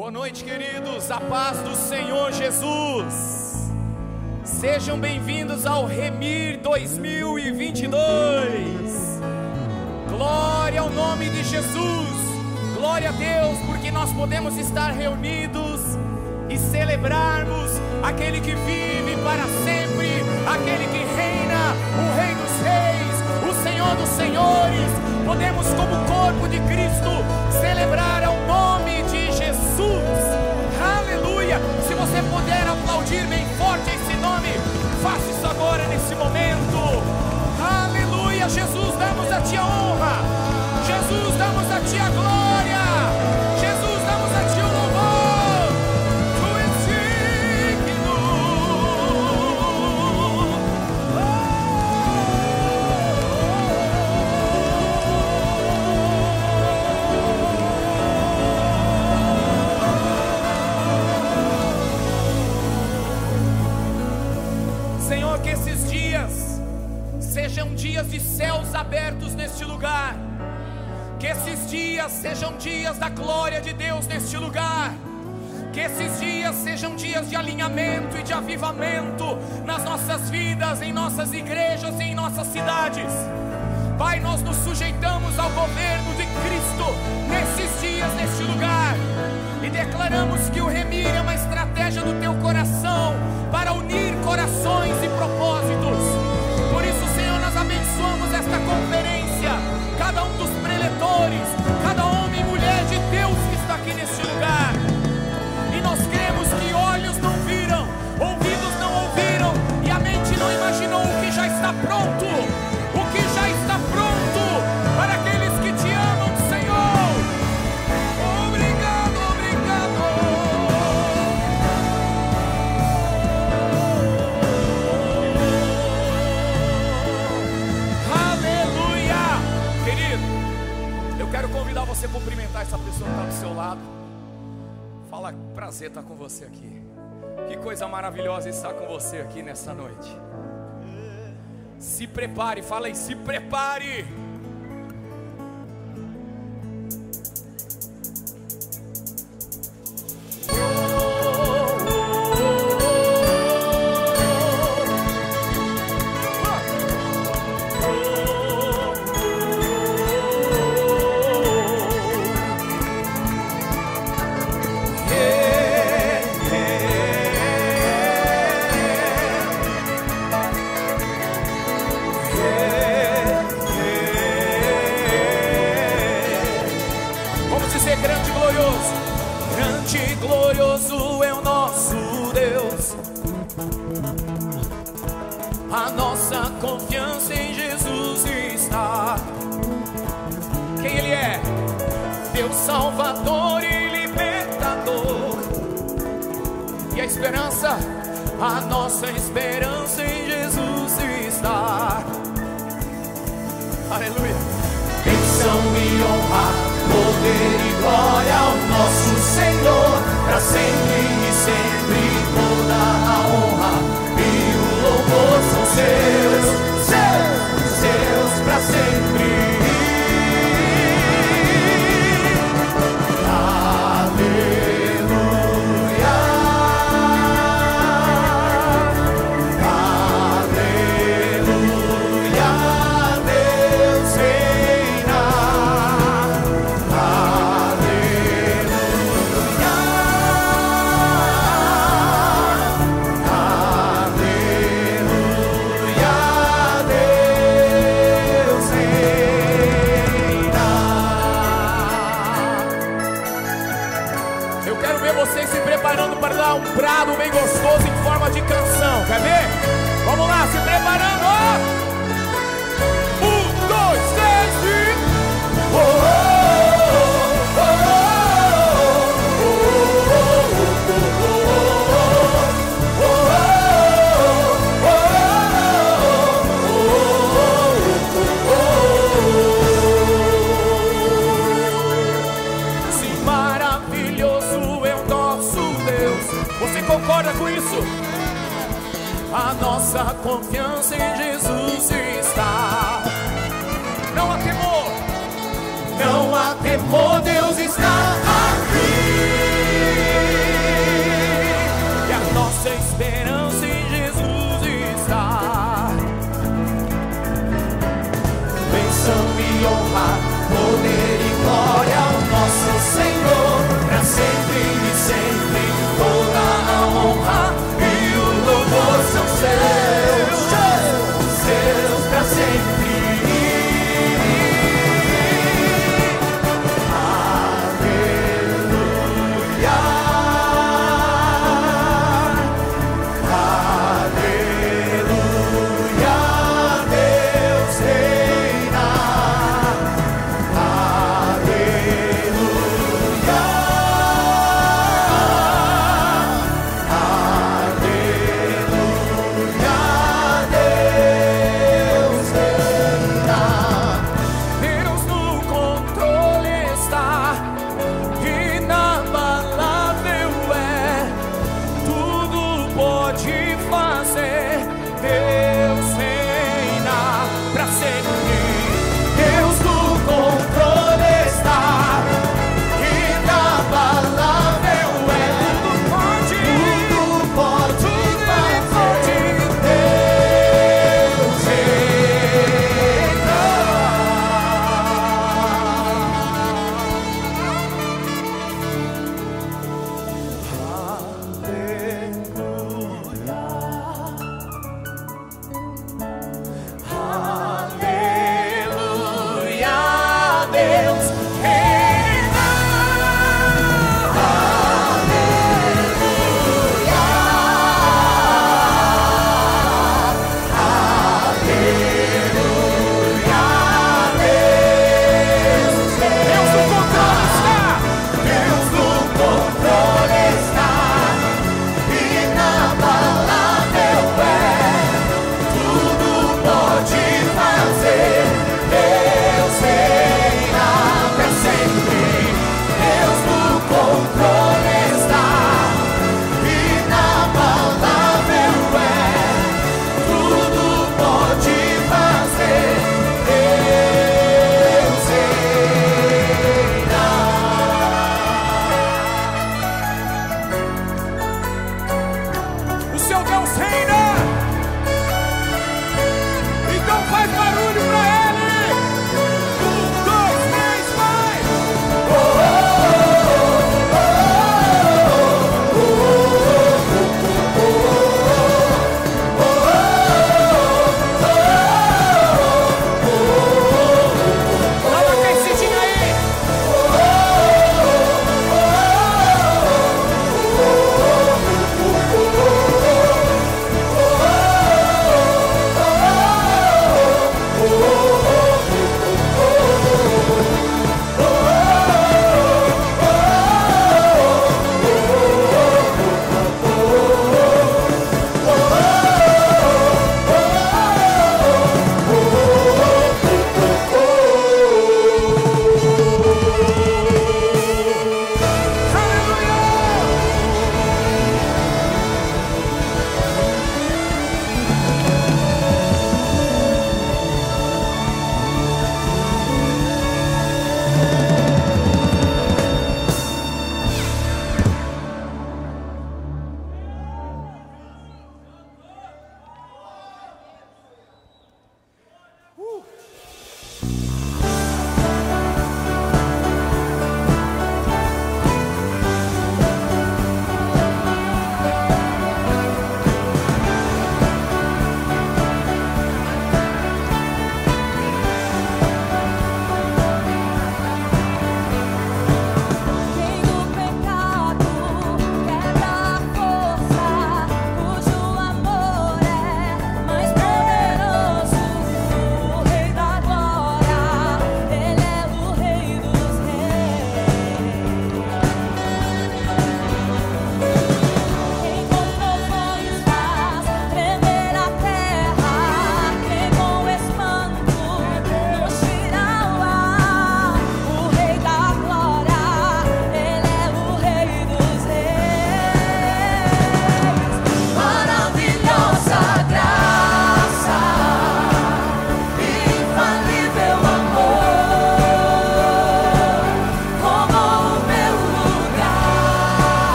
Boa noite, queridos. A paz do Senhor Jesus. Sejam bem-vindos ao Remir 2022. Glória ao nome de Jesus. Glória a Deus, porque nós podemos estar reunidos e celebrarmos aquele que vive para sempre, aquele que reina, o Rei dos Reis, o Senhor dos Senhores. Podemos, como corpo de Cristo, celebrar Jesus. Aleluia! Se você puder aplaudir bem forte esse nome, faça isso agora nesse momento. Aleluia! Jesus, damos a Ti a honra. Jesus, damos a Ti a glória. Dias de céus abertos neste lugar. Que esses dias sejam dias da glória de Deus neste lugar. Que esses dias sejam dias de alinhamento e de avivamento nas nossas vidas, em nossas igrejas e em nossas cidades. Pai, nós nos sujeitamos ao governo de Cristo nesses dias, neste lugar, e declaramos que o Remir é uma estratégia do teu coração para unir corações e propósitos. Esta conferência, que está do seu lado. Fala, prazer estar com você aqui. Que coisa maravilhosa estar com você aqui nessa noite. Se prepare, fala aí, se prepare.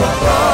Tua glória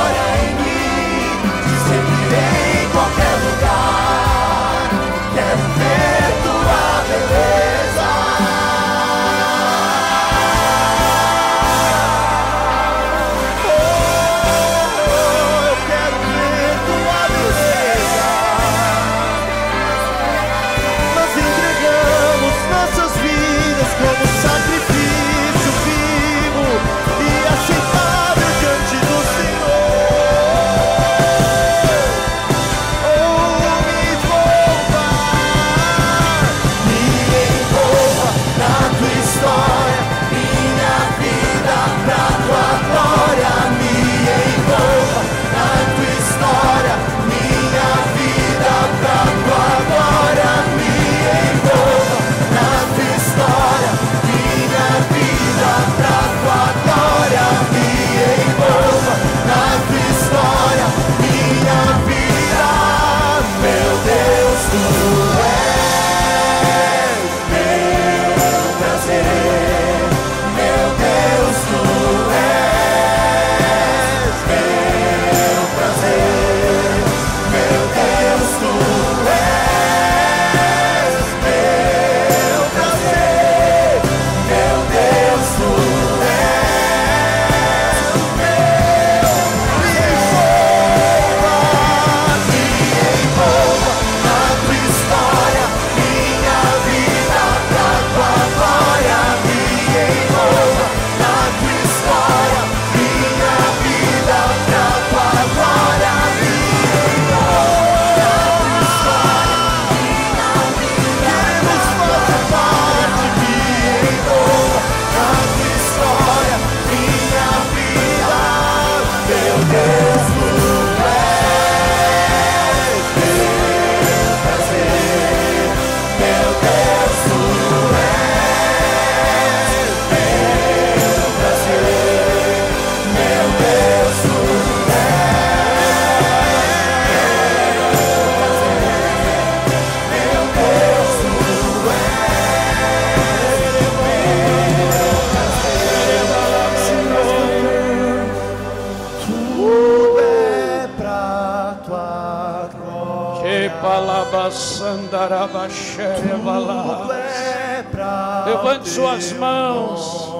suas mãos.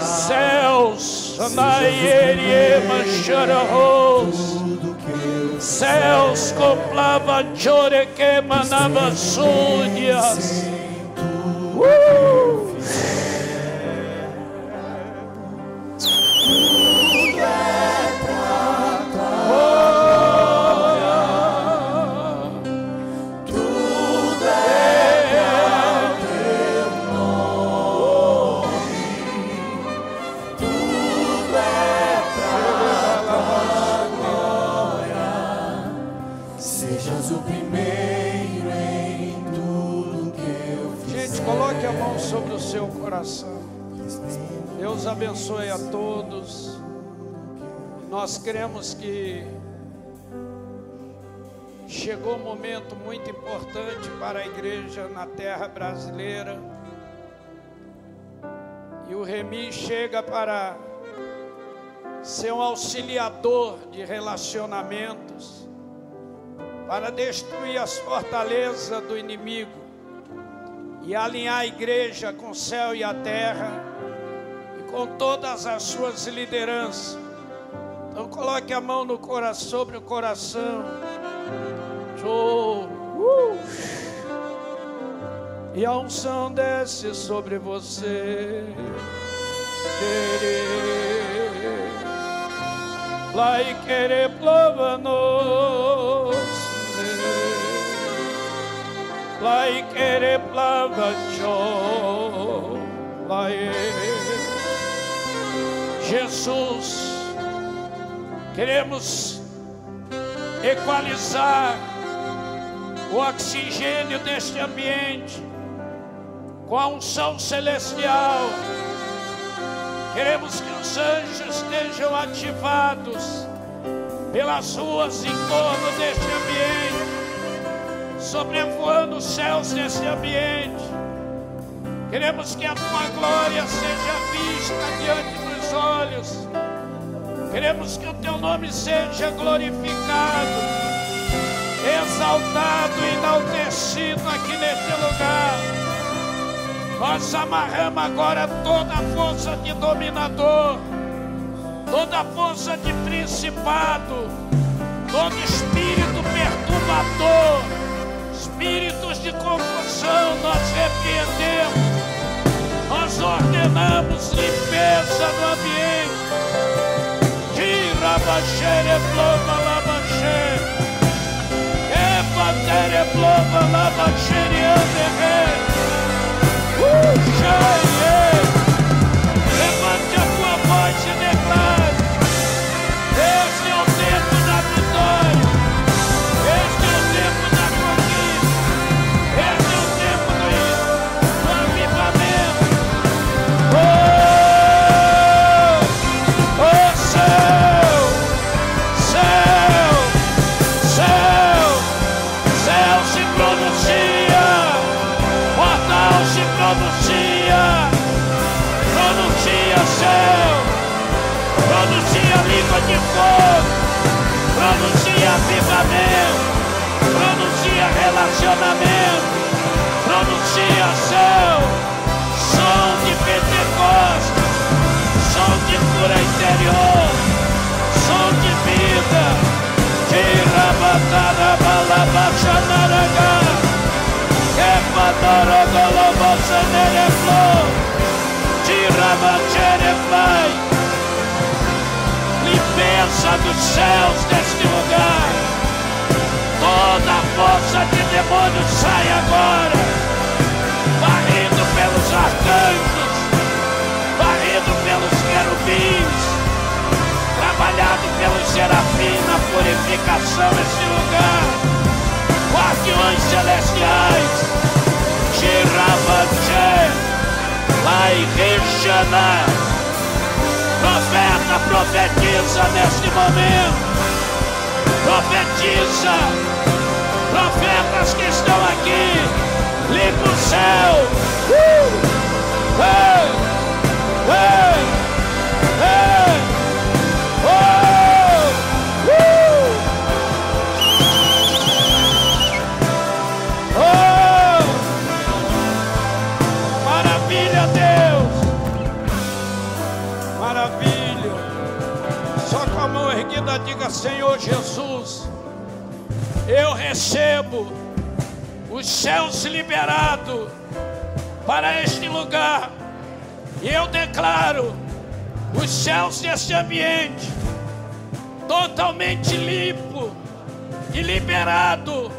Céus. Céus, coplava chore que manava Nós cremos que chegou um momento muito importante para a igreja na terra brasileira. E o Remi chega para ser um auxiliador de relacionamentos, para destruir as fortalezas do inimigo e alinhar a igreja com o céu e a terra e com todas as suas lideranças. Então coloque a mão no coração, sobre o coração. Oh, uh. E a unção desce sobre você. Querer. Lá e querer plova-nos like ere plavacho, like Jesus, queremos equalizar o oxigênio deste ambiente com a unção celestial. Queremos que os anjos estejam ativados pelas ruas em torno deste ambiente sobrevoando os céus nesse ambiente. Queremos que a tua glória seja vista diante dos olhos. Queremos que o teu nome seja glorificado, exaltado e enaltecido aqui neste lugar. Nós amarramos agora toda a força de dominador, toda a força de principado, todo espírito perturbador espíritos de confusão nós repreendemos, nós ordenamos limpeza no ambiente. мира Башере плопала Башер Э пантере плопала relacionamento, pronuncia céu, som de Pentecostes, som de cura interior, som de vida, tira batada balabachanaraga, que padara galabasa nereflor, tira machere limpeza dos céus deste lugar. Toda força de demônios sai agora, varrido pelos arcanjos, varrido pelos querubins, trabalhado pelos serafins na purificação deste lugar. Guardiões celestiais, Shirabaché, Lai Rechaná. Profeta, profetiza neste momento. Profetiza profetas que estão aqui. Limpa o céu. Uh! Ei! Ei! Oh! Uh! Oh! Maravilha, Deus! Maravilha! Só com a mão erguida diga Senhor Jesus eu recebo os céus liberados para este lugar. E eu declaro os céus deste ambiente totalmente limpo e liberado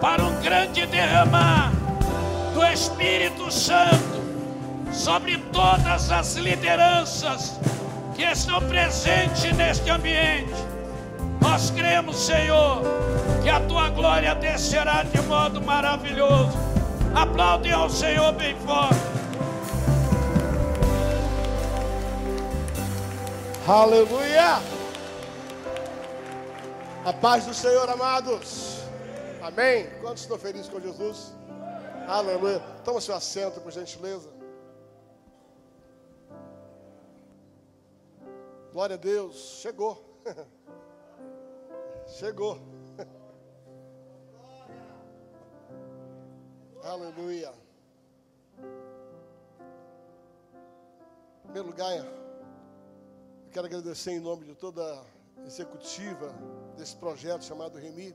para um grande derramar do Espírito Santo sobre todas as lideranças que estão presentes neste ambiente. Nós cremos, Senhor, que a tua glória descerá de modo maravilhoso. Aplaudem ao Senhor bem forte. Aleluia! A paz do Senhor, amados. Amém. Quantos estão felizes com Jesus? Aleluia. Toma seu assento, por gentileza. Glória a Deus. Chegou. Chegou. Aleluia. Em primeiro lugar, eu quero agradecer em nome de toda a executiva desse projeto chamado Remi,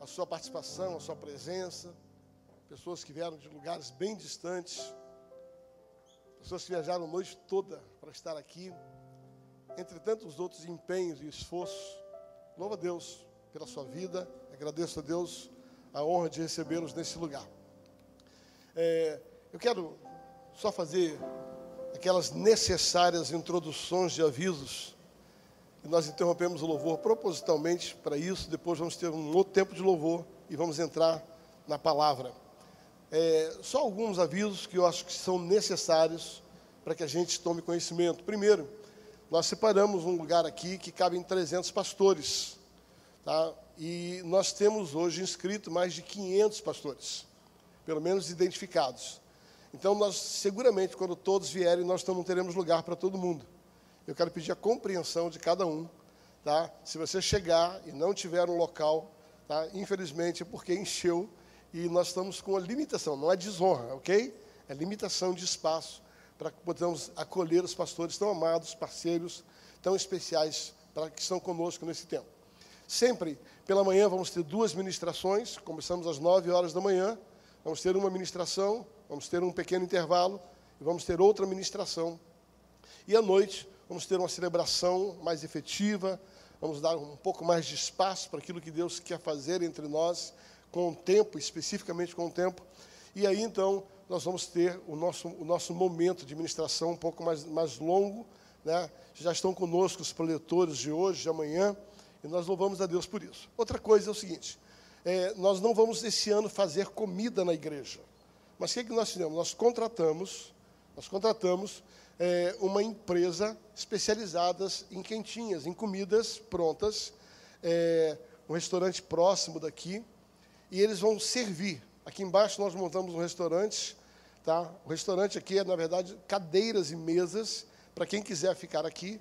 a sua participação, a sua presença, pessoas que vieram de lugares bem distantes, pessoas que viajaram a noite toda para estar aqui, entre tantos outros empenhos e esforços. Louva a Deus pela sua vida, agradeço a Deus a honra de recebê-los nesse lugar. É, eu quero só fazer aquelas necessárias introduções de avisos. E nós interrompemos o louvor propositalmente para isso. Depois vamos ter um outro tempo de louvor e vamos entrar na palavra. É, só alguns avisos que eu acho que são necessários para que a gente tome conhecimento. Primeiro, nós separamos um lugar aqui que cabem 300 pastores. Tá? E nós temos hoje inscrito mais de 500 pastores, pelo menos identificados. Então, nós seguramente, quando todos vierem, nós não teremos lugar para todo mundo. Eu quero pedir a compreensão de cada um. Tá? Se você chegar e não tiver um local, tá? infelizmente é porque encheu e nós estamos com uma limitação, não é desonra, ok? É limitação de espaço para que possamos acolher os pastores tão amados, parceiros tão especiais para que estão conosco nesse tempo. Sempre pela manhã vamos ter duas ministrações, começamos às 9 horas da manhã, vamos ter uma ministração, vamos ter um pequeno intervalo e vamos ter outra ministração. E à noite vamos ter uma celebração mais efetiva, vamos dar um pouco mais de espaço para aquilo que Deus quer fazer entre nós, com o tempo, especificamente com o tempo. E aí então nós vamos ter o nosso, o nosso momento de ministração um pouco mais, mais longo. Né? Já estão conosco os proletores de hoje, de amanhã. E nós louvamos a Deus por isso. Outra coisa é o seguinte: é, nós não vamos esse ano fazer comida na igreja. Mas o que, é que nós fizemos? Nós contratamos, nós contratamos é, uma empresa especializada em quentinhas, em comidas prontas, é, um restaurante próximo daqui, e eles vão servir. Aqui embaixo nós montamos um restaurante, tá? O restaurante aqui é, na verdade, cadeiras e mesas para quem quiser ficar aqui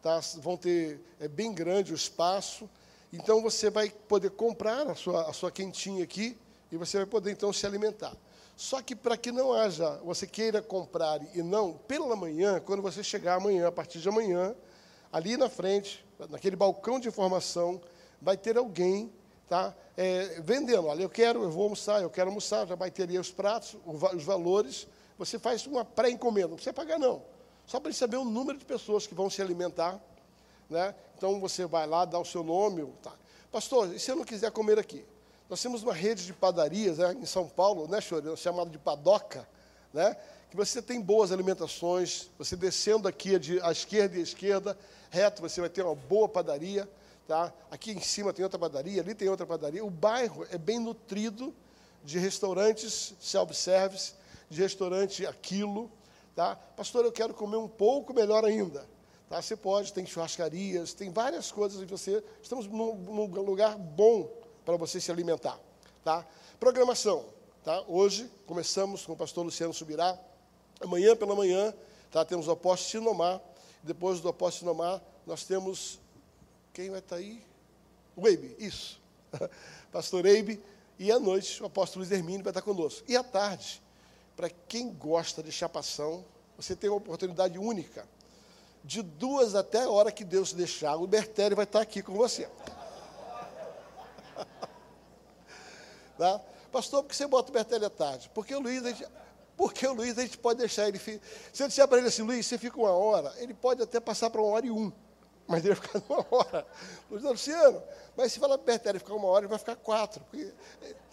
tá? vão ter é bem grande o espaço. Então você vai poder comprar a sua, a sua quentinha aqui e você vai poder então se alimentar. Só que para que não haja, você queira comprar e não, pela manhã, quando você chegar amanhã, a partir de amanhã, ali na frente, naquele balcão de informação, vai ter alguém tá, é, vendendo. Olha, eu quero, eu vou almoçar, eu quero almoçar, já vai ter ali os pratos, os valores. Você faz uma pré-encomenda, não precisa pagar não só para saber o número de pessoas que vão se alimentar. Né? Então você vai lá, dá o seu nome. Tá. Pastor, e se eu não quiser comer aqui? Nós temos uma rede de padarias né, em São Paulo, né, Chorão, chamada de Padoca, né, que você tem boas alimentações, você descendo aqui à esquerda e à esquerda, reto, você vai ter uma boa padaria. Tá? Aqui em cima tem outra padaria, ali tem outra padaria. O bairro é bem nutrido de restaurantes self-service, de restaurante aquilo, Tá? Pastor, eu quero comer um pouco melhor ainda. Tá? Você pode, tem churrascarias, tem várias coisas. Você, estamos num, num lugar bom para você se alimentar. Tá? Programação. Tá? Hoje começamos com o pastor Luciano Subirá. Amanhã pela manhã tá? temos o apóstolo Sinomar. Depois do apóstolo Sinomar, nós temos. Quem vai estar aí? O Eibe, isso. pastor Eibe. E à noite, o apóstolo Luiz Hermínio vai estar conosco. E à tarde, para quem gosta de chapação, você tem uma oportunidade única. de duas até a hora que Deus deixar, o Bertelli vai estar aqui com você. tá? Pastor, por que você bota o Bertelli à tarde? Porque o Luiz, a gente, porque o Luiz a gente pode deixar ele. Se eu disser para ele assim, Luiz, você fica uma hora, ele pode até passar para uma hora e um. Mas ele vai ficar uma hora. Luiz Luciano, mas se falar para o Bertelli ficar uma hora, ele vai ficar quatro. Porque,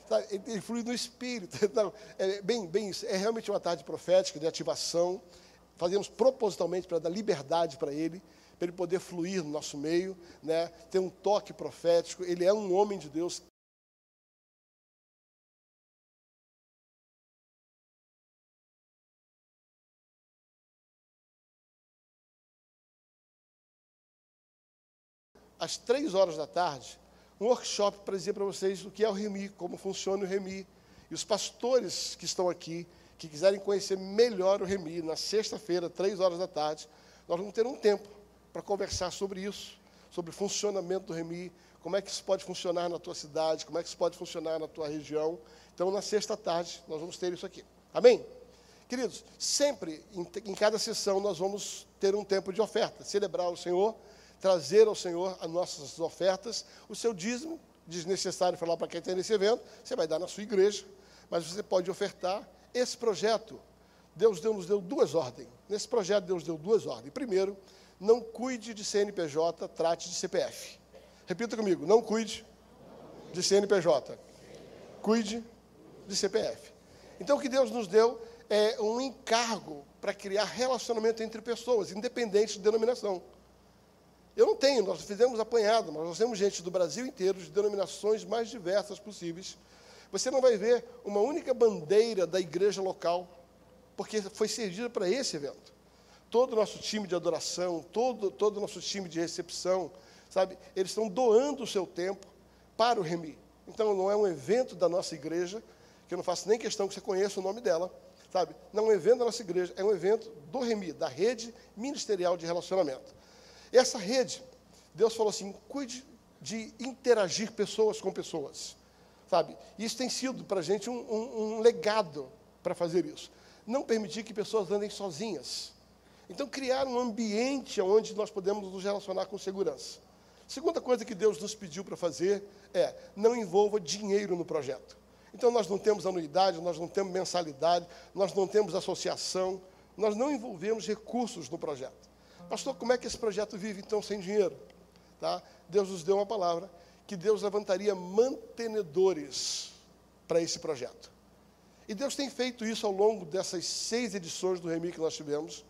sabe, ele flui no espírito. Então, é bem, bem. É realmente uma tarde profética de ativação. Fazemos propositalmente para dar liberdade para ele para ele poder fluir no nosso meio, né? ter um toque profético. Ele é um homem de Deus às três horas da tarde, um workshop para dizer para vocês o que é o REMI, como funciona o REMI. E os pastores que estão aqui, que quiserem conhecer melhor o REMI, na sexta-feira, três horas da tarde, nós vamos ter um tempo para conversar sobre isso, sobre o funcionamento do REMI, como é que isso pode funcionar na tua cidade, como é que isso pode funcionar na tua região. Então, na sexta-tarde, nós vamos ter isso aqui. Amém? Queridos, sempre, em, em cada sessão, nós vamos ter um tempo de oferta, celebrar o Senhor trazer ao Senhor as nossas ofertas, o seu dízimo, desnecessário falar para quem está nesse evento, você vai dar na sua igreja, mas você pode ofertar. Esse projeto, Deus deu, nos deu duas ordens. Nesse projeto, Deus deu duas ordens. Primeiro, não cuide de CNPJ, trate de CPF. Repita comigo, não cuide de CNPJ, cuide de CPF. Então, o que Deus nos deu é um encargo para criar relacionamento entre pessoas, independente de denominação. Eu não tenho, nós fizemos apanhado, mas nós temos gente do Brasil inteiro, de denominações mais diversas possíveis. Você não vai ver uma única bandeira da igreja local, porque foi servida para esse evento. Todo o nosso time de adoração, todo, todo o nosso time de recepção, sabe, eles estão doando o seu tempo para o Remi. Então, não é um evento da nossa igreja, que eu não faço nem questão que você conheça o nome dela, sabe? Não é um evento da nossa igreja, é um evento do Remi, da Rede Ministerial de Relacionamento. Essa rede, Deus falou assim: cuide de interagir pessoas com pessoas. Sabe? Isso tem sido para a gente um, um, um legado para fazer isso. Não permitir que pessoas andem sozinhas. Então, criar um ambiente onde nós podemos nos relacionar com segurança. Segunda coisa que Deus nos pediu para fazer é: não envolva dinheiro no projeto. Então, nós não temos anuidade, nós não temos mensalidade, nós não temos associação, nós não envolvemos recursos no projeto. Pastor, como é que esse projeto vive então sem dinheiro? Tá? Deus nos deu uma palavra que Deus levantaria mantenedores para esse projeto. E Deus tem feito isso ao longo dessas seis edições do Remi que nós tivemos.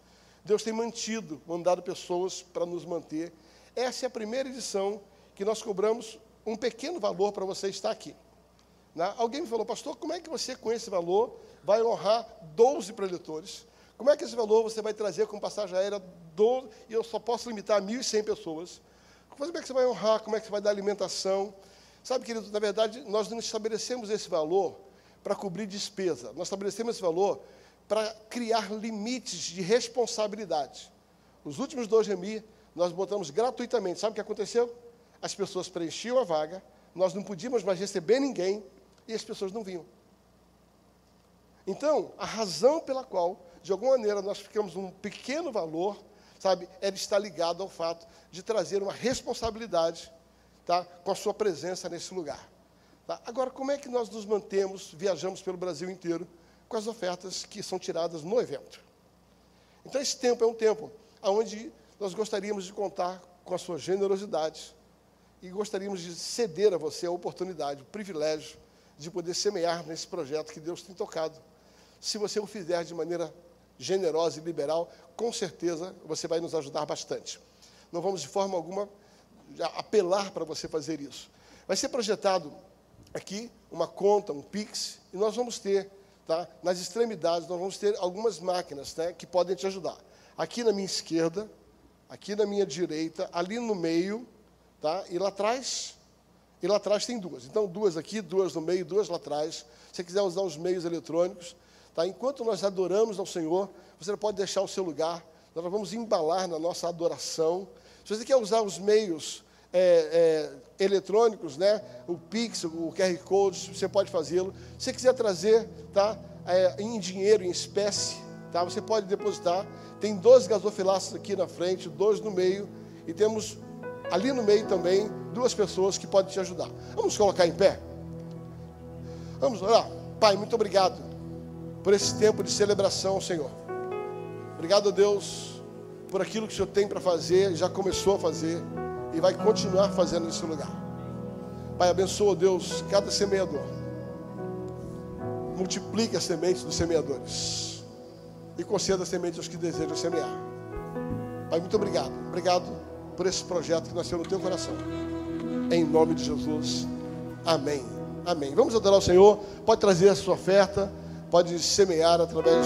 Deus tem mantido, mandado pessoas para nos manter. Essa é a primeira edição que nós cobramos um pequeno valor para você estar aqui. Né? Alguém me falou, pastor, como é que você, com esse valor, vai honrar 12 preletores? Como é que esse valor você vai trazer com passagem aérea do, e eu só posso limitar a 1.100 pessoas? Como é que você vai honrar? Como é que você vai dar alimentação? Sabe, querido, na verdade, nós não estabelecemos esse valor para cobrir despesa. Nós estabelecemos esse valor para criar limites de responsabilidade. Os últimos dois remi, nós botamos gratuitamente. Sabe o que aconteceu? As pessoas preenchiam a vaga, nós não podíamos mais receber ninguém e as pessoas não vinham. Então, a razão pela qual de alguma maneira nós ficamos um pequeno valor, sabe? Ele está ligado ao fato de trazer uma responsabilidade, tá? Com a sua presença nesse lugar. Tá? Agora, como é que nós nos mantemos, viajamos pelo Brasil inteiro com as ofertas que são tiradas no evento? Então, esse tempo é um tempo onde nós gostaríamos de contar com a sua generosidade e gostaríamos de ceder a você a oportunidade, o privilégio de poder semear nesse projeto que Deus tem tocado. Se você o fizer de maneira generosa e liberal, com certeza você vai nos ajudar bastante. Não vamos de forma alguma apelar para você fazer isso. Vai ser projetado aqui uma conta, um Pix, e nós vamos ter, tá, nas extremidades, nós vamos ter algumas máquinas né, que podem te ajudar. Aqui na minha esquerda, aqui na minha direita, ali no meio, tá, e lá atrás, e lá atrás tem duas. Então, duas aqui, duas no meio, duas lá atrás. Se você quiser usar os meios eletrônicos, Tá? Enquanto nós adoramos ao Senhor, você não pode deixar o seu lugar. Nós vamos embalar na nossa adoração. Se você quer usar os meios é, é, eletrônicos, né? o Pix, o QR Code, você pode fazê-lo. Se você quiser trazer tá? É, em dinheiro, em espécie, tá? Você pode depositar. Tem 12 gasofilaços aqui na frente, dois no meio, e temos ali no meio também duas pessoas que podem te ajudar. Vamos colocar em pé? Vamos orar. Pai, muito obrigado por esse tempo de celebração, Senhor. Obrigado, Deus, por aquilo que o Senhor tem para fazer, já começou a fazer e vai continuar fazendo nesse lugar. Pai, abençoa, Deus, cada semeador. Multiplique as sementes dos semeadores. E conceda as sementes aos que desejam semear. Pai, muito obrigado. Obrigado por esse projeto que nasceu no teu coração. Em nome de Jesus. Amém. Amém. Vamos adorar o Senhor. Pode trazer a sua oferta. Pode semear através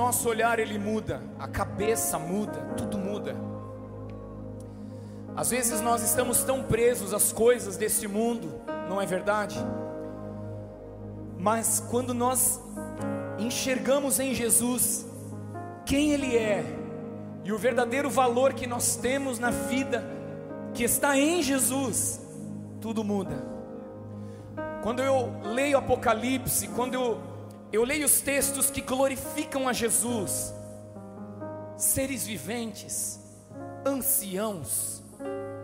nosso olhar ele muda, a cabeça muda, tudo muda. Às vezes nós estamos tão presos às coisas desse mundo, não é verdade? Mas quando nós enxergamos em Jesus quem Ele é e o verdadeiro valor que nós temos na vida que está em Jesus, tudo muda. Quando eu leio Apocalipse, quando eu, eu leio os textos que glorificam a Jesus, seres viventes, anciãos,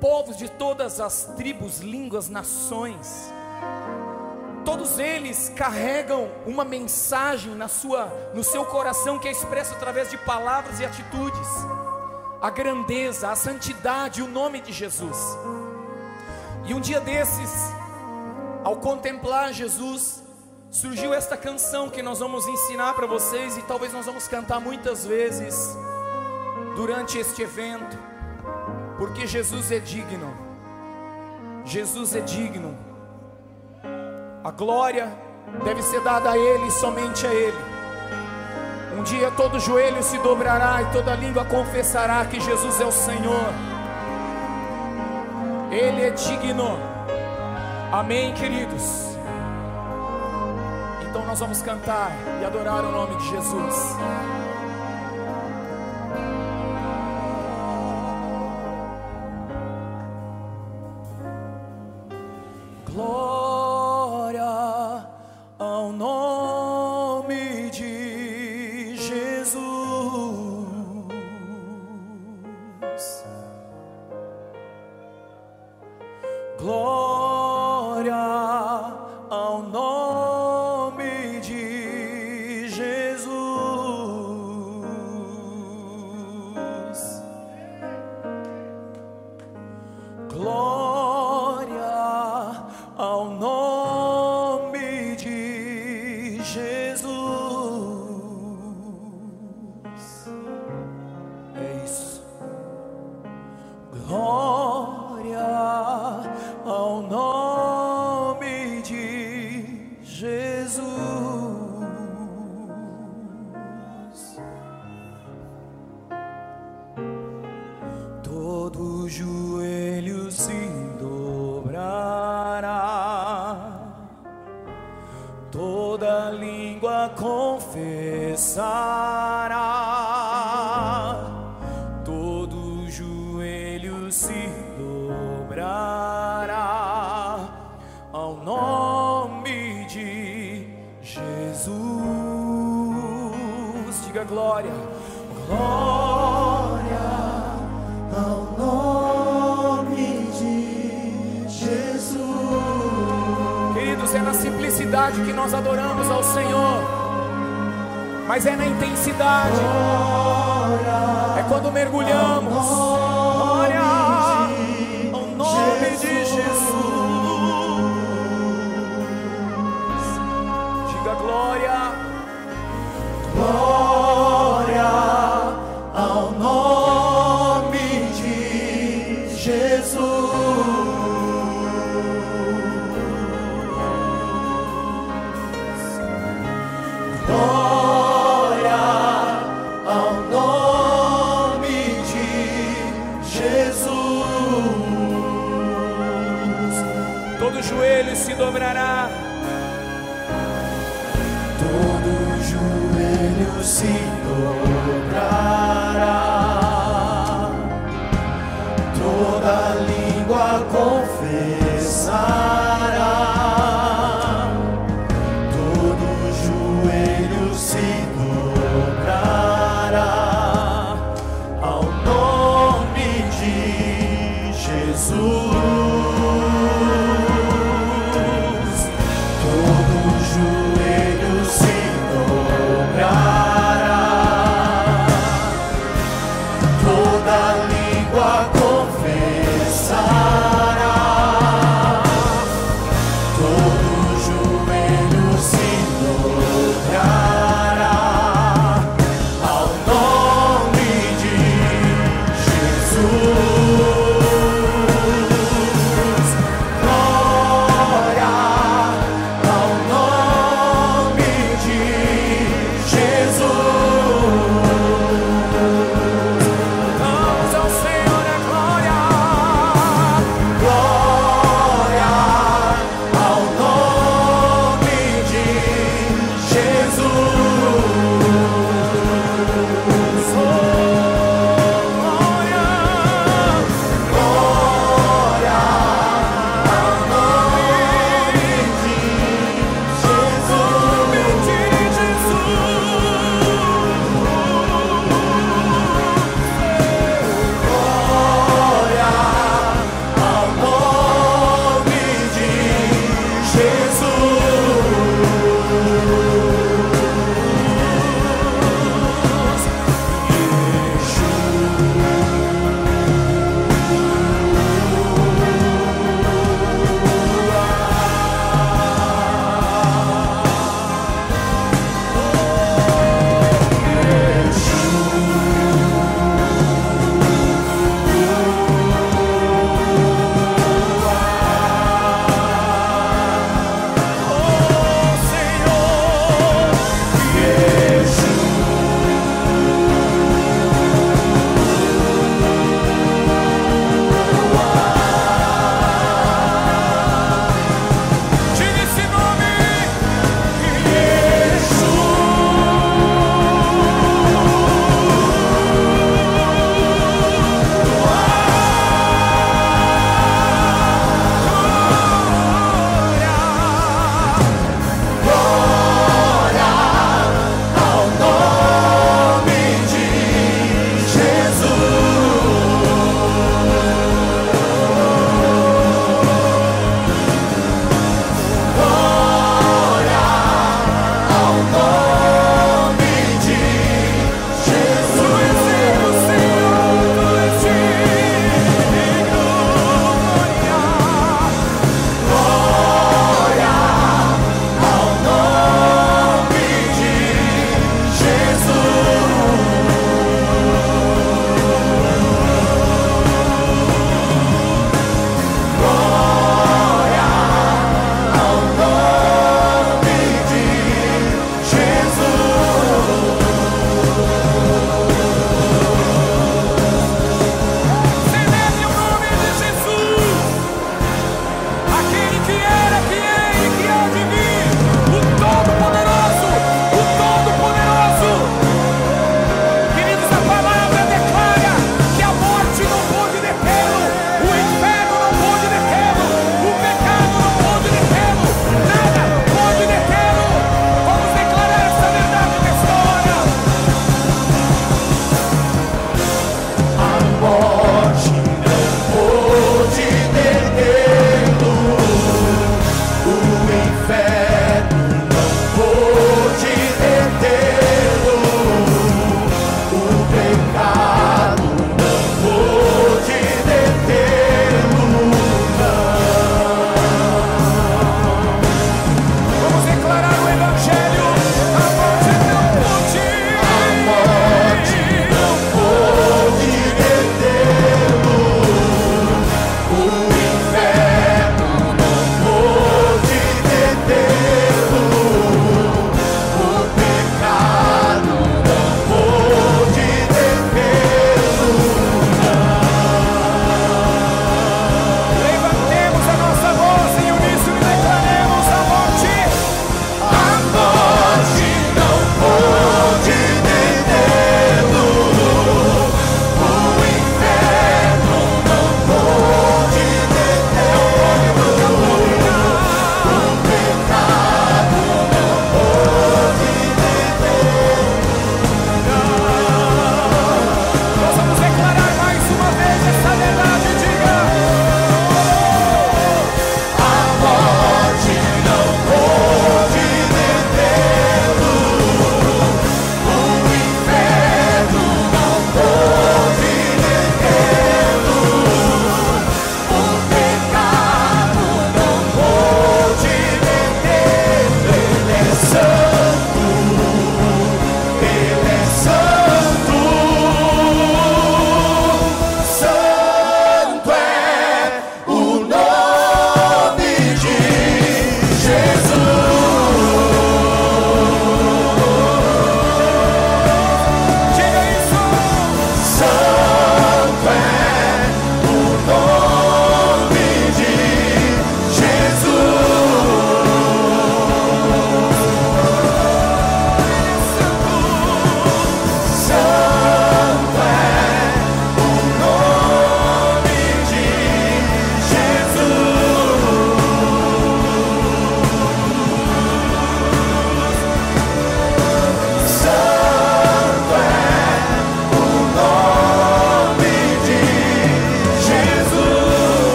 povos de todas as tribos, línguas, nações, todos eles carregam uma mensagem na sua, no seu coração que é expresso através de palavras e atitudes. A grandeza, a santidade, o nome de Jesus. E um dia desses, ao contemplar Jesus, surgiu esta canção que nós vamos ensinar para vocês e talvez nós vamos cantar muitas vezes durante este evento porque Jesus é digno. Jesus é digno. A glória deve ser dada a Ele, somente a Ele. Um dia todo joelho se dobrará e toda língua confessará que Jesus é o Senhor. Ele é digno. Amém, queridos. Então nós vamos cantar e adorar o nome de Jesus. mas é na intensidade, é quando mergulhamos.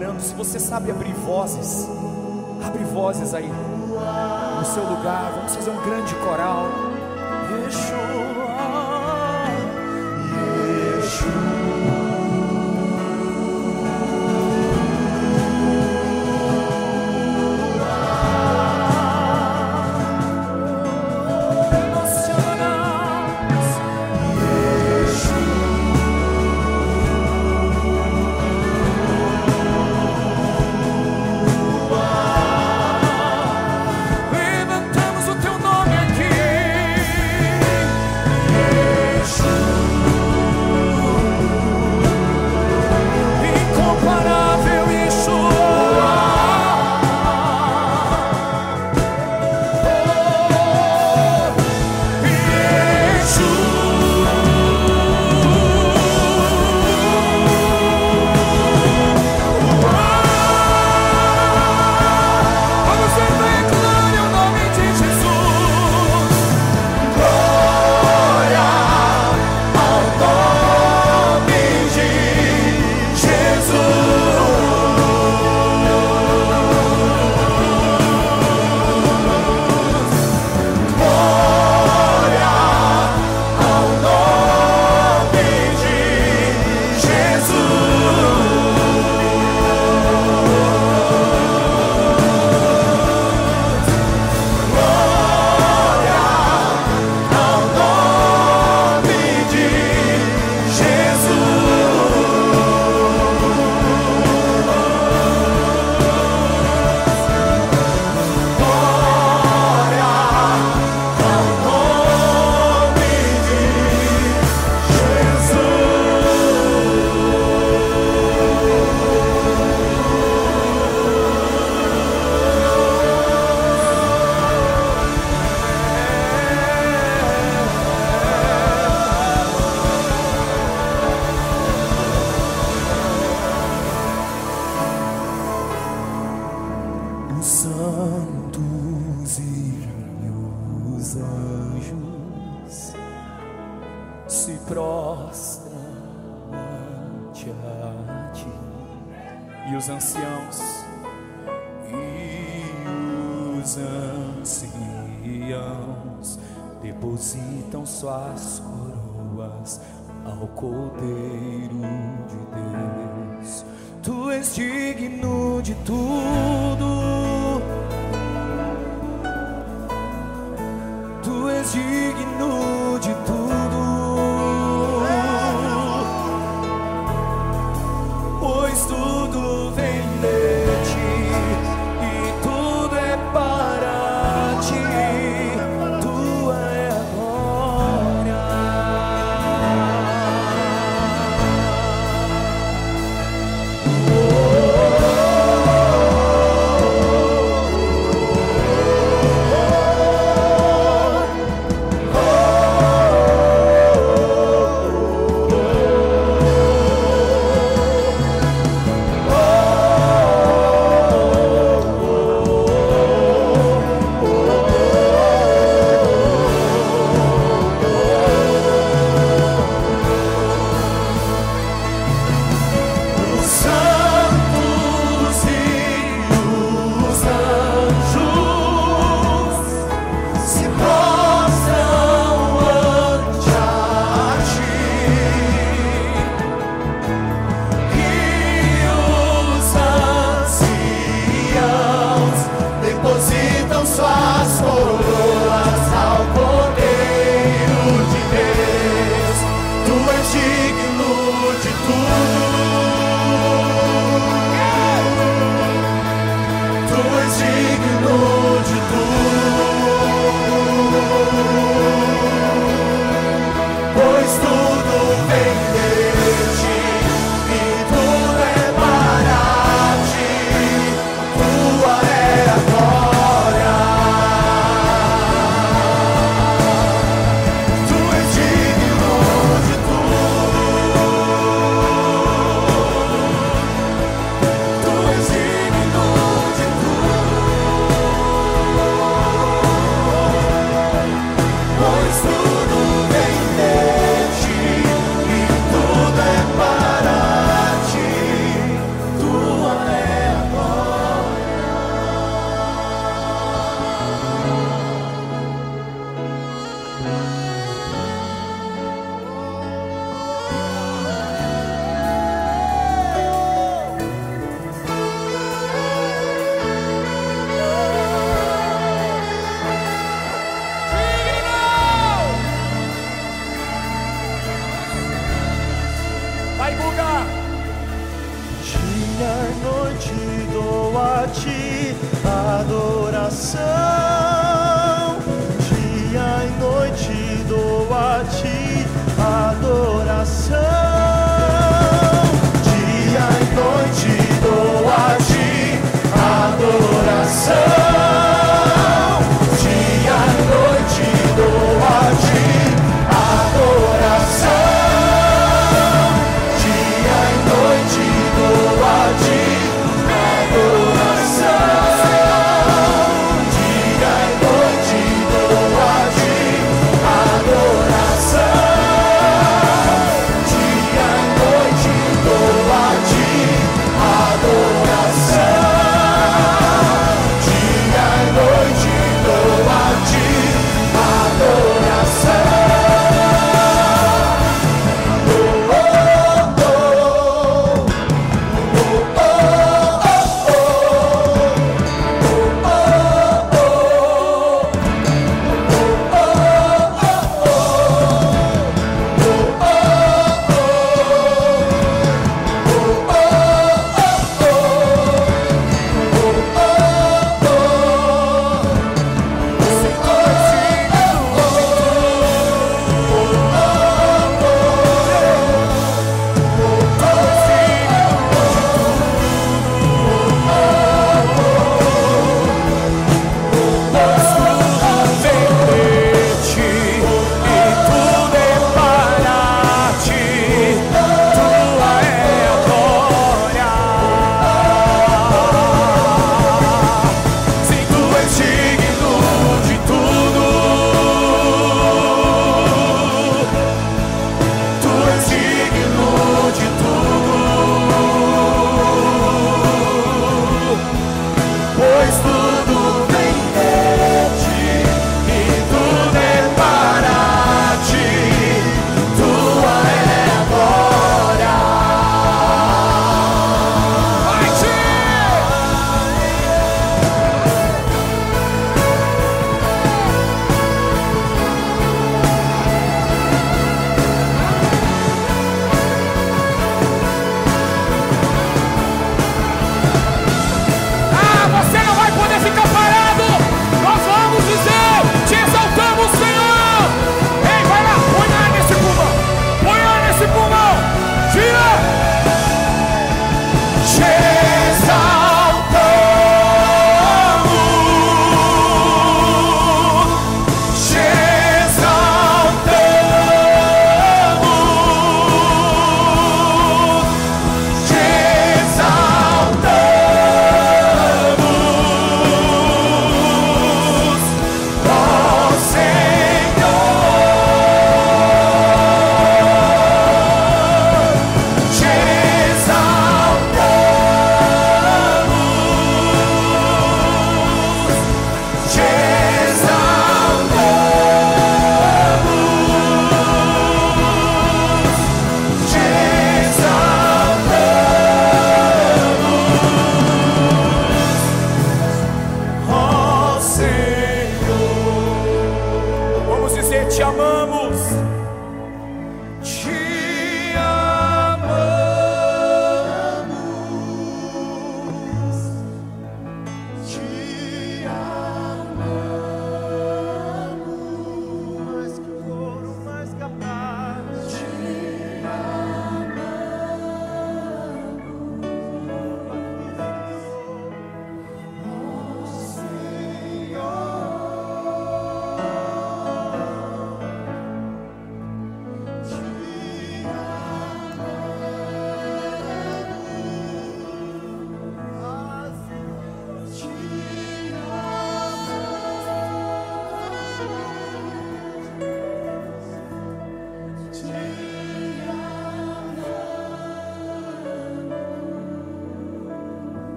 Declarando. Se você sabe abrir vozes,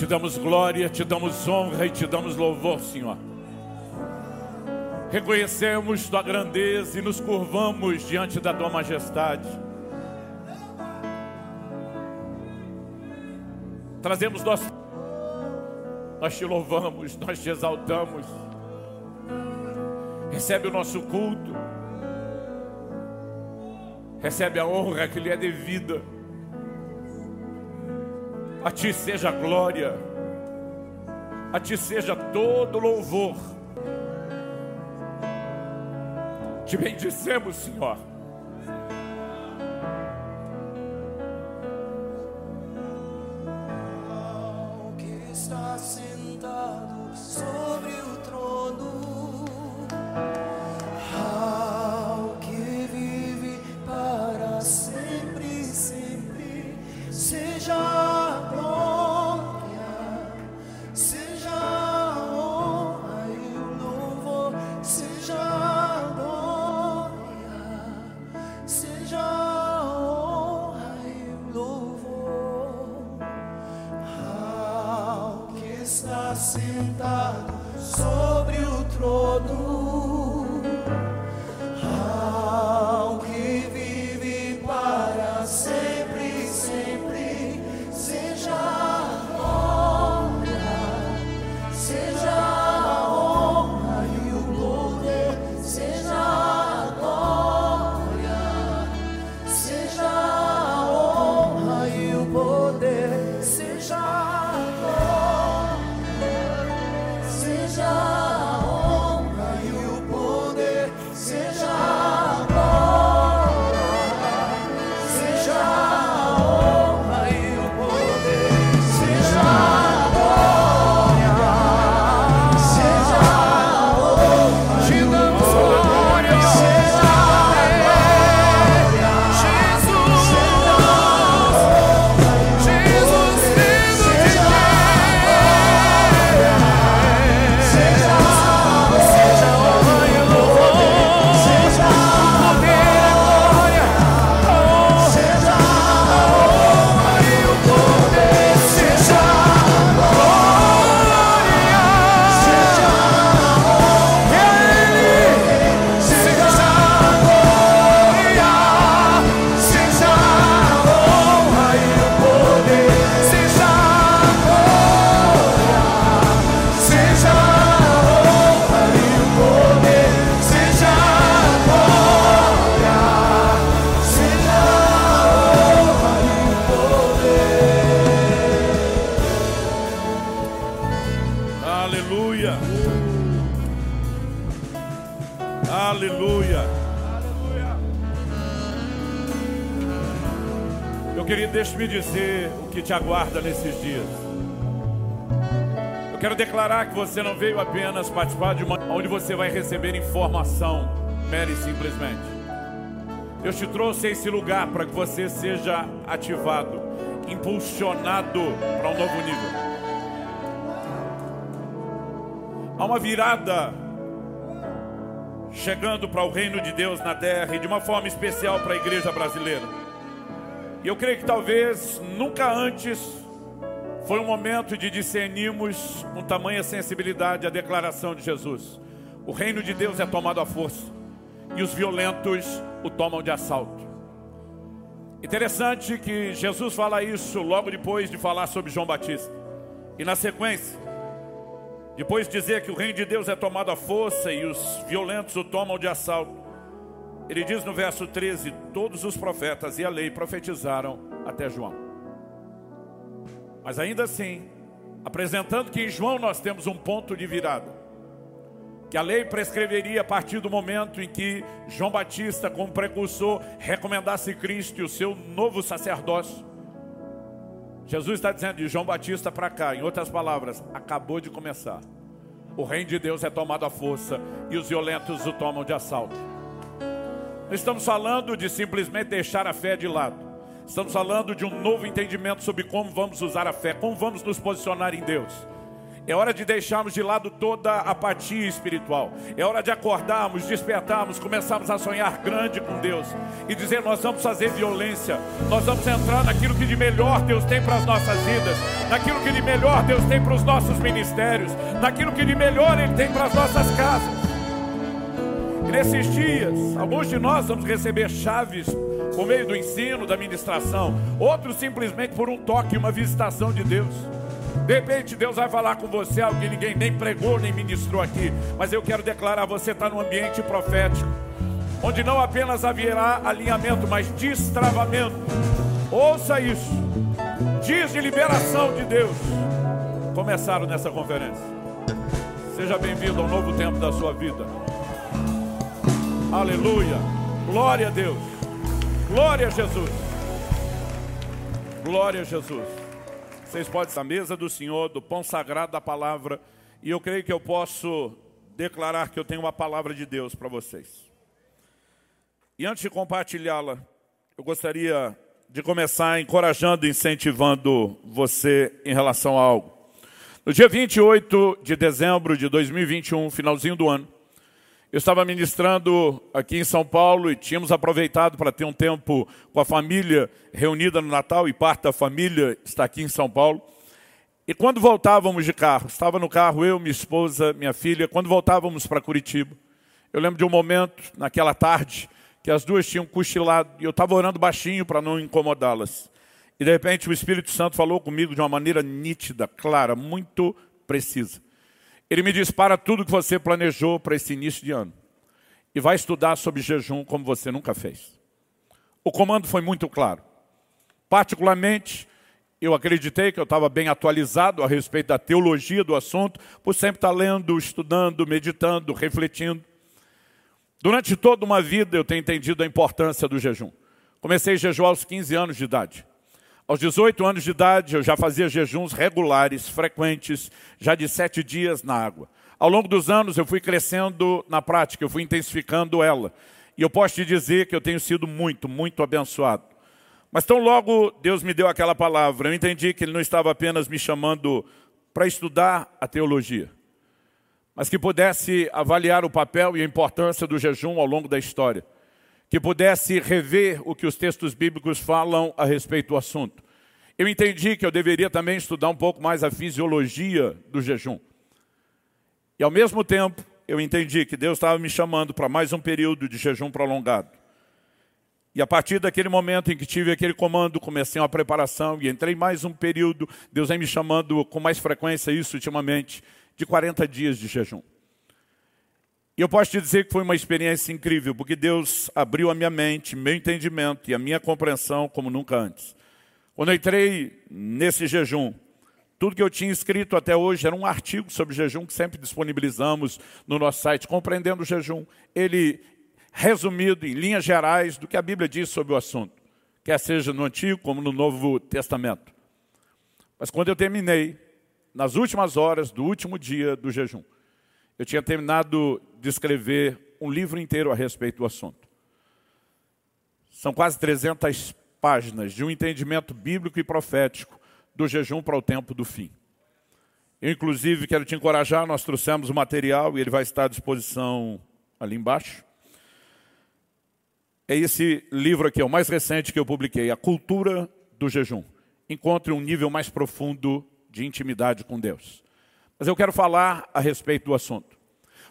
Te damos glória, te damos honra e te damos louvor, Senhor. Reconhecemos tua grandeza e nos curvamos diante da tua majestade. Trazemos nós, nós te louvamos, nós te exaltamos. Recebe o nosso culto, recebe a honra que lhe é devida. A ti seja glória, a ti seja todo louvor. Te bendicemos, Senhor. Te aguarda nesses dias. Eu quero declarar que você não veio apenas participar de uma onde você vai receber informação, mere e simplesmente. Deus te trouxe a esse lugar para que você seja ativado, impulsionado para um novo nível. Há uma virada chegando para o reino de Deus na terra e de uma forma especial para a igreja brasileira. E eu creio que talvez nunca antes foi um momento de discernirmos com tamanha sensibilidade a declaração de Jesus. O reino de Deus é tomado à força e os violentos o tomam de assalto. Interessante que Jesus fala isso logo depois de falar sobre João Batista. E na sequência, depois de dizer que o reino de Deus é tomado à força e os violentos o tomam de assalto, ele diz no verso 13: Todos os profetas e a lei profetizaram até João. Mas ainda assim, apresentando que em João nós temos um ponto de virada, que a lei prescreveria a partir do momento em que João Batista, como precursor, recomendasse Cristo e o seu novo sacerdócio. Jesus está dizendo de João Batista para cá, em outras palavras, acabou de começar. O reino de Deus é tomado à força e os violentos o tomam de assalto. Não estamos falando de simplesmente deixar a fé de lado. Estamos falando de um novo entendimento sobre como vamos usar a fé, como vamos nos posicionar em Deus. É hora de deixarmos de lado toda a apatia espiritual. É hora de acordarmos, despertarmos, começarmos a sonhar grande com Deus e dizer: Nós vamos fazer violência, nós vamos entrar naquilo que de melhor Deus tem para as nossas vidas, naquilo que de melhor Deus tem para os nossos ministérios, naquilo que de melhor Ele tem para as nossas casas. Nesses dias, alguns de nós vamos receber chaves por meio do ensino, da ministração, outros simplesmente por um toque, uma visitação de Deus. De repente Deus vai falar com você algo que ninguém nem pregou nem ministrou aqui, mas eu quero declarar: você está num ambiente profético, onde não apenas haverá alinhamento, mas destravamento. Ouça isso, dias de liberação de Deus começaram nessa conferência. Seja bem-vindo ao novo tempo da sua vida. Aleluia, glória a Deus, glória a Jesus, glória a Jesus. Vocês podem estar à mesa do Senhor, do pão sagrado da palavra, e eu creio que eu posso declarar que eu tenho uma palavra de Deus para vocês. E antes de compartilhá-la, eu gostaria de começar encorajando incentivando você em relação a algo. No dia 28 de dezembro de 2021, finalzinho do ano, eu estava ministrando aqui em São Paulo e tínhamos aproveitado para ter um tempo com a família reunida no Natal e parte da família está aqui em São Paulo. E quando voltávamos de carro, estava no carro eu, minha esposa, minha filha, quando voltávamos para Curitiba, eu lembro de um momento, naquela tarde, que as duas tinham cochilado e eu estava orando baixinho para não incomodá-las. E de repente o Espírito Santo falou comigo de uma maneira nítida, clara, muito precisa. Ele me diz: para tudo que você planejou para esse início de ano. E vai estudar sobre jejum como você nunca fez. O comando foi muito claro. Particularmente, eu acreditei que eu estava bem atualizado a respeito da teologia do assunto, por sempre estar lendo, estudando, meditando, refletindo. Durante toda uma vida eu tenho entendido a importância do jejum. Comecei a jejuar aos 15 anos de idade. Aos 18 anos de idade, eu já fazia jejuns regulares, frequentes, já de sete dias na água. Ao longo dos anos, eu fui crescendo na prática, eu fui intensificando ela. E eu posso te dizer que eu tenho sido muito, muito abençoado. Mas tão logo Deus me deu aquela palavra, eu entendi que Ele não estava apenas me chamando para estudar a teologia, mas que pudesse avaliar o papel e a importância do jejum ao longo da história que pudesse rever o que os textos bíblicos falam a respeito do assunto. Eu entendi que eu deveria também estudar um pouco mais a fisiologia do jejum. E ao mesmo tempo, eu entendi que Deus estava me chamando para mais um período de jejum prolongado. E a partir daquele momento em que tive aquele comando, comecei uma preparação e entrei mais um período, Deus vem me chamando com mais frequência isso ultimamente, de 40 dias de jejum. E eu posso te dizer que foi uma experiência incrível, porque Deus abriu a minha mente, meu entendimento e a minha compreensão como nunca antes. Quando eu entrei nesse jejum, tudo que eu tinha escrito até hoje era um artigo sobre jejum que sempre disponibilizamos no nosso site, compreendendo o jejum. Ele resumido em linhas gerais do que a Bíblia diz sobre o assunto, quer seja no Antigo como no Novo Testamento. Mas quando eu terminei, nas últimas horas do último dia do jejum, eu tinha terminado de escrever um livro inteiro a respeito do assunto. São quase 300 páginas de um entendimento bíblico e profético do jejum para o tempo do fim. Eu, inclusive, quero te encorajar, nós trouxemos o material e ele vai estar à disposição ali embaixo. É esse livro aqui, é o mais recente que eu publiquei, A Cultura do Jejum. Encontre um nível mais profundo de intimidade com Deus. Mas eu quero falar a respeito do assunto.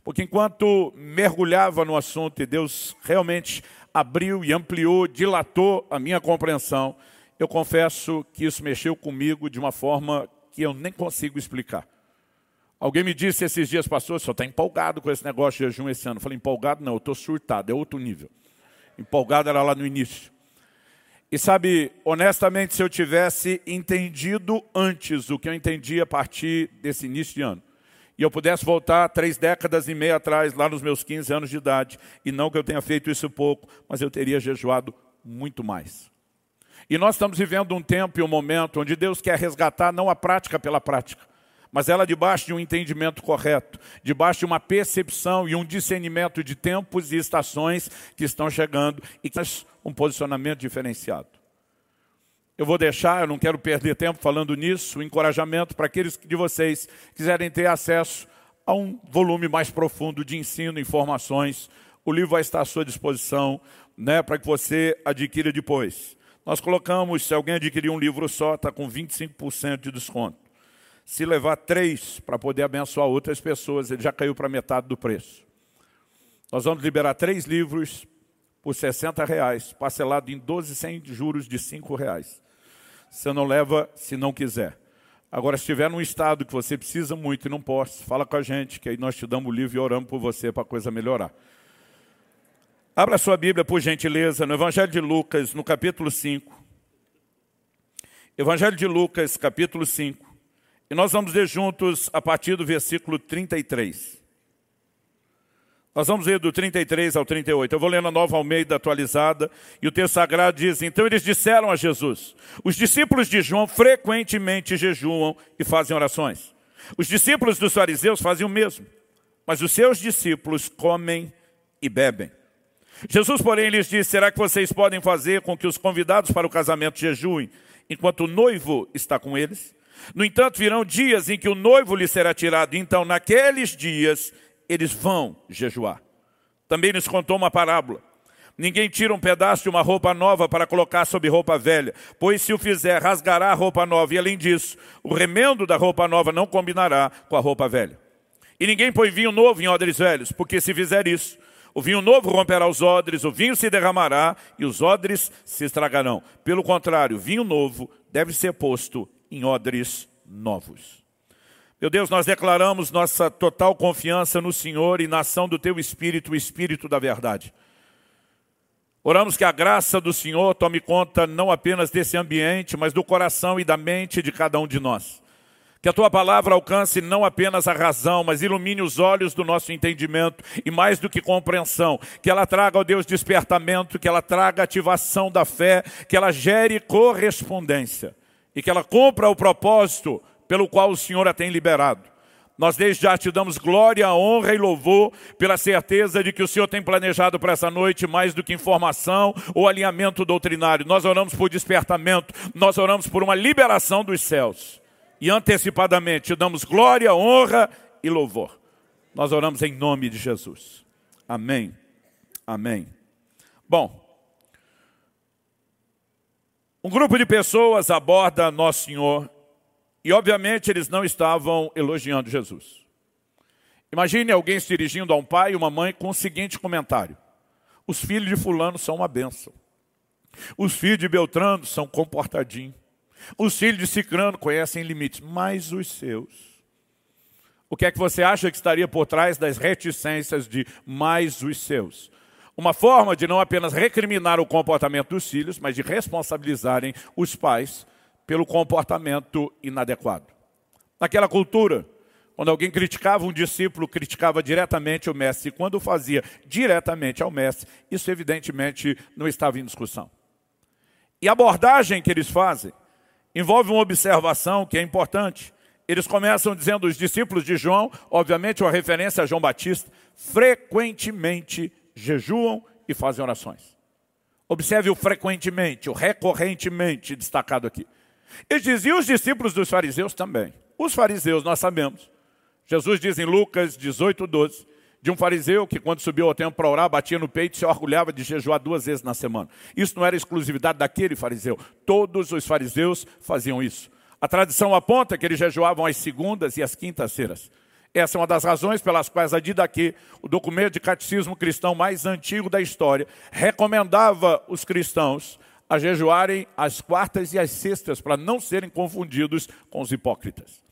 Porque enquanto mergulhava no assunto e Deus realmente abriu e ampliou, dilatou a minha compreensão, eu confesso que isso mexeu comigo de uma forma que eu nem consigo explicar. Alguém me disse esses dias, pastor, só está empolgado com esse negócio de jejum esse ano. Eu falei, empolgado não, eu estou surtado, é outro nível. Empolgado era lá no início. E sabe, honestamente, se eu tivesse entendido antes o que eu entendi a partir desse início de ano, e eu pudesse voltar três décadas e meia atrás, lá nos meus 15 anos de idade, e não que eu tenha feito isso pouco, mas eu teria jejuado muito mais. E nós estamos vivendo um tempo e um momento onde Deus quer resgatar não a prática pela prática, mas ela debaixo de um entendimento correto, debaixo de uma percepção e um discernimento de tempos e estações que estão chegando e que um posicionamento diferenciado. Eu vou deixar, eu não quero perder tempo falando nisso, o encorajamento para aqueles de vocês que quiserem ter acesso a um volume mais profundo de ensino, informações. O livro vai estar à sua disposição né, para que você adquira depois. Nós colocamos, se alguém adquirir um livro só, está com 25% de desconto. Se levar três para poder abençoar outras pessoas, ele já caiu para metade do preço. Nós vamos liberar três livros por 60 reais, parcelado em 12 sem juros de 5 reais. Você não leva se não quiser. Agora, se estiver num estado que você precisa muito e não possa, fala com a gente, que aí nós te damos o livro e oramos por você para a coisa melhorar. Abra sua Bíblia, por gentileza, no Evangelho de Lucas, no capítulo 5. Evangelho de Lucas, capítulo 5. E nós vamos ler juntos a partir do versículo 33. Nós vamos ler do 33 ao 38. Eu vou ler na nova Almeida atualizada. E o texto sagrado diz: Então eles disseram a Jesus: Os discípulos de João frequentemente jejuam e fazem orações. Os discípulos dos fariseus fazem o mesmo. Mas os seus discípulos comem e bebem. Jesus, porém, lhes disse: Será que vocês podem fazer com que os convidados para o casamento jejuem, enquanto o noivo está com eles? No entanto, virão dias em que o noivo lhe será tirado. Então, naqueles dias, eles vão jejuar. Também nos contou uma parábola. Ninguém tira um pedaço de uma roupa nova para colocar sobre roupa velha, pois se o fizer, rasgará a roupa nova, e além disso, o remendo da roupa nova não combinará com a roupa velha. E ninguém põe vinho novo em odres velhos, porque se fizer isso, o vinho novo romperá os odres, o vinho se derramará e os odres se estragarão. Pelo contrário, vinho novo deve ser posto em odres novos. Meu Deus, nós declaramos nossa total confiança no Senhor e na ação do Teu Espírito, o Espírito da verdade. Oramos que a graça do Senhor tome conta não apenas desse ambiente, mas do coração e da mente de cada um de nós. Que a Tua palavra alcance não apenas a razão, mas ilumine os olhos do nosso entendimento e mais do que compreensão. Que ela traga, ó Deus, despertamento, que ela traga ativação da fé, que ela gere correspondência e que ela cumpra o propósito pelo qual o Senhor a tem liberado. Nós desde já te damos glória, honra e louvor pela certeza de que o Senhor tem planejado para essa noite mais do que informação ou alinhamento doutrinário. Nós oramos por despertamento, nós oramos por uma liberação dos céus. E antecipadamente te damos glória, honra e louvor. Nós oramos em nome de Jesus. Amém. Amém. Bom, um grupo de pessoas aborda Nosso Senhor e obviamente eles não estavam elogiando Jesus. Imagine alguém se dirigindo a um pai e uma mãe com o seguinte comentário: Os filhos de fulano são uma bênção. Os filhos de Beltrano são comportadinhos. Os filhos de Cicrano conhecem limites, mas os seus. O que é que você acha que estaria por trás das reticências de mais os seus? Uma forma de não apenas recriminar o comportamento dos filhos, mas de responsabilizarem os pais pelo comportamento inadequado. Naquela cultura, quando alguém criticava um discípulo, criticava diretamente o mestre. E quando fazia diretamente ao mestre, isso evidentemente não estava em discussão. E a abordagem que eles fazem envolve uma observação que é importante. Eles começam dizendo, os discípulos de João, obviamente uma referência a João Batista, frequentemente jejuam e fazem orações. Observe o frequentemente, o recorrentemente destacado aqui. Eles diziam os discípulos dos fariseus também. Os fariseus, nós sabemos. Jesus diz em Lucas 18, 12, de um fariseu que quando subiu ao templo para orar, batia no peito e se orgulhava de jejuar duas vezes na semana. Isso não era exclusividade daquele fariseu. Todos os fariseus faziam isso. A tradição aponta que eles jejuavam às segundas e às quintas-feiras. Essa é uma das razões pelas quais a Didaquê, o documento de catecismo cristão mais antigo da história, recomendava os cristãos a jejuarem às quartas e às sextas, para não serem confundidos com os hipócritas.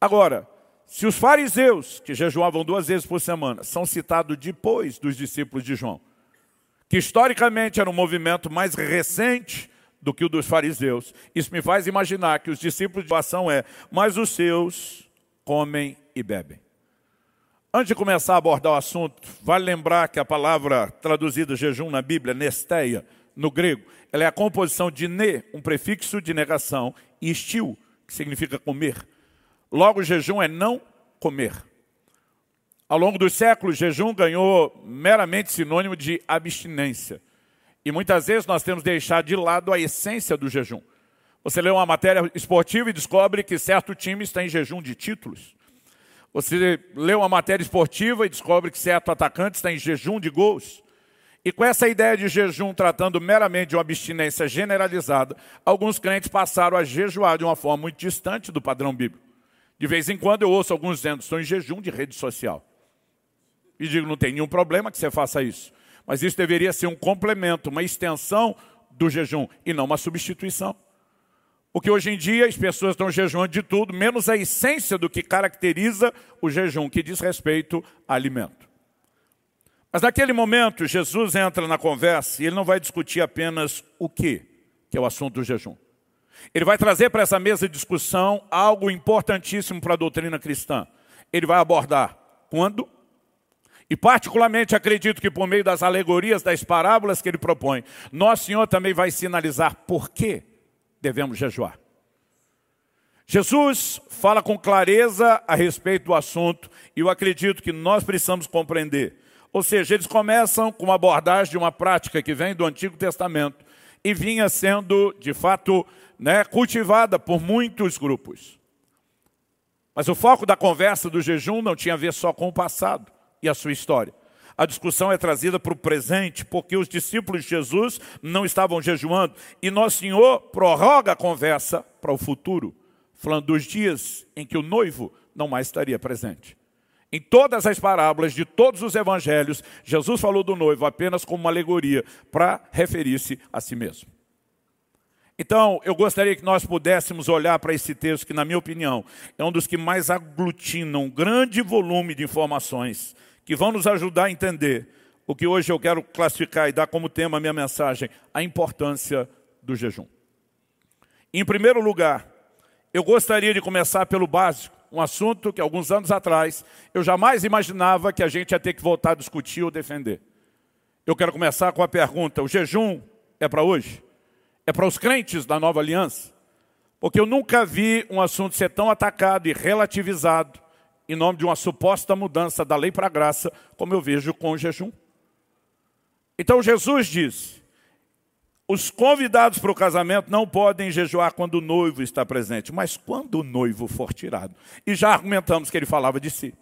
Agora, se os fariseus, que jejuavam duas vezes por semana, são citados depois dos discípulos de João, que historicamente era um movimento mais recente do que o dos fariseus, isso me faz imaginar que os discípulos de ação é, mas os seus comem e bebem. Antes de começar a abordar o assunto, vale lembrar que a palavra traduzida jejum na Bíblia, nesteia, no grego, ela é a composição de ne, um prefixo de negação, e estil, que significa comer. Logo, o jejum é não comer. Ao longo dos séculos, jejum ganhou meramente sinônimo de abstinência. E muitas vezes nós temos deixado de lado a essência do jejum. Você lê uma matéria esportiva e descobre que certo time está em jejum de títulos. Você lê uma matéria esportiva e descobre que certo atacante está em jejum de gols. E com essa ideia de jejum tratando meramente de uma abstinência generalizada, alguns crentes passaram a jejuar de uma forma muito distante do padrão bíblico. De vez em quando eu ouço alguns dizendo, estou em jejum de rede social. E digo, não tem nenhum problema que você faça isso. Mas isso deveria ser um complemento, uma extensão do jejum e não uma substituição. Porque hoje em dia as pessoas estão jejuando de tudo, menos a essência do que caracteriza o jejum, que diz respeito a alimento. Mas naquele momento, Jesus entra na conversa e ele não vai discutir apenas o que, que é o assunto do jejum. Ele vai trazer para essa mesa de discussão algo importantíssimo para a doutrina cristã. Ele vai abordar quando, e particularmente acredito que por meio das alegorias, das parábolas que ele propõe, nosso Senhor também vai sinalizar por que devemos jejuar. Jesus fala com clareza a respeito do assunto e eu acredito que nós precisamos compreender. Ou seja, eles começam com uma abordagem de uma prática que vem do Antigo Testamento e vinha sendo, de fato, né, cultivada por muitos grupos. Mas o foco da conversa do jejum não tinha a ver só com o passado e a sua história. A discussão é trazida para o presente, porque os discípulos de Jesus não estavam jejuando. E Nosso Senhor prorroga a conversa para o futuro, falando dos dias em que o noivo não mais estaria presente. Em todas as parábolas de todos os evangelhos, Jesus falou do noivo apenas como uma alegoria para referir-se a si mesmo. Então, eu gostaria que nós pudéssemos olhar para esse texto, que, na minha opinião, é um dos que mais aglutinam um grande volume de informações que vão nos ajudar a entender o que hoje eu quero classificar e dar como tema a minha mensagem, a importância do jejum. Em primeiro lugar, eu gostaria de começar pelo básico, um assunto que alguns anos atrás eu jamais imaginava que a gente ia ter que voltar a discutir ou defender. Eu quero começar com a pergunta, o jejum é para hoje? É para os crentes da nova aliança? Porque eu nunca vi um assunto ser tão atacado e relativizado em nome de uma suposta mudança da lei para a graça, como eu vejo com o jejum. Então Jesus diz, os convidados para o casamento não podem jejuar quando o noivo está presente, mas quando o noivo for tirado. E já argumentamos que ele falava de si.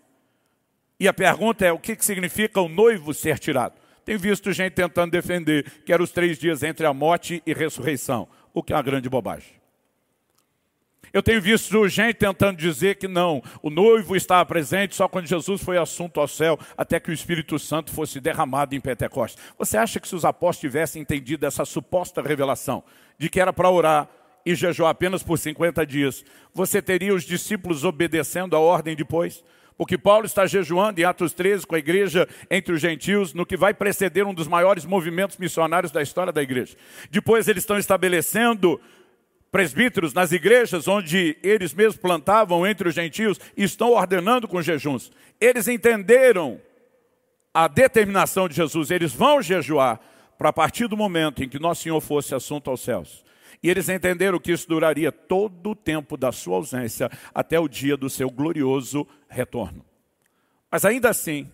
E a pergunta é, o que significa o noivo ser tirado? Tem visto gente tentando defender que eram os três dias entre a morte e ressurreição, o que é uma grande bobagem. Eu tenho visto gente tentando dizer que não, o noivo estava presente só quando Jesus foi assunto ao céu, até que o Espírito Santo fosse derramado em Pentecostes. Você acha que se os apóstolos tivessem entendido essa suposta revelação, de que era para orar e jejuar apenas por 50 dias, você teria os discípulos obedecendo a ordem depois? Porque Paulo está jejuando em Atos 13 com a igreja entre os gentios, no que vai preceder um dos maiores movimentos missionários da história da igreja. Depois eles estão estabelecendo presbíteros nas igrejas onde eles mesmos plantavam entre os gentios estão ordenando com jejuns. Eles entenderam a determinação de Jesus, eles vão jejuar para partir do momento em que Nosso Senhor fosse assunto aos céus. E eles entenderam que isso duraria todo o tempo da sua ausência até o dia do seu glorioso retorno. Mas ainda assim,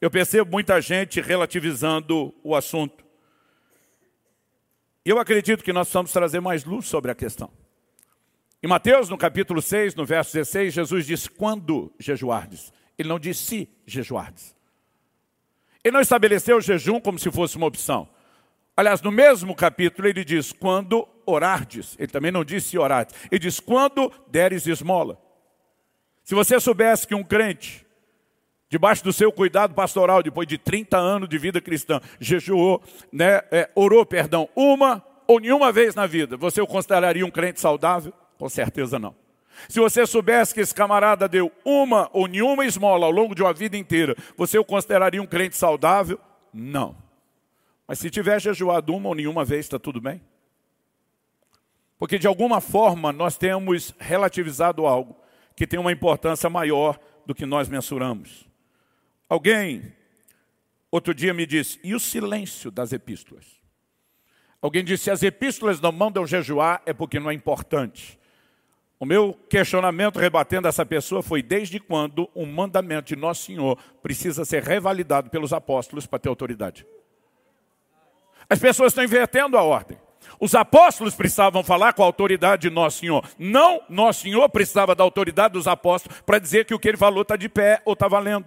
eu percebo muita gente relativizando o assunto. Eu acredito que nós precisamos trazer mais luz sobre a questão. Em Mateus, no capítulo 6, no verso 16, Jesus diz, quando jejuardes? Ele não disse se jejuardes. Ele não estabeleceu o jejum como se fosse uma opção. Aliás, no mesmo capítulo ele diz, quando orardes. Ele também não disse orardes. Ele diz, quando deres esmola. Se você soubesse que um crente debaixo do seu cuidado pastoral, depois de 30 anos de vida cristã, jejuou, né, é, orou, perdão, uma ou nenhuma vez na vida, você o consideraria um crente saudável? Com certeza não. Se você soubesse que esse camarada deu uma ou nenhuma esmola ao longo de uma vida inteira, você o consideraria um crente saudável? Não. Mas se tiver jejuado uma ou nenhuma vez, está tudo bem? Porque de alguma forma nós temos relativizado algo que tem uma importância maior do que nós mensuramos. Alguém, outro dia me disse, e o silêncio das epístolas? Alguém disse, se as epístolas não mandam jejuar, é porque não é importante. O meu questionamento rebatendo essa pessoa foi desde quando um mandamento de Nosso Senhor precisa ser revalidado pelos apóstolos para ter autoridade? As pessoas estão invertendo a ordem. Os apóstolos precisavam falar com a autoridade de Nosso Senhor. Não Nosso Senhor precisava da autoridade dos apóstolos para dizer que o que ele falou está de pé ou está valendo.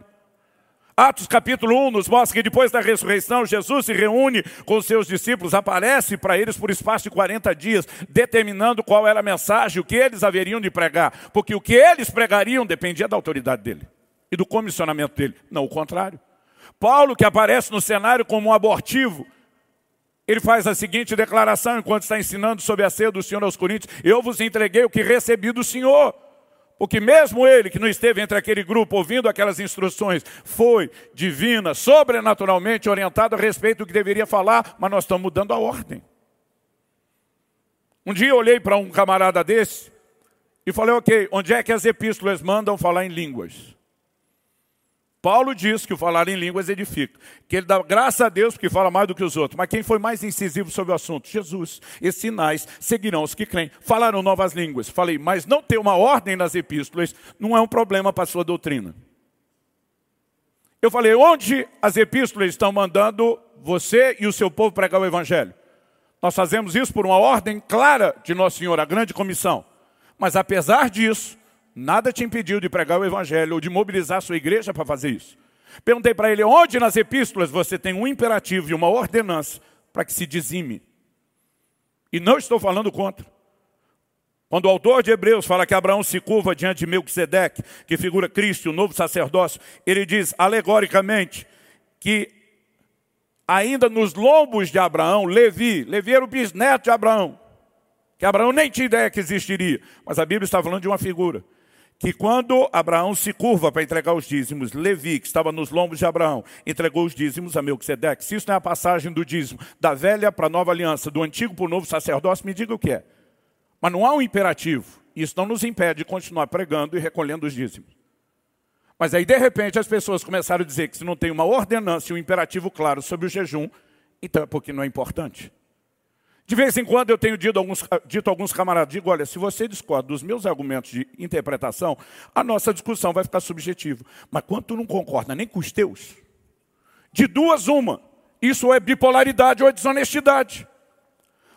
Atos capítulo 1 nos mostra que depois da ressurreição, Jesus se reúne com seus discípulos, aparece para eles por espaço de 40 dias, determinando qual era a mensagem, o que eles haveriam de pregar, porque o que eles pregariam dependia da autoridade dele e do comissionamento dele, não o contrário. Paulo, que aparece no cenário como um abortivo, ele faz a seguinte declaração enquanto está ensinando sobre a ceia do Senhor aos Coríntios: Eu vos entreguei o que recebi do Senhor. Porque mesmo ele, que não esteve entre aquele grupo ouvindo aquelas instruções, foi divina, sobrenaturalmente orientado a respeito do que deveria falar, mas nós estamos mudando a ordem. Um dia eu olhei para um camarada desse e falei, ok, onde é que as epístolas mandam falar em línguas? Paulo diz que o falar em línguas edifica, que ele dá graça a Deus porque fala mais do que os outros. Mas quem foi mais incisivo sobre o assunto? Jesus. E sinais seguirão os que creem. Falaram novas línguas. Falei, mas não ter uma ordem nas epístolas não é um problema para a sua doutrina. Eu falei, onde as epístolas estão mandando você e o seu povo pregar o evangelho? Nós fazemos isso por uma ordem clara de Nosso Senhor, a grande comissão. Mas apesar disso, Nada te impediu de pregar o evangelho ou de mobilizar a sua igreja para fazer isso. Perguntei para ele, onde nas epístolas você tem um imperativo e uma ordenança para que se dizime? E não estou falando contra. Quando o autor de Hebreus fala que Abraão se curva diante de Melquisedeque, que figura Cristo, o novo sacerdócio, ele diz alegoricamente que ainda nos lombos de Abraão, Levi, Levi era o bisneto de Abraão, que Abraão nem tinha ideia que existiria, mas a Bíblia está falando de uma figura que quando Abraão se curva para entregar os dízimos, Levi, que estava nos lombos de Abraão, entregou os dízimos a Melquisedeque. Se isso não é a passagem do dízimo da velha para a nova aliança, do antigo para o novo sacerdócio, me diga o que é. Mas não há um imperativo. Isso não nos impede de continuar pregando e recolhendo os dízimos. Mas aí, de repente, as pessoas começaram a dizer que se não tem uma ordenança e um imperativo claro sobre o jejum, então é porque não é importante. De vez em quando eu tenho dito a alguns, dito alguns camaradas, digo, olha, se você discorda dos meus argumentos de interpretação, a nossa discussão vai ficar subjetiva. Mas quando tu não concorda nem com os teus, de duas uma, isso é bipolaridade ou é desonestidade.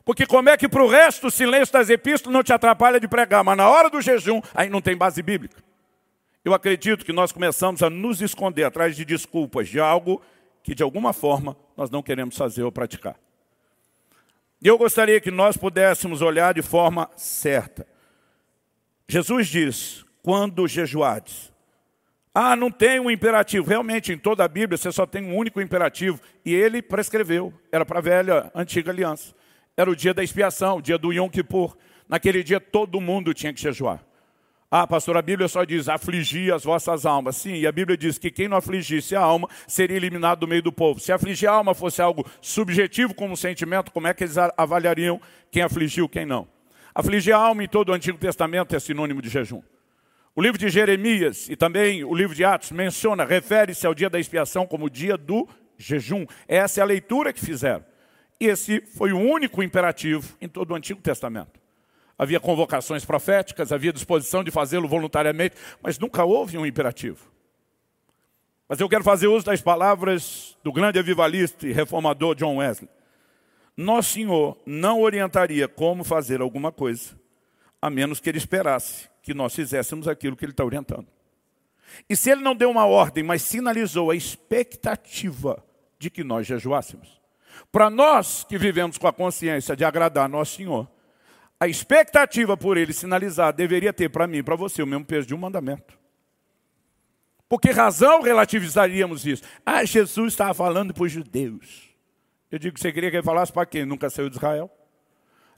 Porque como é que para o resto o silêncio das epístolas não te atrapalha de pregar, mas na hora do jejum, aí não tem base bíblica. Eu acredito que nós começamos a nos esconder atrás de desculpas de algo que de alguma forma nós não queremos fazer ou praticar. E eu gostaria que nós pudéssemos olhar de forma certa. Jesus diz, quando jejuades. Ah, não tem um imperativo. Realmente, em toda a Bíblia, você só tem um único imperativo. E ele prescreveu. Era para a velha, antiga aliança. Era o dia da expiação, o dia do Yom Kippur. Naquele dia, todo mundo tinha que jejuar. Ah, pastor, a Bíblia só diz afligir as vossas almas. Sim, e a Bíblia diz que quem não afligisse a alma seria eliminado do meio do povo. Se afligir a alma fosse algo subjetivo como sentimento, como é que eles avaliariam quem afligiu quem não? Afligir a alma em todo o Antigo Testamento é sinônimo de jejum. O livro de Jeremias e também o livro de Atos menciona, refere-se ao dia da expiação como o dia do jejum. Essa é a leitura que fizeram. E esse foi o único imperativo em todo o Antigo Testamento havia convocações proféticas, havia disposição de fazê-lo voluntariamente, mas nunca houve um imperativo. Mas eu quero fazer uso das palavras do grande avivalista e reformador John Wesley. Nosso Senhor não orientaria como fazer alguma coisa, a menos que Ele esperasse que nós fizéssemos aquilo que Ele está orientando. E se Ele não deu uma ordem, mas sinalizou a expectativa de que nós jejuássemos, para nós que vivemos com a consciência de agradar Nosso Senhor, a expectativa por ele sinalizar deveria ter para mim e para você o mesmo peso de um mandamento. Por que razão relativizaríamos isso? Ah, Jesus estava falando para os judeus. Eu digo que você queria que ele falasse para quem nunca saiu de Israel?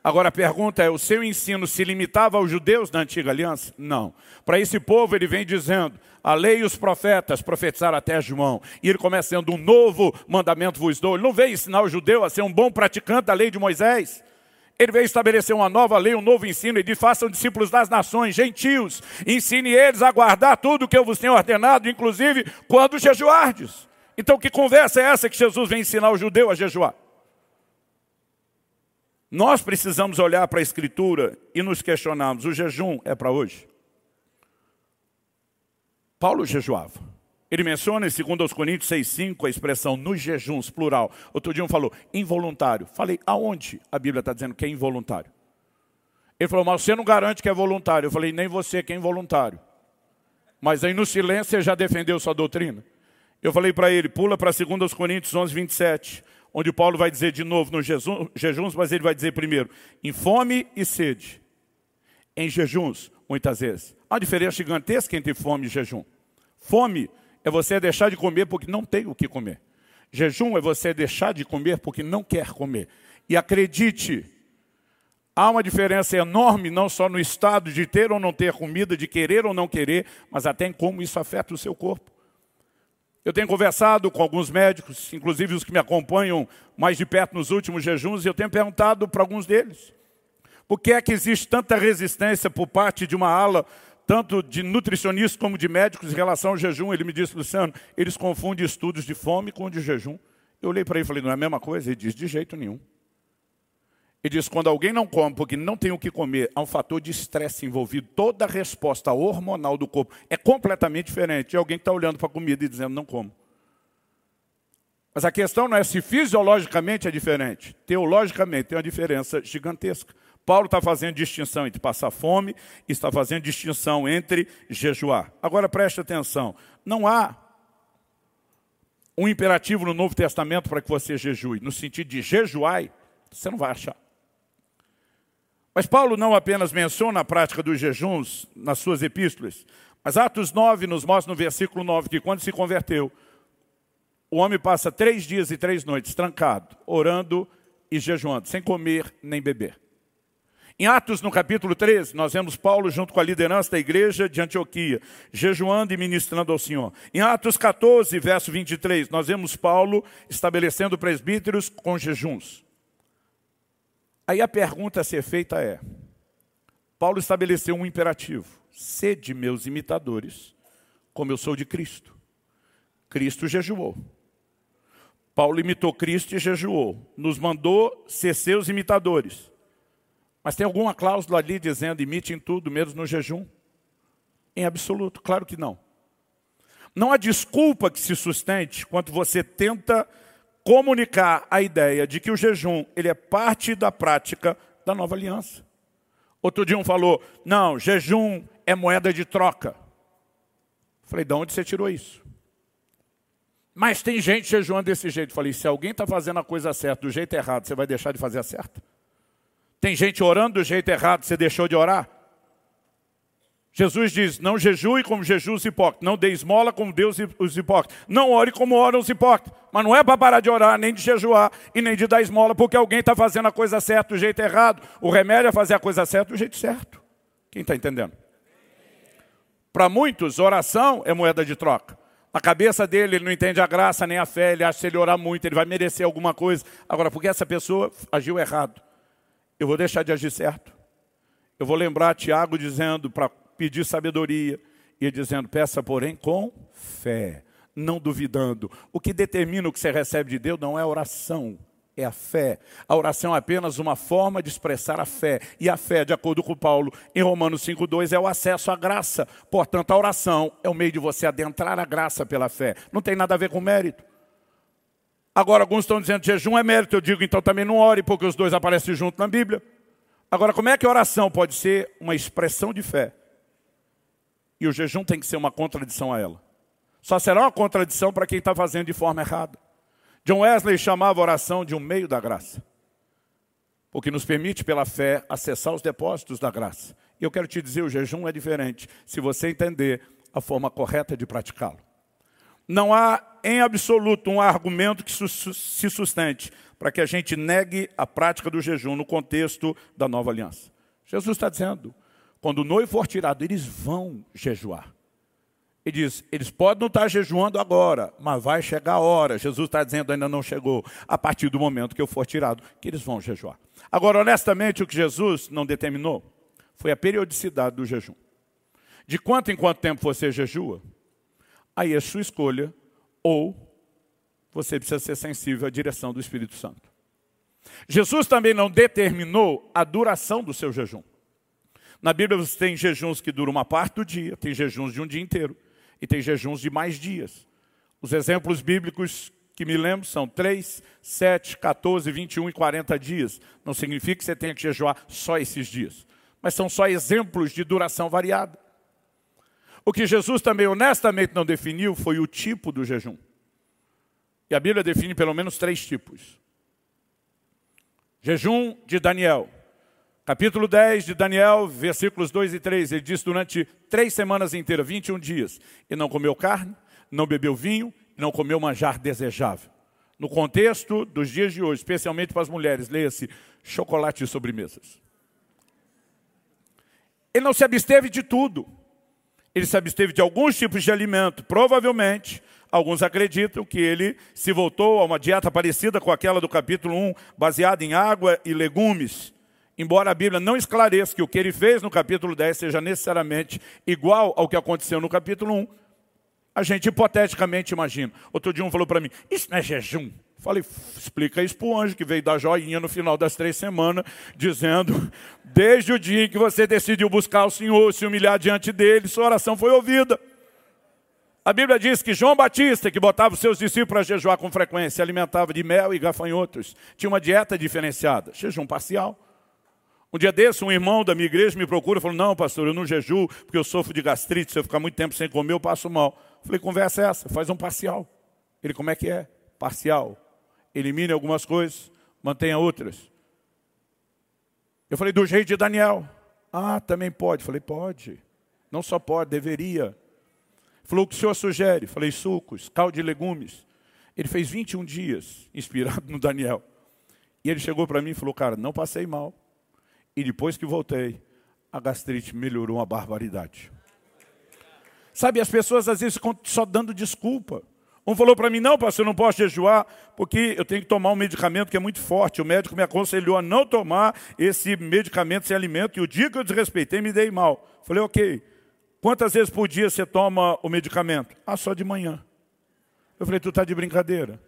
Agora a pergunta é: o seu ensino se limitava aos judeus da antiga aliança? Não. Para esse povo ele vem dizendo: a lei e os profetas profetizaram até João. E ele começa sendo um novo mandamento vos dou. Ele não veio ensinar o judeu a ser um bom praticante da lei de Moisés. Ele veio estabelecer uma nova lei, um novo ensino. Ele diz: façam discípulos das nações, gentios. Ensine eles a guardar tudo que eu vos tenho ordenado, inclusive quando jejuardes. Então, que conversa é essa que Jesus vem ensinar o judeu a jejuar? Nós precisamos olhar para a Escritura e nos questionarmos: o jejum é para hoje? Paulo jejuava. Ele menciona em 2 Coríntios 6,5 a expressão nos jejuns, plural. Outro dia um falou, involuntário. Falei, aonde a Bíblia está dizendo que é involuntário? Ele falou, mas você não garante que é voluntário. Eu falei, nem você que é involuntário. Mas aí no silêncio você já defendeu sua doutrina. Eu falei para ele, pula para 2 Coríntios 11, 27, onde Paulo vai dizer de novo nos jejuns, mas ele vai dizer primeiro, em fome e sede. Em jejuns, muitas vezes. Há uma diferença gigantesca entre fome e jejum. Fome é você deixar de comer porque não tem o que comer. Jejum é você deixar de comer porque não quer comer. E acredite, há uma diferença enorme não só no estado de ter ou não ter comida, de querer ou não querer, mas até em como isso afeta o seu corpo. Eu tenho conversado com alguns médicos, inclusive os que me acompanham mais de perto nos últimos jejuns, e eu tenho perguntado para alguns deles, por que é que existe tanta resistência por parte de uma ala, tanto de nutricionistas como de médicos, em relação ao jejum? Ele me disse, Luciano, eles confundem estudos de fome com de jejum. Eu olhei para ele e falei, não é a mesma coisa? Ele diz, de jeito nenhum. E diz, quando alguém não come porque não tem o que comer, há um fator de estresse envolvido. Toda a resposta hormonal do corpo é completamente diferente. de alguém está olhando para a comida e dizendo, não como. Mas a questão não é se fisiologicamente é diferente. Teologicamente tem uma diferença gigantesca. Paulo está fazendo distinção entre passar fome está fazendo distinção entre jejuar. Agora preste atenção. Não há um imperativo no Novo Testamento para que você jejue. No sentido de jejuai, você não vai achar. Mas Paulo não apenas menciona a prática dos jejuns nas suas epístolas, mas Atos 9 nos mostra no versículo 9 que quando se converteu, o homem passa três dias e três noites trancado, orando e jejuando, sem comer nem beber. Em Atos, no capítulo 13, nós vemos Paulo junto com a liderança da igreja de Antioquia, jejuando e ministrando ao Senhor. Em Atos 14, verso 23, nós vemos Paulo estabelecendo presbíteros com jejuns. Aí a pergunta a ser feita é, Paulo estabeleceu um imperativo, sede meus imitadores, como eu sou de Cristo. Cristo jejuou. Paulo imitou Cristo e jejuou. Nos mandou ser seus imitadores. Mas tem alguma cláusula ali dizendo imite em tudo, menos no jejum? Em absoluto, claro que não. Não há desculpa que se sustente quando você tenta comunicar a ideia de que o jejum ele é parte da prática da nova aliança. Outro dia um falou, não, jejum é moeda de troca. Falei, de onde você tirou isso? Mas tem gente jejuando desse jeito. Falei, se alguém está fazendo a coisa certa do jeito errado, você vai deixar de fazer a certa? Tem gente orando do jeito errado, você deixou de orar? Jesus diz, não jejue como jejum os hipócritas, não dê esmola como Deus os hipócritas, não ore como oram os hipócritas. Mas não é para parar de orar, nem de jejuar e nem de dar esmola, porque alguém está fazendo a coisa certa do jeito errado. O remédio é fazer a coisa certa do jeito certo. Quem está entendendo? Para muitos, oração é moeda de troca. Na cabeça dele, ele não entende a graça nem a fé, ele acha que se ele orar muito, ele vai merecer alguma coisa. Agora, porque essa pessoa agiu errado, eu vou deixar de agir certo. Eu vou lembrar Tiago dizendo para pedir sabedoria e dizendo, peça porém com fé, não duvidando. O que determina o que você recebe de Deus não é a oração, é a fé. A oração é apenas uma forma de expressar a fé. E a fé, de acordo com Paulo, em Romanos 5,2, é o acesso à graça. Portanto, a oração é o meio de você adentrar a graça pela fé. Não tem nada a ver com mérito. Agora, alguns estão dizendo jejum é mérito. Eu digo, então também não ore, porque os dois aparecem juntos na Bíblia. Agora, como é que a oração pode ser uma expressão de fé? E o jejum tem que ser uma contradição a ela. Só será uma contradição para quem está fazendo de forma errada. John Wesley chamava a oração de um meio da graça. Porque nos permite, pela fé, acessar os depósitos da graça. E eu quero te dizer, o jejum é diferente, se você entender a forma correta de praticá-lo. Não há, em absoluto, um argumento que se sustente para que a gente negue a prática do jejum no contexto da nova aliança. Jesus está dizendo, quando o noivo for tirado, eles vão jejuar. Ele diz, eles podem não estar jejuando agora, mas vai chegar a hora. Jesus está dizendo, ainda não chegou, a partir do momento que eu for tirado, que eles vão jejuar. Agora, honestamente, o que Jesus não determinou foi a periodicidade do jejum. De quanto em quanto tempo você jejua, aí é sua escolha, ou você precisa ser sensível à direção do Espírito Santo. Jesus também não determinou a duração do seu jejum. Na Bíblia você tem jejuns que duram uma parte do dia, tem jejuns de um dia inteiro e tem jejuns de mais dias. Os exemplos bíblicos que me lembro são 3, 7, 14, 21 e 40 dias. Não significa que você tenha que jejuar só esses dias, mas são só exemplos de duração variada. O que Jesus também honestamente não definiu foi o tipo do jejum. E a Bíblia define pelo menos três tipos. Jejum de Daniel. Capítulo 10 de Daniel, versículos 2 e 3, ele diz durante três semanas inteiras, 21 dias, e não comeu carne, não bebeu vinho, não comeu manjar desejável. No contexto dos dias de hoje, especialmente para as mulheres, leia-se chocolate e sobremesas. Ele não se absteve de tudo. Ele se absteve de alguns tipos de alimento. Provavelmente, alguns acreditam que ele se voltou a uma dieta parecida com aquela do capítulo 1, baseada em água e legumes embora a Bíblia não esclareça que o que ele fez no capítulo 10 seja necessariamente igual ao que aconteceu no capítulo 1, a gente hipoteticamente imagina. Outro dia um falou para mim, isso não é jejum? Falei, explica isso para o anjo que veio dar joinha no final das três semanas, dizendo, desde o dia em que você decidiu buscar o Senhor, se humilhar diante dele, sua oração foi ouvida. A Bíblia diz que João Batista, que botava os seus discípulos a jejuar com frequência, se alimentava de mel e gafanhotos, tinha uma dieta diferenciada, jejum parcial. Um dia desse, um irmão da minha igreja me procura e falou, não, pastor, eu não jejuo porque eu sofro de gastrite, se eu ficar muito tempo sem comer, eu passo mal. falei, conversa é essa, faz um parcial. Ele, como é que é? Parcial. Elimine algumas coisas, mantenha outras. Eu falei, do jeito de Daniel. Ah, também pode. falei, pode. Não só pode, deveria. Falou, o que o senhor sugere? falei, sucos, caldo de legumes. Ele fez 21 dias, inspirado no Daniel. E ele chegou para mim e falou, cara, não passei mal. E depois que voltei, a gastrite melhorou uma barbaridade. Sabe, as pessoas às vezes ficam só dando desculpa. Um falou para mim, não, pastor, eu não posso jejuar, porque eu tenho que tomar um medicamento que é muito forte. O médico me aconselhou a não tomar esse medicamento, esse alimento, e o dia que eu desrespeitei, me dei mal. Falei, ok, quantas vezes por dia você toma o medicamento? Ah, só de manhã. Eu falei, tu está de brincadeira.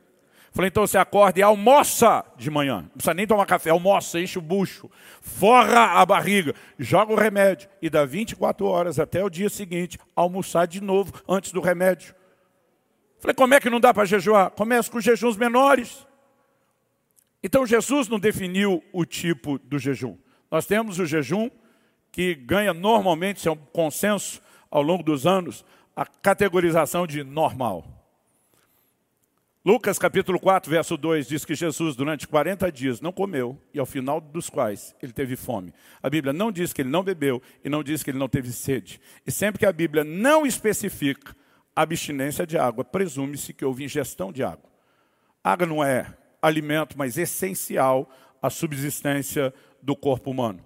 Falei, então você acorda e almoça de manhã. Não precisa nem tomar café, almoça, enche o bucho, forra a barriga, joga o remédio. E dá 24 horas até o dia seguinte, almoçar de novo antes do remédio. Falei, como é que não dá para jejuar? Começa com jejuns menores. Então Jesus não definiu o tipo do jejum. Nós temos o jejum que ganha normalmente, isso é um consenso ao longo dos anos, a categorização de normal. Lucas capítulo 4, verso 2 diz que Jesus durante 40 dias não comeu e ao final dos quais ele teve fome. A Bíblia não diz que ele não bebeu e não diz que ele não teve sede. E sempre que a Bíblia não especifica abstinência de água, presume-se que houve ingestão de água. Água não é alimento, mas essencial à subsistência do corpo humano.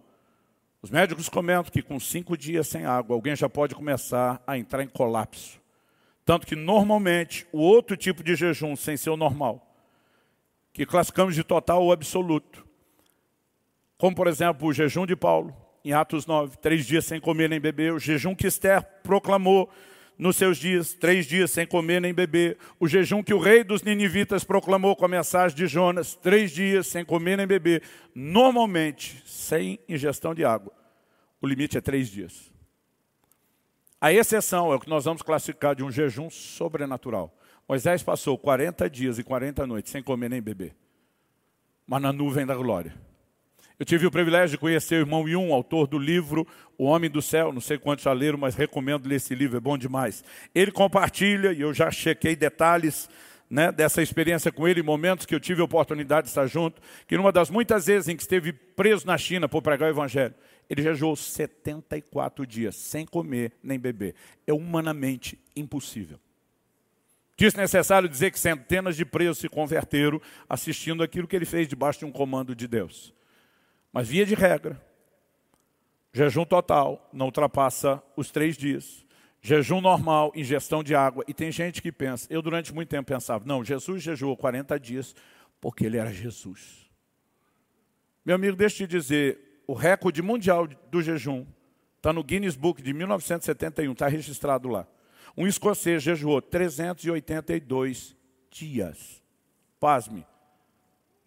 Os médicos comentam que com cinco dias sem água, alguém já pode começar a entrar em colapso. Tanto que, normalmente, o outro tipo de jejum, sem ser o normal, que classificamos de total ou absoluto, como, por exemplo, o jejum de Paulo, em Atos 9, três dias sem comer nem beber, o jejum que Esther proclamou nos seus dias, três dias sem comer nem beber, o jejum que o rei dos ninivitas proclamou com a mensagem de Jonas, três dias sem comer nem beber, normalmente, sem ingestão de água. O limite é três dias. A exceção é o que nós vamos classificar de um jejum sobrenatural. Moisés passou 40 dias e 40 noites sem comer nem beber, mas na nuvem da glória. Eu tive o privilégio de conhecer o irmão Yun, autor do livro O Homem do Céu. Não sei quantos já leram, mas recomendo ler esse livro, é bom demais. Ele compartilha, e eu já chequei detalhes né, dessa experiência com ele, momentos que eu tive a oportunidade de estar junto, que numa das muitas vezes em que esteve preso na China por pregar o Evangelho, ele jejuou 74 dias, sem comer nem beber. É humanamente impossível. necessário dizer que centenas de presos se converteram assistindo aquilo que ele fez debaixo de um comando de Deus. Mas, via de regra, jejum total não ultrapassa os três dias. Jejum normal, ingestão de água. E tem gente que pensa, eu durante muito tempo pensava, não, Jesus jejuou 40 dias porque ele era Jesus. Meu amigo, deixa eu te dizer, o recorde mundial do jejum está no Guinness Book de 1971, está registrado lá. Um escocês jejuou 382 dias. Pasme.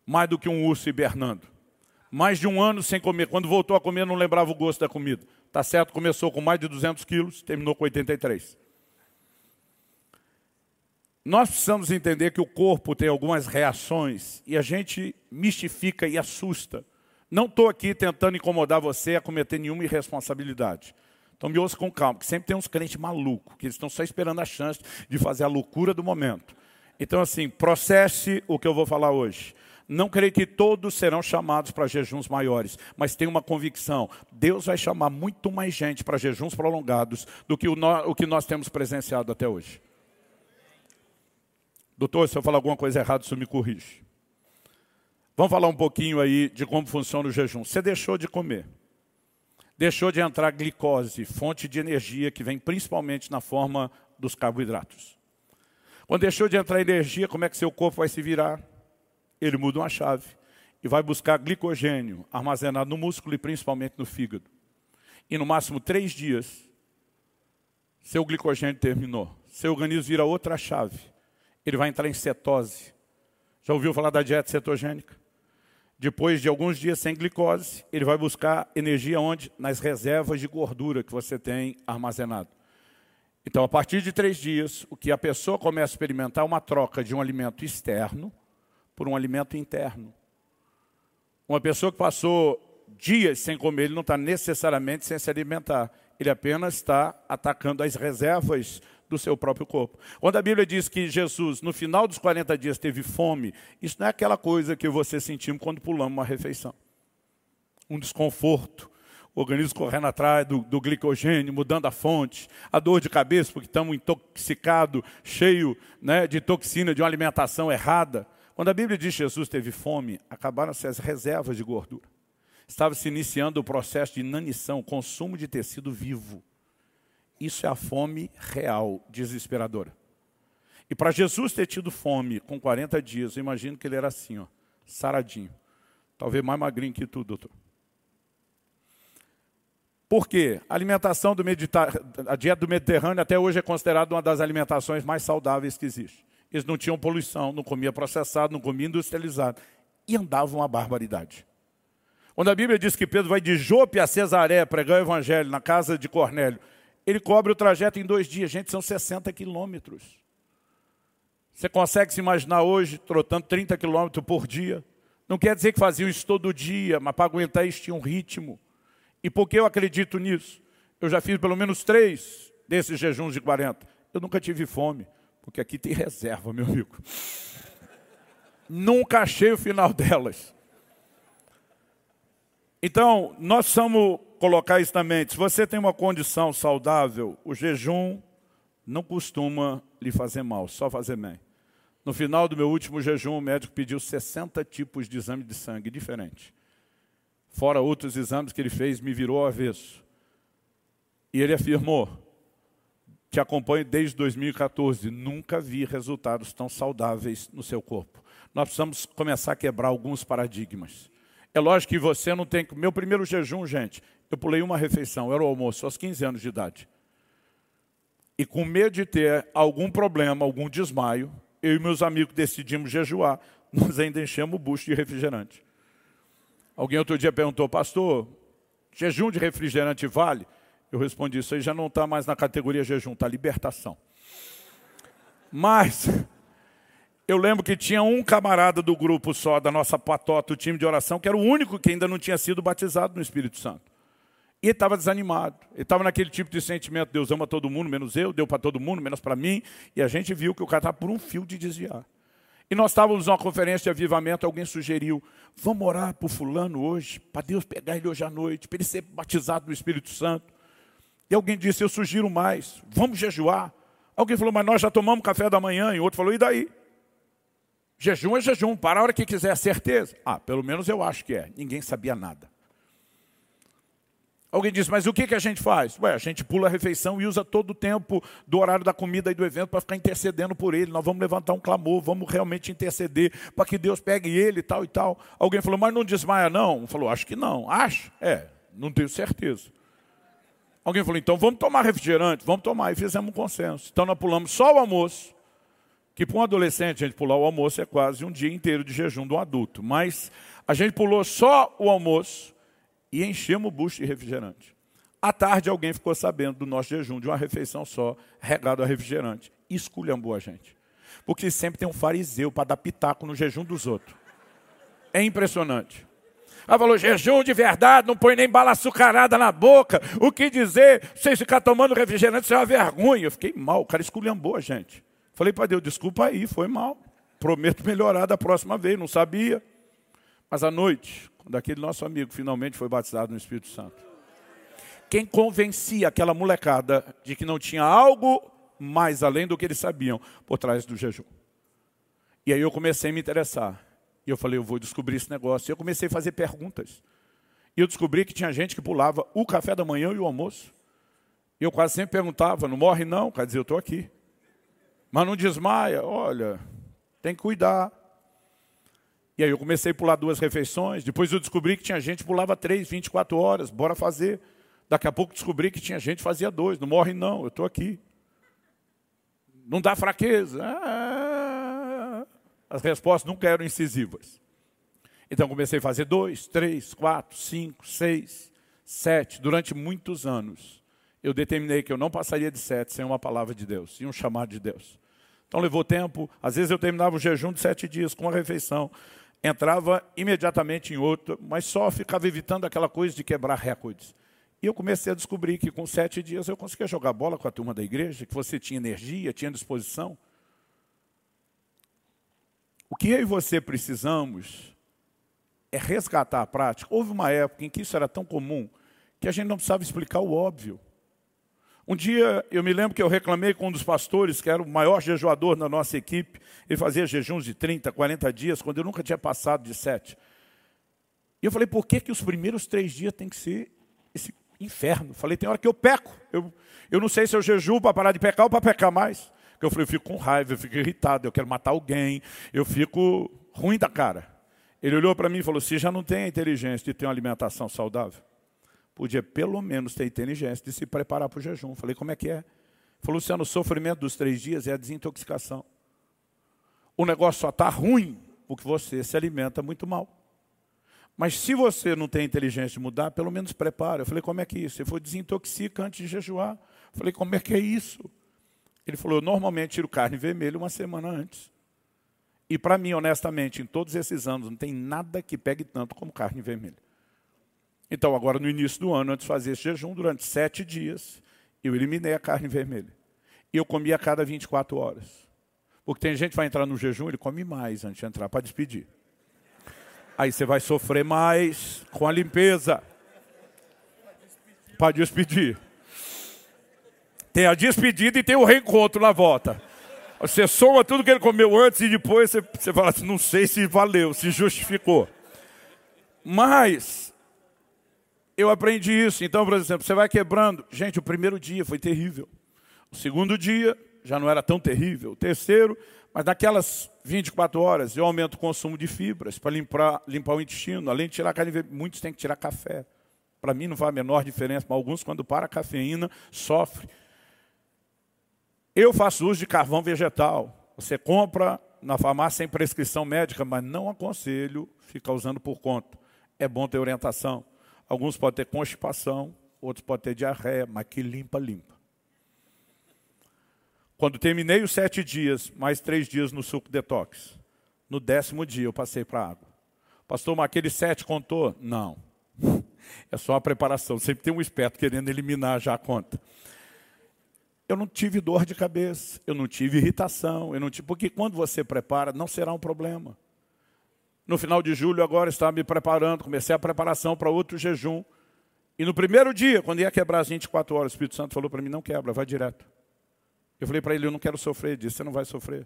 Mais do que um urso hibernando. Mais de um ano sem comer. Quando voltou a comer, não lembrava o gosto da comida. Tá certo, começou com mais de 200 quilos, terminou com 83. Nós precisamos entender que o corpo tem algumas reações e a gente mistifica e assusta. Não estou aqui tentando incomodar você a cometer nenhuma irresponsabilidade. Então me ouça com calma, que sempre tem uns crentes malucos, que eles estão só esperando a chance de fazer a loucura do momento. Então, assim, processe o que eu vou falar hoje. Não creio que todos serão chamados para jejuns maiores, mas tenho uma convicção: Deus vai chamar muito mais gente para jejuns prolongados do que o, o que nós temos presenciado até hoje. Doutor, se eu falar alguma coisa errada, isso me corrige. Vamos falar um pouquinho aí de como funciona o jejum. Você deixou de comer. Deixou de entrar glicose, fonte de energia que vem principalmente na forma dos carboidratos. Quando deixou de entrar energia, como é que seu corpo vai se virar? Ele muda uma chave e vai buscar glicogênio armazenado no músculo e principalmente no fígado. E no máximo três dias, seu glicogênio terminou. Seu organismo vira outra chave. Ele vai entrar em cetose. Já ouviu falar da dieta cetogênica? Depois de alguns dias sem glicose, ele vai buscar energia onde? Nas reservas de gordura que você tem armazenado. Então, a partir de três dias, o que a pessoa começa a experimentar é uma troca de um alimento externo por um alimento interno. Uma pessoa que passou dias sem comer, ele não está necessariamente sem se alimentar. Ele apenas está atacando as reservas do seu próprio corpo. Quando a Bíblia diz que Jesus, no final dos 40 dias, teve fome, isso não é aquela coisa que você sentimos quando pulamos uma refeição. Um desconforto, o organismo correndo atrás do, do, glicogênio, mudando a fonte, a dor de cabeça, porque estamos intoxicados, cheio né, de toxina de uma alimentação errada. Quando a Bíblia diz que Jesus teve fome, acabaram-se as reservas de gordura. Estava se iniciando o processo de inanição, consumo de tecido vivo. Isso é a fome real, desesperadora. E para Jesus ter tido fome com 40 dias, eu imagino que ele era assim, ó, saradinho. Talvez mais magrinho que tu, doutor. Por quê? A alimentação do a dieta do Mediterrâneo até hoje é considerada uma das alimentações mais saudáveis que existe. Eles não tinham poluição, não comia processado, não comia industrializado. E andavam uma barbaridade. Quando a Bíblia diz que Pedro vai de Jope a Cesaré pregar o evangelho na casa de Cornélio, ele cobre o trajeto em dois dias. Gente, são 60 quilômetros. Você consegue se imaginar hoje trotando 30 quilômetros por dia? Não quer dizer que faziam isso todo dia, mas para aguentar isso tinha um ritmo. E por que eu acredito nisso? Eu já fiz pelo menos três desses jejuns de 40. Eu nunca tive fome, porque aqui tem reserva, meu amigo. nunca achei o final delas. Então, nós somos colocar isso na mente. Se você tem uma condição saudável, o jejum não costuma lhe fazer mal, só fazer bem. No final do meu último jejum, o médico pediu 60 tipos de exame de sangue diferentes. Fora outros exames que ele fez, me virou avesso. E ele afirmou, que acompanho desde 2014, nunca vi resultados tão saudáveis no seu corpo. Nós precisamos começar a quebrar alguns paradigmas. É lógico que você não tem... Meu primeiro jejum, gente, eu pulei uma refeição, era o almoço, aos 15 anos de idade. E com medo de ter algum problema, algum desmaio, eu e meus amigos decidimos jejuar. Nós ainda enchemos o bucho de refrigerante. Alguém outro dia perguntou, pastor, jejum de refrigerante vale? Eu respondi, isso aí já não está mais na categoria jejum, está libertação. Mas eu lembro que tinha um camarada do grupo só, da nossa patota, o time de oração, que era o único que ainda não tinha sido batizado no Espírito Santo. E ele estava desanimado. Ele estava naquele tipo de sentimento, Deus ama todo mundo, menos eu, deu para todo mundo, menos para mim. E a gente viu que o cara estava por um fio de desviar. E nós estávamos numa conferência de avivamento, alguém sugeriu, vamos orar por fulano hoje, para Deus pegar ele hoje à noite, para ele ser batizado no Espírito Santo. E alguém disse, eu sugiro mais, vamos jejuar. Alguém falou, mas nós já tomamos café da manhã. E outro falou, e daí? Jejum é jejum, para a hora que quiser, certeza. Ah, pelo menos eu acho que é. Ninguém sabia nada. Alguém diz, mas o que, que a gente faz? Ué, a gente pula a refeição e usa todo o tempo do horário da comida e do evento para ficar intercedendo por ele. Nós vamos levantar um clamor, vamos realmente interceder para que Deus pegue ele e tal e tal. Alguém falou, mas não desmaia não? Falou, acho que não. Acho? É, não tenho certeza. Alguém falou, então vamos tomar refrigerante, vamos tomar. E fizemos um consenso. Então nós pulamos só o almoço, que para um adolescente a gente pular o almoço é quase um dia inteiro de jejum de um adulto. Mas a gente pulou só o almoço e enchemos o bucho de refrigerante. À tarde, alguém ficou sabendo do nosso jejum de uma refeição só, regado a refrigerante. E esculhambou a gente. Porque sempre tem um fariseu para dar pitaco no jejum dos outros. É impressionante. Ela falou, jejum de verdade, não põe nem bala açucarada na boca. O que dizer? Vocês ficar tomando refrigerante, isso é uma vergonha. Eu fiquei mal, o cara esculhambou a gente. Falei para Deus, desculpa aí, foi mal. Prometo melhorar da próxima vez, não sabia. Mas à noite, quando aquele nosso amigo finalmente foi batizado no Espírito Santo, quem convencia aquela molecada de que não tinha algo mais além do que eles sabiam por trás do jejum? E aí eu comecei a me interessar. E eu falei, eu vou descobrir esse negócio. E eu comecei a fazer perguntas. E eu descobri que tinha gente que pulava o café da manhã e o almoço. E eu quase sempre perguntava, não morre não? Quer dizer, eu estou aqui. Mas não desmaia, olha, tem que cuidar. E aí eu comecei a pular duas refeições. Depois eu descobri que tinha gente que pulava três, 24 horas. Bora fazer. Daqui a pouco descobri que tinha gente que fazia dois. Não morre não, eu estou aqui. Não dá fraqueza. Ah, as respostas nunca eram incisivas. Então comecei a fazer dois, três, quatro, cinco, seis, sete. Durante muitos anos, eu determinei que eu não passaria de sete sem uma palavra de Deus e um chamado de Deus. Então levou tempo. Às vezes eu terminava o jejum de sete dias com uma refeição, entrava imediatamente em outra, mas só ficava evitando aquela coisa de quebrar recordes. E eu comecei a descobrir que com sete dias eu conseguia jogar bola com a turma da igreja, que você tinha energia, tinha disposição. O que eu e você precisamos é resgatar a prática. Houve uma época em que isso era tão comum que a gente não precisava explicar o óbvio. Um dia eu me lembro que eu reclamei com um dos pastores, que era o maior jejuador da nossa equipe. Ele fazia jejuns de 30, 40 dias, quando eu nunca tinha passado de sete. E eu falei, por que, que os primeiros três dias tem que ser esse inferno? Falei, tem hora que eu peco. Eu, eu não sei se eu jejuo para parar de pecar ou para pecar mais. Porque eu falei, eu fico com raiva, eu fico irritado, eu quero matar alguém, eu fico ruim da cara. Ele olhou para mim e falou: se já não tem a inteligência de ter uma alimentação saudável, podia pelo menos ter inteligência de se preparar para o jejum. Falei: como é que é? Ele falou: Luciano, o sofrimento dos três dias é a desintoxicação. O negócio só está ruim porque você se alimenta muito mal. Mas se você não tem inteligência de mudar, pelo menos prepara. Eu falei, como é que é isso? Ele falou, desintoxica antes de jejuar. Eu falei, como é que é isso? Ele falou, eu normalmente tiro carne vermelha uma semana antes. E para mim, honestamente, em todos esses anos, não tem nada que pegue tanto como carne vermelha. Então, agora no início do ano, antes de fazer esse jejum, durante sete dias, eu eliminei a carne vermelha. E eu comia a cada 24 horas. Porque tem gente que vai entrar no jejum, ele come mais antes de entrar para despedir. Aí você vai sofrer mais com a limpeza. Para despedir. Tem a despedida e tem o reencontro na volta. Você soma tudo que ele comeu antes e depois você, você fala assim, não sei se valeu, se justificou. Mas eu aprendi isso. Então, por exemplo, você vai quebrando. Gente, o primeiro dia foi terrível. O segundo dia já não era tão terrível. O terceiro, mas naquelas 24 horas eu aumento o consumo de fibras para limpar, limpar o intestino. Além de tirar carne, muitos têm que tirar café. Para mim não faz a menor diferença, mas alguns, quando para a cafeína, sofrem. Eu faço uso de carvão vegetal. Você compra na farmácia sem prescrição médica, mas não aconselho ficar usando por conta. É bom ter orientação. Alguns podem ter constipação, outros podem ter diarreia, mas que limpa, limpa. Quando terminei os sete dias, mais três dias no suco detox, no décimo dia eu passei para a água. Pastor, mas aquele sete contou? Não. É só a preparação. Sempre tem um esperto querendo eliminar já a conta. Eu não tive dor de cabeça, eu não tive irritação, eu não tive, porque quando você prepara, não será um problema. No final de julho, agora estava me preparando, comecei a preparação para outro jejum. E no primeiro dia, quando ia quebrar as 24 horas, o Espírito Santo falou para mim: não quebra, vai direto. Eu falei para ele: eu não quero sofrer. Ele disse: você não vai sofrer.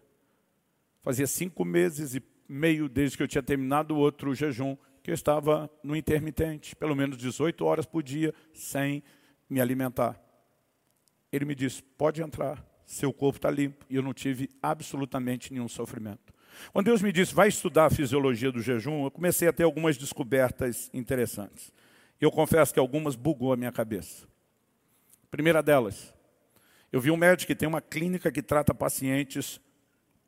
Fazia cinco meses e meio desde que eu tinha terminado o outro jejum, que eu estava no intermitente, pelo menos 18 horas por dia, sem me alimentar. Ele me disse: pode entrar, seu corpo está limpo. E eu não tive absolutamente nenhum sofrimento. Quando Deus me disse, vai estudar a fisiologia do jejum, eu comecei a ter algumas descobertas interessantes. Eu confesso que algumas bugou a minha cabeça. Primeira delas, eu vi um médico que tem uma clínica que trata pacientes,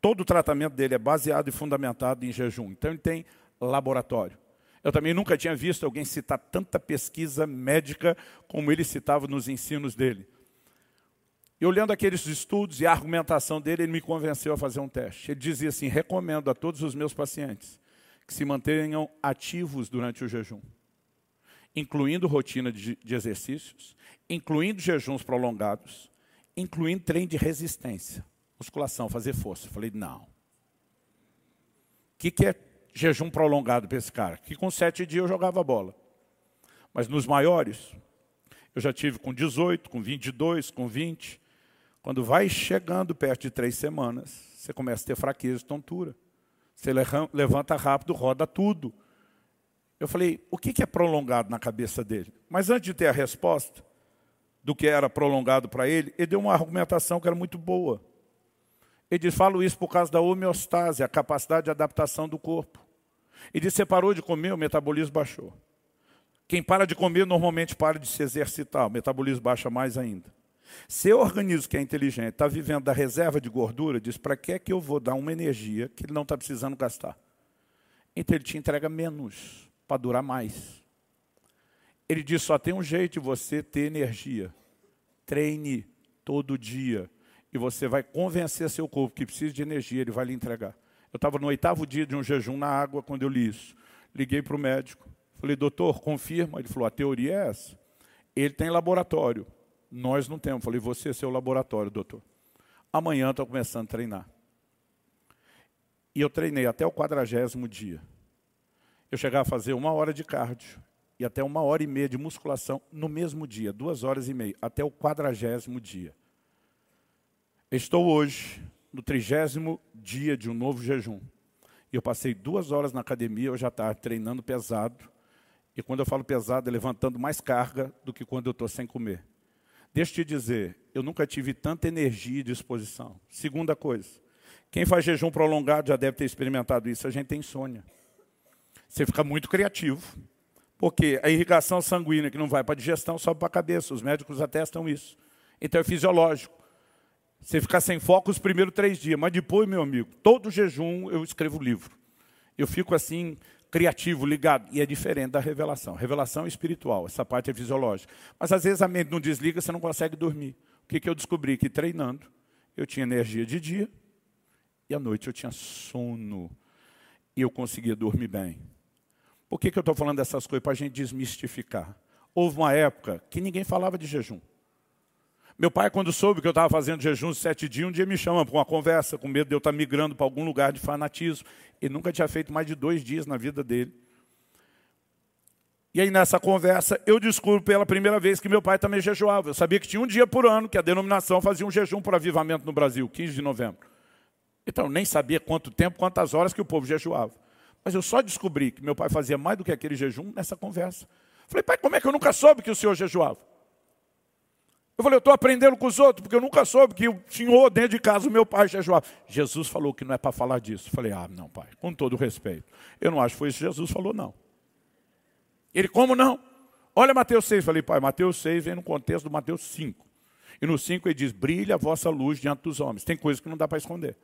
todo o tratamento dele é baseado e fundamentado em jejum. Então ele tem laboratório. Eu também nunca tinha visto alguém citar tanta pesquisa médica como ele citava nos ensinos dele. E olhando aqueles estudos e a argumentação dele, ele me convenceu a fazer um teste. Ele dizia assim: recomendo a todos os meus pacientes que se mantenham ativos durante o jejum, incluindo rotina de, de exercícios, incluindo jejuns prolongados, incluindo treino de resistência. Musculação, fazer força. Eu falei, não. O que, que é jejum prolongado para esse cara? Que com sete dias eu jogava bola. Mas nos maiores, eu já tive com 18, com 22, com 20. Quando vai chegando perto de três semanas, você começa a ter fraqueza tontura. Você levanta rápido, roda tudo. Eu falei, o que é prolongado na cabeça dele? Mas antes de ter a resposta do que era prolongado para ele, ele deu uma argumentação que era muito boa. Ele diz, falo isso por causa da homeostase, a capacidade de adaptação do corpo. Ele disse, você parou de comer, o metabolismo baixou. Quem para de comer normalmente para de se exercitar, o metabolismo baixa mais ainda. Seu organismo que é inteligente está vivendo da reserva de gordura, diz, para que é que eu vou dar uma energia que ele não está precisando gastar? Então ele te entrega menos, para durar mais. Ele diz, só tem um jeito de você ter energia. Treine todo dia. E você vai convencer seu corpo que precisa de energia, ele vai lhe entregar. Eu estava no oitavo dia de um jejum na água quando eu li isso. Liguei para o médico. Falei, doutor, confirma. Ele falou, a teoria é essa. Ele tem laboratório. Nós não temos. Falei, você é seu laboratório, doutor. Amanhã estou começando a treinar. E eu treinei até o quadragésimo dia. Eu chegava a fazer uma hora de cardio e até uma hora e meia de musculação no mesmo dia, duas horas e meia, até o quadragésimo dia. Estou hoje no trigésimo dia de um novo jejum. E eu passei duas horas na academia, eu já estava treinando pesado. E quando eu falo pesado, é levantando mais carga do que quando eu estou sem comer. Deixa eu te dizer, eu nunca tive tanta energia e disposição. Segunda coisa, quem faz jejum prolongado já deve ter experimentado isso, a gente tem insônia. Você fica muito criativo. Porque a irrigação sanguínea que não vai para a digestão sobe para a cabeça. Os médicos atestam isso. Então é fisiológico. Você ficar sem foco os primeiros três dias. Mas depois, meu amigo, todo jejum eu escrevo livro. Eu fico assim, criativo, ligado. E é diferente da revelação. Revelação é espiritual, essa parte é fisiológica. Mas às vezes a mente não desliga, você não consegue dormir. O que, que eu descobri? Que treinando, eu tinha energia de dia e à noite eu tinha sono. E eu conseguia dormir bem. Por que, que eu estou falando dessas coisas? Para a gente desmistificar. Houve uma época que ninguém falava de jejum. Meu pai, quando soube que eu estava fazendo jejum de sete dias, um dia me chama para uma conversa, com medo de eu estar tá migrando para algum lugar de fanatismo. Ele nunca tinha feito mais de dois dias na vida dele. E aí, nessa conversa, eu descubro pela primeira vez que meu pai também jejuava. Eu sabia que tinha um dia por ano que a denominação fazia um jejum por avivamento no Brasil, 15 de novembro. Então, eu nem sabia quanto tempo, quantas horas que o povo jejuava. Mas eu só descobri que meu pai fazia mais do que aquele jejum nessa conversa. Falei, pai, como é que eu nunca soube que o senhor jejuava? Eu falei, eu estou aprendendo com os outros, porque eu nunca soube que o senhor, dentro de casa, o meu pai jejuava. Jesus falou que não é para falar disso. Eu falei, ah, não, pai, com todo respeito. Eu não acho que foi isso que Jesus falou, não. Ele, como não? Olha Mateus 6. Eu falei, pai, Mateus 6 vem no contexto do Mateus 5. E no 5 ele diz, brilha a vossa luz diante dos homens. Tem coisas que não dá para esconder.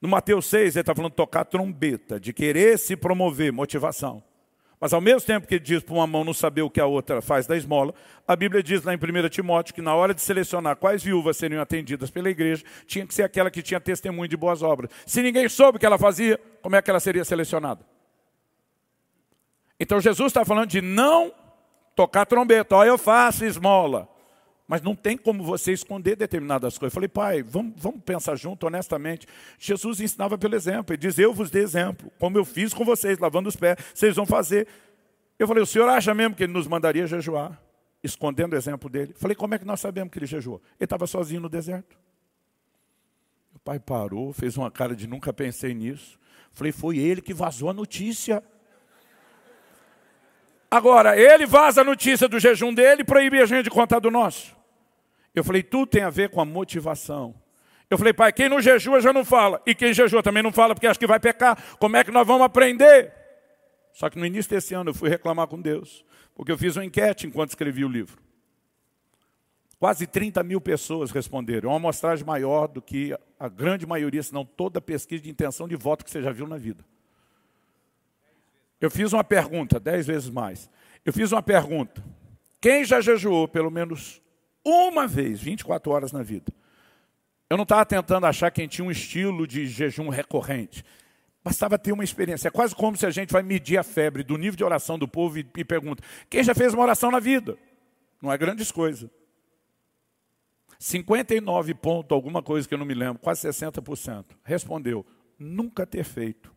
No Mateus 6 ele está falando tocar trombeta, de querer se promover, motivação. Mas ao mesmo tempo que diz para uma mão não saber o que a outra faz da esmola, a Bíblia diz lá em 1 Timóteo que na hora de selecionar quais viúvas seriam atendidas pela igreja, tinha que ser aquela que tinha testemunho de boas obras. Se ninguém soube o que ela fazia, como é que ela seria selecionada? Então Jesus está falando de não tocar trombeta. Ó, eu faço esmola. Mas não tem como você esconder determinadas coisas. Eu falei, pai, vamos, vamos pensar junto, honestamente. Jesus ensinava pelo exemplo. Ele diz, eu vos dei exemplo. Como eu fiz com vocês, lavando os pés, vocês vão fazer. Eu falei, o senhor acha mesmo que ele nos mandaria jejuar? Escondendo o exemplo dele. Eu falei, como é que nós sabemos que ele jejuou? Ele estava sozinho no deserto. O pai parou, fez uma cara de nunca pensei nisso. Eu falei, foi ele que vazou a notícia. Agora, ele vaza a notícia do jejum dele e proíbe a gente de contar do nosso. Eu falei, tudo tem a ver com a motivação. Eu falei, pai, quem não jejua já não fala. E quem jejua também não fala porque acha que vai pecar. Como é que nós vamos aprender? Só que no início desse ano eu fui reclamar com Deus. Porque eu fiz uma enquete enquanto escrevi o livro. Quase 30 mil pessoas responderam. É uma amostragem maior do que a grande maioria, se não toda pesquisa de intenção de voto que você já viu na vida. Eu fiz uma pergunta, dez vezes mais. Eu fiz uma pergunta. Quem já jejuou pelo menos uma vez, 24 horas na vida? Eu não estava tentando achar quem tinha um estilo de jejum recorrente. Bastava ter uma experiência. É quase como se a gente vai medir a febre do nível de oração do povo e, e pergunta: quem já fez uma oração na vida? Não é grandes coisas. 59 ponto, alguma coisa que eu não me lembro, quase 60%, respondeu, nunca ter feito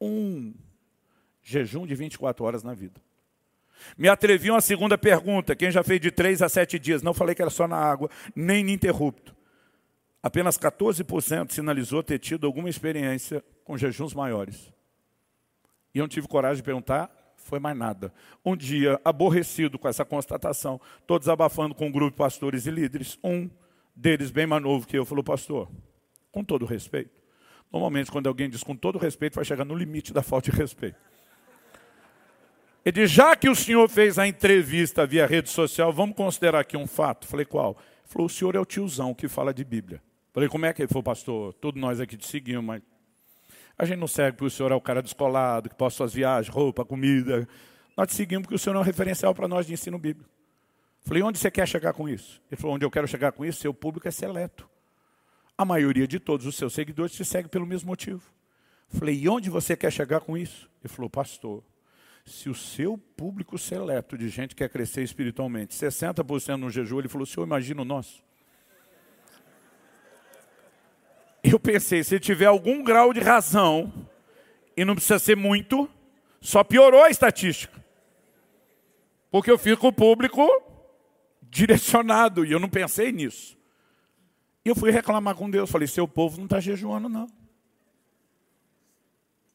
um jejum de 24 horas na vida. Me atrevi a uma segunda pergunta, quem já fez de 3 a 7 dias? Não falei que era só na água, nem ininterrupto. Apenas 14% sinalizou ter tido alguma experiência com jejuns maiores. E eu não tive coragem de perguntar, foi mais nada. Um dia, aborrecido com essa constatação, todos abafando com um grupo de pastores e líderes, um deles, bem mais novo que eu, falou, pastor, com todo respeito. Normalmente, quando alguém diz com todo respeito, vai chegar no limite da falta de respeito. Ele diz, já que o senhor fez a entrevista via rede social, vamos considerar aqui um fato. Falei, qual? Ele falou, o senhor é o tiozão que fala de Bíblia. Falei, como é que ele falou, pastor? Todos nós aqui te seguimos, mas a gente não segue porque o senhor é o cara descolado, que posta suas viagens, roupa, comida. Nós te seguimos porque o senhor é um referencial para nós de ensino bíblico. Falei, onde você quer chegar com isso? Ele falou, onde eu quero chegar com isso, seu público é seleto. A maioria de todos os seus seguidores te segue pelo mesmo motivo. Falei, e onde você quer chegar com isso? Ele falou, pastor, se o seu público seleto de gente quer crescer espiritualmente, 60% no jejum, ele falou, senhor imagina o nosso? Eu pensei, se tiver algum grau de razão, e não precisa ser muito, só piorou a estatística. Porque eu fico o público direcionado, e eu não pensei nisso. E eu fui reclamar com Deus, falei, seu povo não está jejuando não.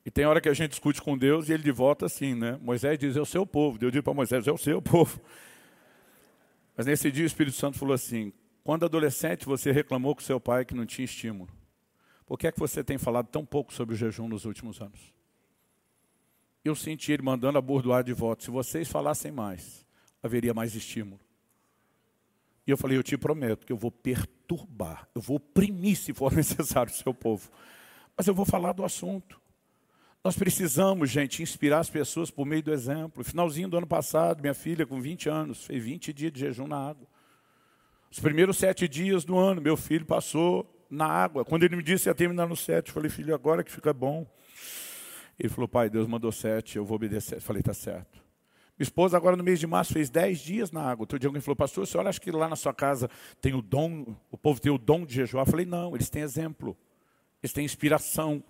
E tem hora que a gente discute com Deus e ele de volta assim, né? Moisés diz, é o seu povo. Deus diz para Moisés, é o seu povo. Mas nesse dia o Espírito Santo falou assim, quando adolescente você reclamou com seu pai que não tinha estímulo. Por que é que você tem falado tão pouco sobre o jejum nos últimos anos? Eu senti ele mandando a bordoar de volta. Se vocês falassem mais, haveria mais estímulo. E eu falei, eu te prometo que eu vou perturbar, eu vou oprimir se for necessário o seu povo. Mas eu vou falar do assunto. Nós precisamos, gente, inspirar as pessoas por meio do exemplo. Finalzinho do ano passado, minha filha, com 20 anos, fez 20 dias de jejum na água. Os primeiros sete dias do ano, meu filho passou na água. Quando ele me disse que ia terminar no sete, eu falei, filho, agora que fica bom. Ele falou, pai, Deus mandou sete, eu vou obedecer. Eu falei, tá certo. Minha esposa agora no mês de março fez dez dias na água. Outro dia alguém falou, pastor, você acha que lá na sua casa tem o dom, o povo tem o dom de jejuar? Eu falei, não, eles têm exemplo, eles têm inspiração.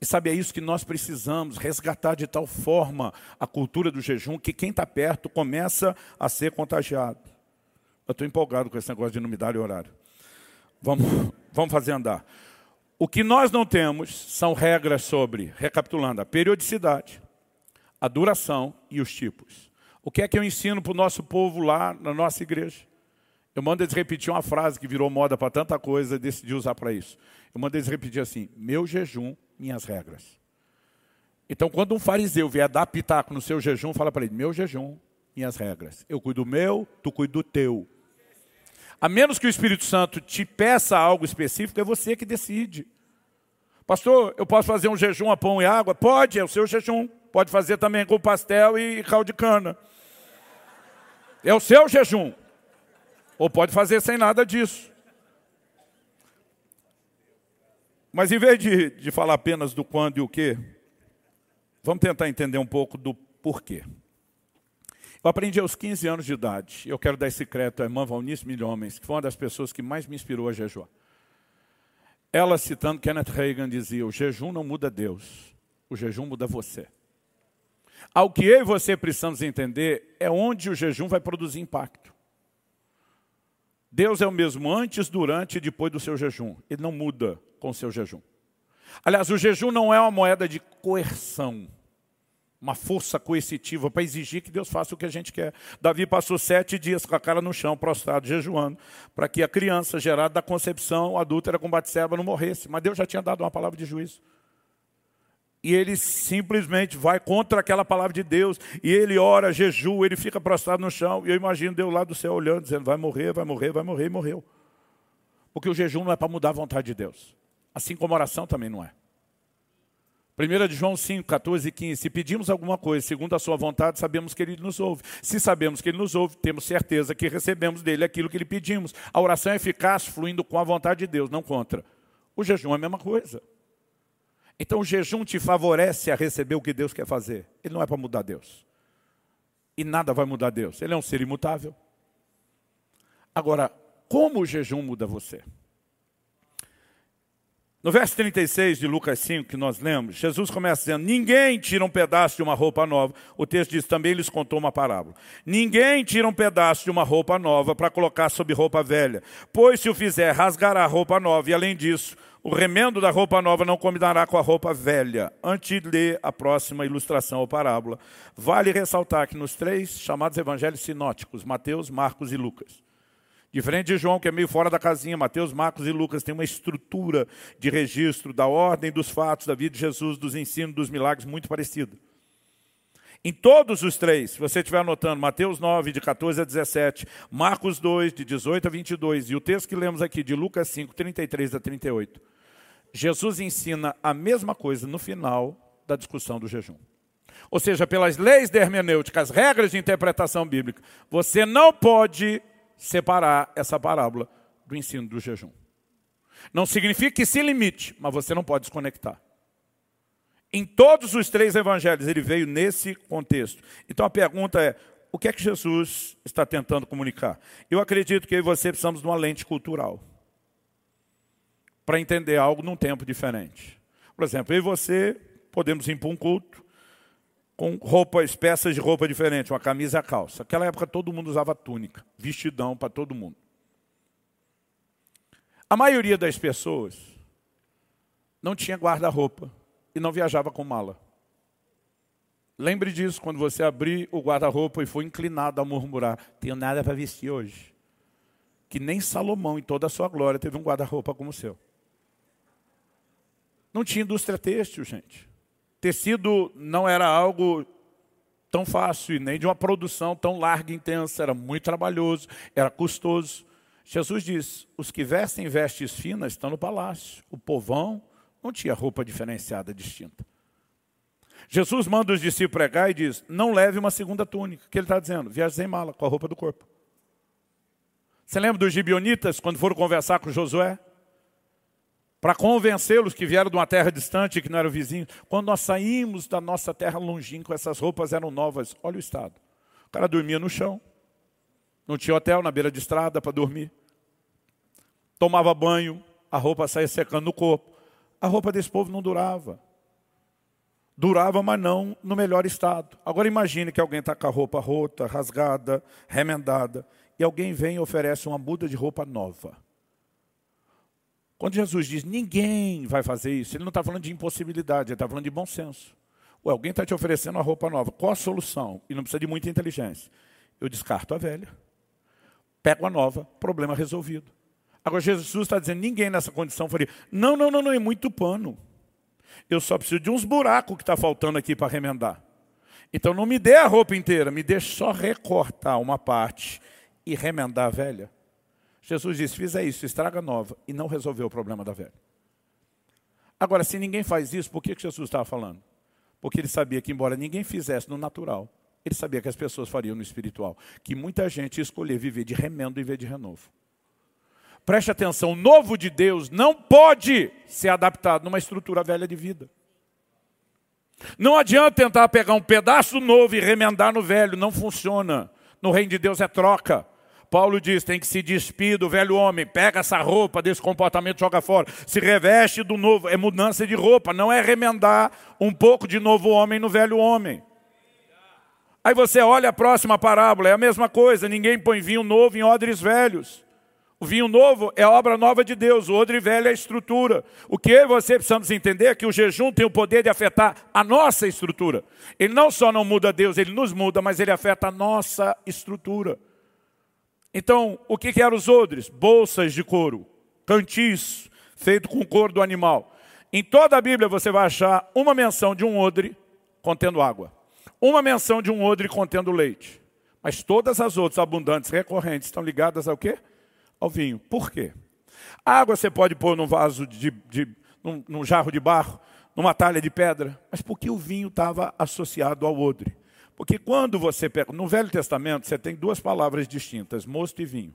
E sabe, é isso que nós precisamos, resgatar de tal forma a cultura do jejum, que quem está perto começa a ser contagiado. Eu estou empolgado com esse negócio de não me horário. Vamos, vamos fazer andar. O que nós não temos são regras sobre, recapitulando, a periodicidade, a duração e os tipos. O que é que eu ensino para o nosso povo lá na nossa igreja? Eu mando eles repetir uma frase que virou moda para tanta coisa, decidi usar para isso. Eu mando eles repetir assim, meu jejum, minhas regras. Então, quando um fariseu vier dar pitaco no seu jejum, fala para ele, meu jejum, minhas regras. Eu cuido do meu, tu cuida do teu. A menos que o Espírito Santo te peça algo específico, é você que decide. Pastor, eu posso fazer um jejum a pão e água? Pode, é o seu jejum. Pode fazer também com pastel e caldo de cana. É o seu jejum. Ou pode fazer sem nada disso. Mas em vez de, de falar apenas do quando e o que, vamos tentar entender um pouco do porquê. Eu aprendi aos 15 anos de idade. Eu quero dar esse crédito à irmã Valnice Milhomens, que foi uma das pessoas que mais me inspirou a jejuar. Ela, citando Kenneth Reagan, dizia, o jejum não muda Deus, o jejum muda você. Ao que eu e você precisamos entender é onde o jejum vai produzir impacto. Deus é o mesmo antes, durante e depois do seu jejum. Ele não muda com o seu jejum. Aliás, o jejum não é uma moeda de coerção uma força coercitiva para exigir que Deus faça o que a gente quer. Davi passou sete dias com a cara no chão, prostrado, jejuando, para que a criança gerada da concepção adúltera com Batseba não morresse. Mas Deus já tinha dado uma palavra de juízo. E ele simplesmente vai contra aquela palavra de Deus, e ele ora, jejua, ele fica prostrado no chão, e eu imagino Deus lá do céu olhando, dizendo, vai morrer, vai morrer, vai morrer, e morreu. Porque o jejum não é para mudar a vontade de Deus. Assim como a oração também não é. 1 de João 5, 14 e 15. Se pedimos alguma coisa segundo a sua vontade, sabemos que ele nos ouve. Se sabemos que ele nos ouve, temos certeza que recebemos dele aquilo que lhe pedimos. A oração é eficaz, fluindo com a vontade de Deus, não contra. O jejum é a mesma coisa. Então o jejum te favorece a receber o que Deus quer fazer. Ele não é para mudar Deus. E nada vai mudar Deus. Ele é um ser imutável. Agora, como o jejum muda você. No verso 36 de Lucas 5, que nós lemos, Jesus começa dizendo: Ninguém tira um pedaço de uma roupa nova. O texto diz também, lhes contou uma parábola. Ninguém tira um pedaço de uma roupa nova para colocar sobre roupa velha, pois se o fizer, rasgará a roupa nova, e além disso, o remendo da roupa nova não combinará com a roupa velha. Antes de ler a próxima ilustração ou parábola, vale ressaltar que nos três chamados evangelhos sinóticos, Mateus, Marcos e Lucas, Diferente de João, que é meio fora da casinha, Mateus, Marcos e Lucas têm uma estrutura de registro da ordem dos fatos da vida de Jesus, dos ensinos, dos milagres muito parecida. Em todos os três, se você estiver anotando, Mateus 9, de 14 a 17, Marcos 2, de 18 a 22, e o texto que lemos aqui, de Lucas 5, 33 a 38, Jesus ensina a mesma coisa no final da discussão do jejum. Ou seja, pelas leis da hermenêutica, as regras de interpretação bíblica, você não pode separar essa parábola do ensino do jejum. Não significa que se limite, mas você não pode desconectar. Em todos os três evangelhos ele veio nesse contexto. Então a pergunta é: o que é que Jesus está tentando comunicar? Eu acredito que eu e você precisamos de uma lente cultural para entender algo num tempo diferente. Por exemplo, eu e você podemos ir para um culto com roupas, peças de roupa diferentes, uma camisa e calça. Naquela época todo mundo usava túnica, vestidão para todo mundo. A maioria das pessoas não tinha guarda-roupa e não viajava com mala. Lembre disso quando você abrir o guarda-roupa e for inclinado a murmurar: Tenho nada para vestir hoje. Que nem Salomão, em toda a sua glória, teve um guarda-roupa como o seu. Não tinha indústria têxtil, gente. Tecido não era algo tão fácil, nem de uma produção tão larga e intensa, era muito trabalhoso, era custoso. Jesus diz: os que vestem vestes finas estão no palácio. O povão não tinha roupa diferenciada, distinta. Jesus manda os discípulos pregar e diz: não leve uma segunda túnica. O que ele está dizendo? Viaje sem mala, com a roupa do corpo. Você lembra dos gibionitas, quando foram conversar com Josué? Para convencê-los que vieram de uma terra distante, que não era o vizinho. Quando nós saímos da nossa terra longínqua, essas roupas eram novas. Olha o estado. O cara dormia no chão. Não tinha hotel na beira de estrada para dormir. Tomava banho, a roupa saía secando no corpo. A roupa desse povo não durava. Durava, mas não no melhor estado. Agora imagine que alguém está com a roupa rota, rasgada, remendada, e alguém vem e oferece uma muda de roupa nova. Quando Jesus diz ninguém vai fazer isso, ele não está falando de impossibilidade, ele está falando de bom senso. Ué, alguém está te oferecendo uma roupa nova, qual a solução? E não precisa de muita inteligência. Eu descarto a velha, pego a nova, problema resolvido. Agora Jesus está dizendo, ninguém nessa condição faria, não, não, não, não, é muito pano. Eu só preciso de uns buracos que está faltando aqui para remendar. Então não me dê a roupa inteira, me deixe só recortar uma parte e remendar a velha. Jesus disse: fizer isso, estraga nova, e não resolveu o problema da velha. Agora, se ninguém faz isso, por que Jesus estava falando? Porque ele sabia que, embora ninguém fizesse no natural, ele sabia que as pessoas fariam no espiritual. Que muita gente ia escolher viver de remendo em vez de renovo. Preste atenção: o novo de Deus não pode ser adaptado numa estrutura velha de vida. Não adianta tentar pegar um pedaço novo e remendar no velho, não funciona. No reino de Deus é troca. Paulo diz: tem que se despir do velho homem, pega essa roupa desse comportamento, joga fora, se reveste do novo. É mudança de roupa, não é remendar um pouco de novo homem no velho homem. Aí você olha a próxima parábola, é a mesma coisa: ninguém põe vinho novo em odres velhos. O vinho novo é a obra nova de Deus, o odre velho é a estrutura. O que você precisamos entender é que o jejum tem o poder de afetar a nossa estrutura. Ele não só não muda Deus, ele nos muda, mas ele afeta a nossa estrutura. Então, o que, que eram os odres? Bolsas de couro, cantis, feito com couro do animal. Em toda a Bíblia você vai achar uma menção de um odre contendo água. Uma menção de um odre contendo leite. Mas todas as outras abundantes, recorrentes, estão ligadas ao quê? Ao vinho. Por quê? A água você pode pôr num vaso de, de num, num jarro de barro, numa talha de pedra, mas por que o vinho estava associado ao odre? Porque quando você pega. No Velho Testamento, você tem duas palavras distintas: mosto e vinho.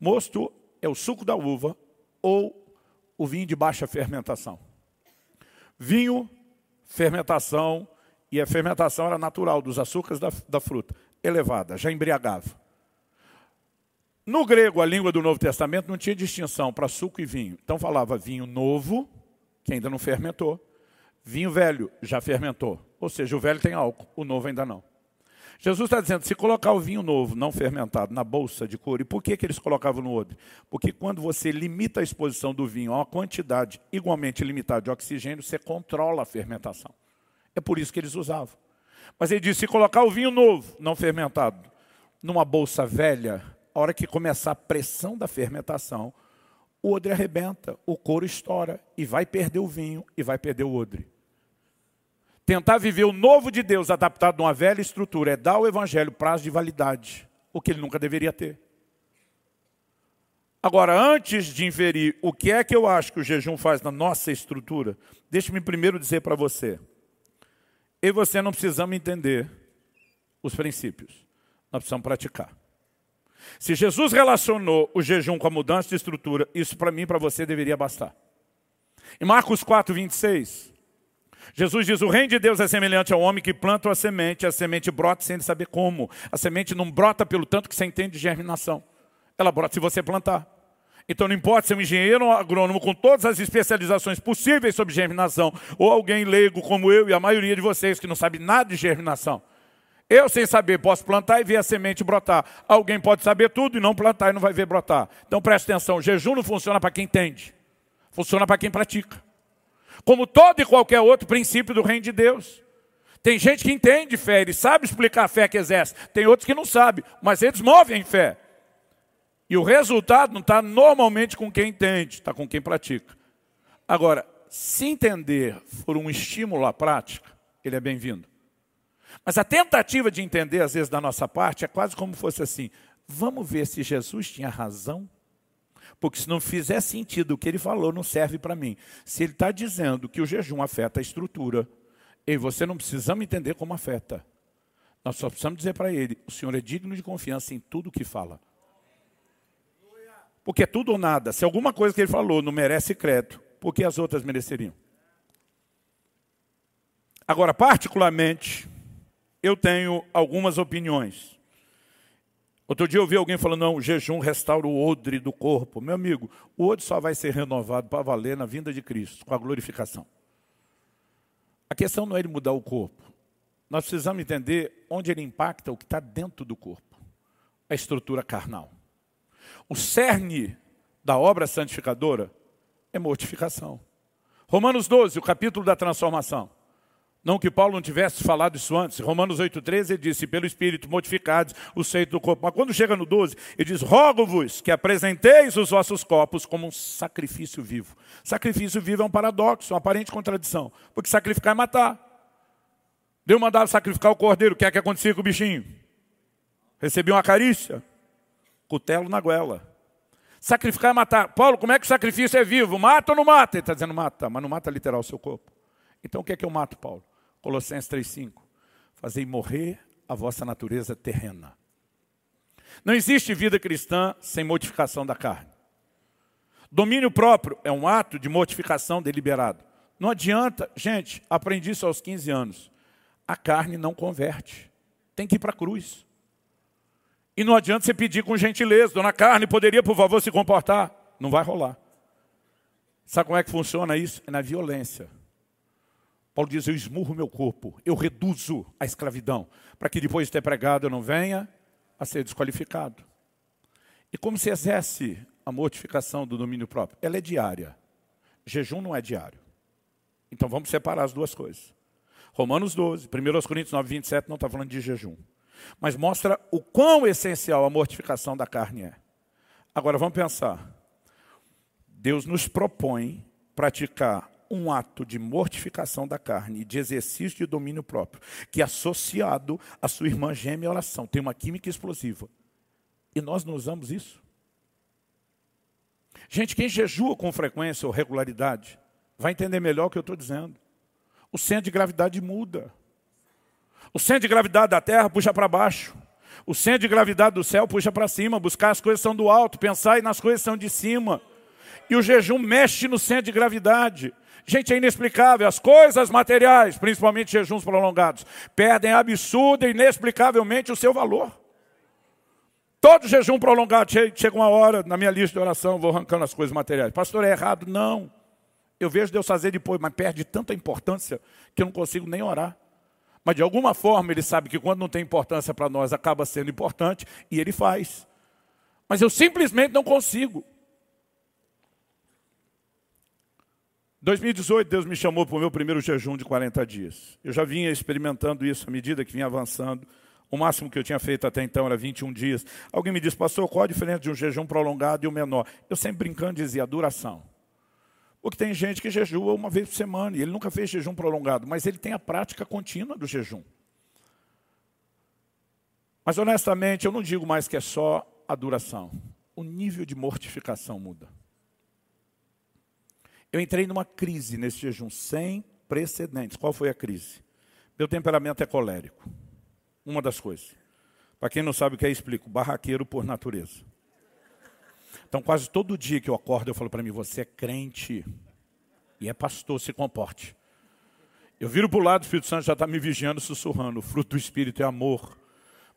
Mosto é o suco da uva ou o vinho de baixa fermentação. Vinho, fermentação, e a fermentação era natural dos açúcares da, da fruta, elevada, já embriagava. No grego, a língua do Novo Testamento, não tinha distinção para suco e vinho. Então falava vinho novo, que ainda não fermentou, vinho velho, já fermentou. Ou seja, o velho tem álcool, o novo ainda não. Jesus está dizendo, se colocar o vinho novo, não fermentado, na bolsa de couro, e por que, que eles colocavam no odre? Porque quando você limita a exposição do vinho a uma quantidade igualmente limitada de oxigênio, você controla a fermentação. É por isso que eles usavam. Mas ele disse, se colocar o vinho novo, não fermentado, numa bolsa velha, a hora que começar a pressão da fermentação, o odre arrebenta, o couro estoura, e vai perder o vinho, e vai perder o odre. Tentar viver o novo de Deus adaptado a uma velha estrutura é dar ao Evangelho prazo de validade, o que ele nunca deveria ter. Agora, antes de inferir o que é que eu acho que o jejum faz na nossa estrutura, deixe-me primeiro dizer para você. Eu e você não precisamos entender os princípios, nós precisamos praticar. Se Jesus relacionou o jejum com a mudança de estrutura, isso para mim e para você deveria bastar. Em Marcos 4, 26, Jesus diz: o reino de Deus é semelhante ao homem que planta a semente, a semente brota sem saber como. A semente não brota pelo tanto que você entende de germinação. Ela brota se você plantar. Então não importa ser um engenheiro ou um agrônomo com todas as especializações possíveis sobre germinação, ou alguém leigo como eu e a maioria de vocês que não sabe nada de germinação. Eu, sem saber, posso plantar e ver a semente brotar. Alguém pode saber tudo e não plantar e não vai ver brotar. Então preste atenção: jejum não funciona para quem entende, funciona para quem pratica como todo e qualquer outro princípio do reino de Deus. Tem gente que entende fé, ele sabe explicar a fé que exerce. Tem outros que não sabem, mas eles movem em fé. E o resultado não está normalmente com quem entende, está com quem pratica. Agora, se entender for um estímulo à prática, ele é bem-vindo. Mas a tentativa de entender, às vezes, da nossa parte, é quase como fosse assim: vamos ver se Jesus tinha razão porque se não fizer sentido o que ele falou, não serve para mim. Se ele está dizendo que o jejum afeta a estrutura, e você não precisamos entender como afeta. Nós só precisamos dizer para ele, o Senhor é digno de confiança em tudo que fala. Porque é tudo ou nada. Se alguma coisa que ele falou não merece crédito, por que as outras mereceriam? Agora, particularmente, eu tenho algumas opiniões. Outro dia eu ouvi alguém falando, não, jejum restaura o odre do corpo. Meu amigo, o odre só vai ser renovado para valer na vinda de Cristo, com a glorificação. A questão não é ele mudar o corpo. Nós precisamos entender onde ele impacta o que está dentro do corpo. A estrutura carnal. O cerne da obra santificadora é mortificação. Romanos 12, o capítulo da transformação. Não que Paulo não tivesse falado isso antes. Romanos 8,13 ele disse, pelo Espírito modificados o seio do corpo. Mas quando chega no 12, ele diz, rogo-vos que apresenteis os vossos corpos como um sacrifício vivo. Sacrifício vivo é um paradoxo, uma aparente contradição. Porque sacrificar é matar. Deus mandava sacrificar o cordeiro. O que é que acontecia com o bichinho? Recebia uma carícia. Cutelo na goela. Sacrificar é matar. Paulo, como é que o sacrifício é vivo? Mata ou não mata? Ele está dizendo mata, mas não mata literal o seu corpo. Então o que é que eu mato, Paulo? Colossenses 3,5. Fazei morrer a vossa natureza terrena. Não existe vida cristã sem mortificação da carne. Domínio próprio é um ato de mortificação deliberado. Não adianta, gente, aprendi isso aos 15 anos. A carne não converte. Tem que ir para a cruz. E não adianta você pedir com gentileza, dona carne, poderia por favor se comportar? Não vai rolar. Sabe como é que funciona isso? É na violência. Paulo diz: Eu esmurro meu corpo, eu reduzo a escravidão, para que depois de ter pregado eu não venha a ser desqualificado. E como se exerce a mortificação do domínio próprio? Ela é diária. Jejum não é diário. Então vamos separar as duas coisas. Romanos 12, 1 Coríntios 9, 27 não está falando de jejum. Mas mostra o quão essencial a mortificação da carne é. Agora vamos pensar. Deus nos propõe praticar um ato de mortificação da carne e de exercício de domínio próprio, que associado à sua irmã gêmea oração, tem uma química explosiva. E nós não usamos isso. Gente, quem jejua com frequência ou regularidade, vai entender melhor o que eu estou dizendo. O centro de gravidade muda. O centro de gravidade da terra puxa para baixo. O centro de gravidade do céu puxa para cima. Buscar as coisas são do alto, pensar nas coisas são de cima. E o jejum mexe no centro de gravidade. Gente, é inexplicável. As coisas materiais, principalmente jejuns prolongados, perdem absurda e inexplicavelmente o seu valor. Todo jejum prolongado, chega uma hora na minha lista de oração, vou arrancando as coisas materiais. Pastor, é errado? Não. Eu vejo Deus fazer depois, mas perde tanta importância que eu não consigo nem orar. Mas de alguma forma ele sabe que quando não tem importância para nós, acaba sendo importante e ele faz. Mas eu simplesmente não consigo. 2018, Deus me chamou para o meu primeiro jejum de 40 dias. Eu já vinha experimentando isso à medida que vinha avançando. O máximo que eu tinha feito até então era 21 dias. Alguém me disse, pastor, qual a diferença de um jejum prolongado e um menor? Eu sempre brincando dizia a duração. Porque tem gente que jejua uma vez por semana e ele nunca fez jejum prolongado, mas ele tem a prática contínua do jejum. Mas honestamente, eu não digo mais que é só a duração. O nível de mortificação muda. Eu entrei numa crise nesse jejum sem precedentes. Qual foi a crise? Meu temperamento é colérico. Uma das coisas. Para quem não sabe o que é, explico. Barraqueiro por natureza. Então, quase todo dia que eu acordo, eu falo para mim: você é crente e é pastor, se comporte. Eu viro para o lado, o Espírito Santo já está me vigiando, sussurrando. O fruto do Espírito é amor,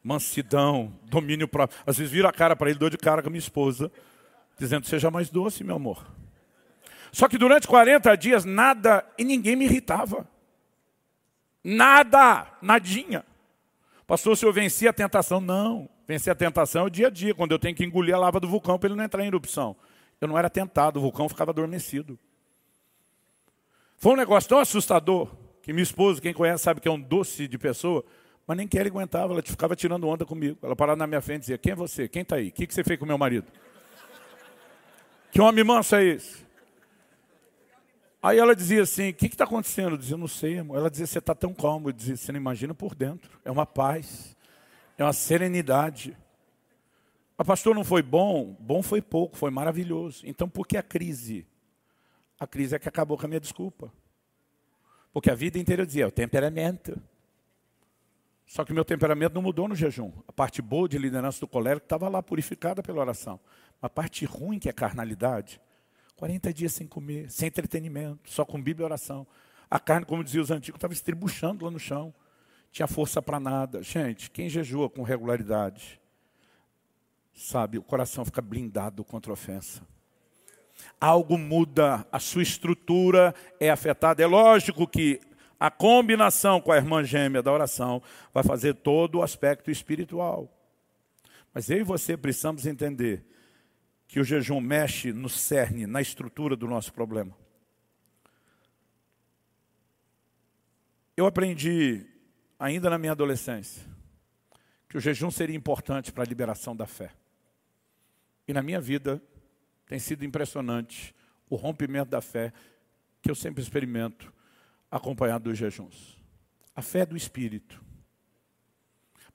mansidão, domínio próprio. Às vezes viro a cara para ele, dou de cara com a minha esposa, dizendo: seja mais doce, meu amor. Só que durante 40 dias nada e ninguém me irritava. Nada, nadinha. Pastor, se eu venci a tentação, não. Vencer a tentação é o dia a dia, quando eu tenho que engolir a lava do vulcão para ele não entrar em erupção. Eu não era tentado, o vulcão ficava adormecido. Foi um negócio tão assustador que minha esposa, quem conhece, sabe que é um doce de pessoa, mas nem que ela aguentava, ela ficava tirando onda comigo. Ela parava na minha frente e dizia: Quem é você? Quem está aí? O que, que você fez com meu marido? Que homem manso é esse? Aí ela dizia assim: O que está acontecendo? Eu dizia: Não sei, amor. Ela dizia: Você está tão calmo. Eu dizia: Você não imagina por dentro. É uma paz, é uma serenidade. A pastor não foi bom? Bom foi pouco, foi maravilhoso. Então por que a crise? A crise é que acabou com a minha desculpa. Porque a vida inteira eu dizia: É o temperamento. Só que meu temperamento não mudou no jejum. A parte boa de liderança do colérico estava lá, purificada pela oração. A parte ruim, que é carnalidade, 40 dias sem comer, sem entretenimento, só com Bíblia e oração. A carne, como diziam os antigos, estava estribuchando lá no chão. Tinha força para nada. Gente, quem jejua com regularidade, sabe, o coração fica blindado contra a ofensa. Algo muda, a sua estrutura é afetada. É lógico que a combinação com a irmã gêmea da oração vai fazer todo o aspecto espiritual. Mas eu e você precisamos entender que o jejum mexe no cerne, na estrutura do nosso problema. Eu aprendi, ainda na minha adolescência, que o jejum seria importante para a liberação da fé. E na minha vida tem sido impressionante o rompimento da fé que eu sempre experimento acompanhado dos jejuns. A fé é do espírito.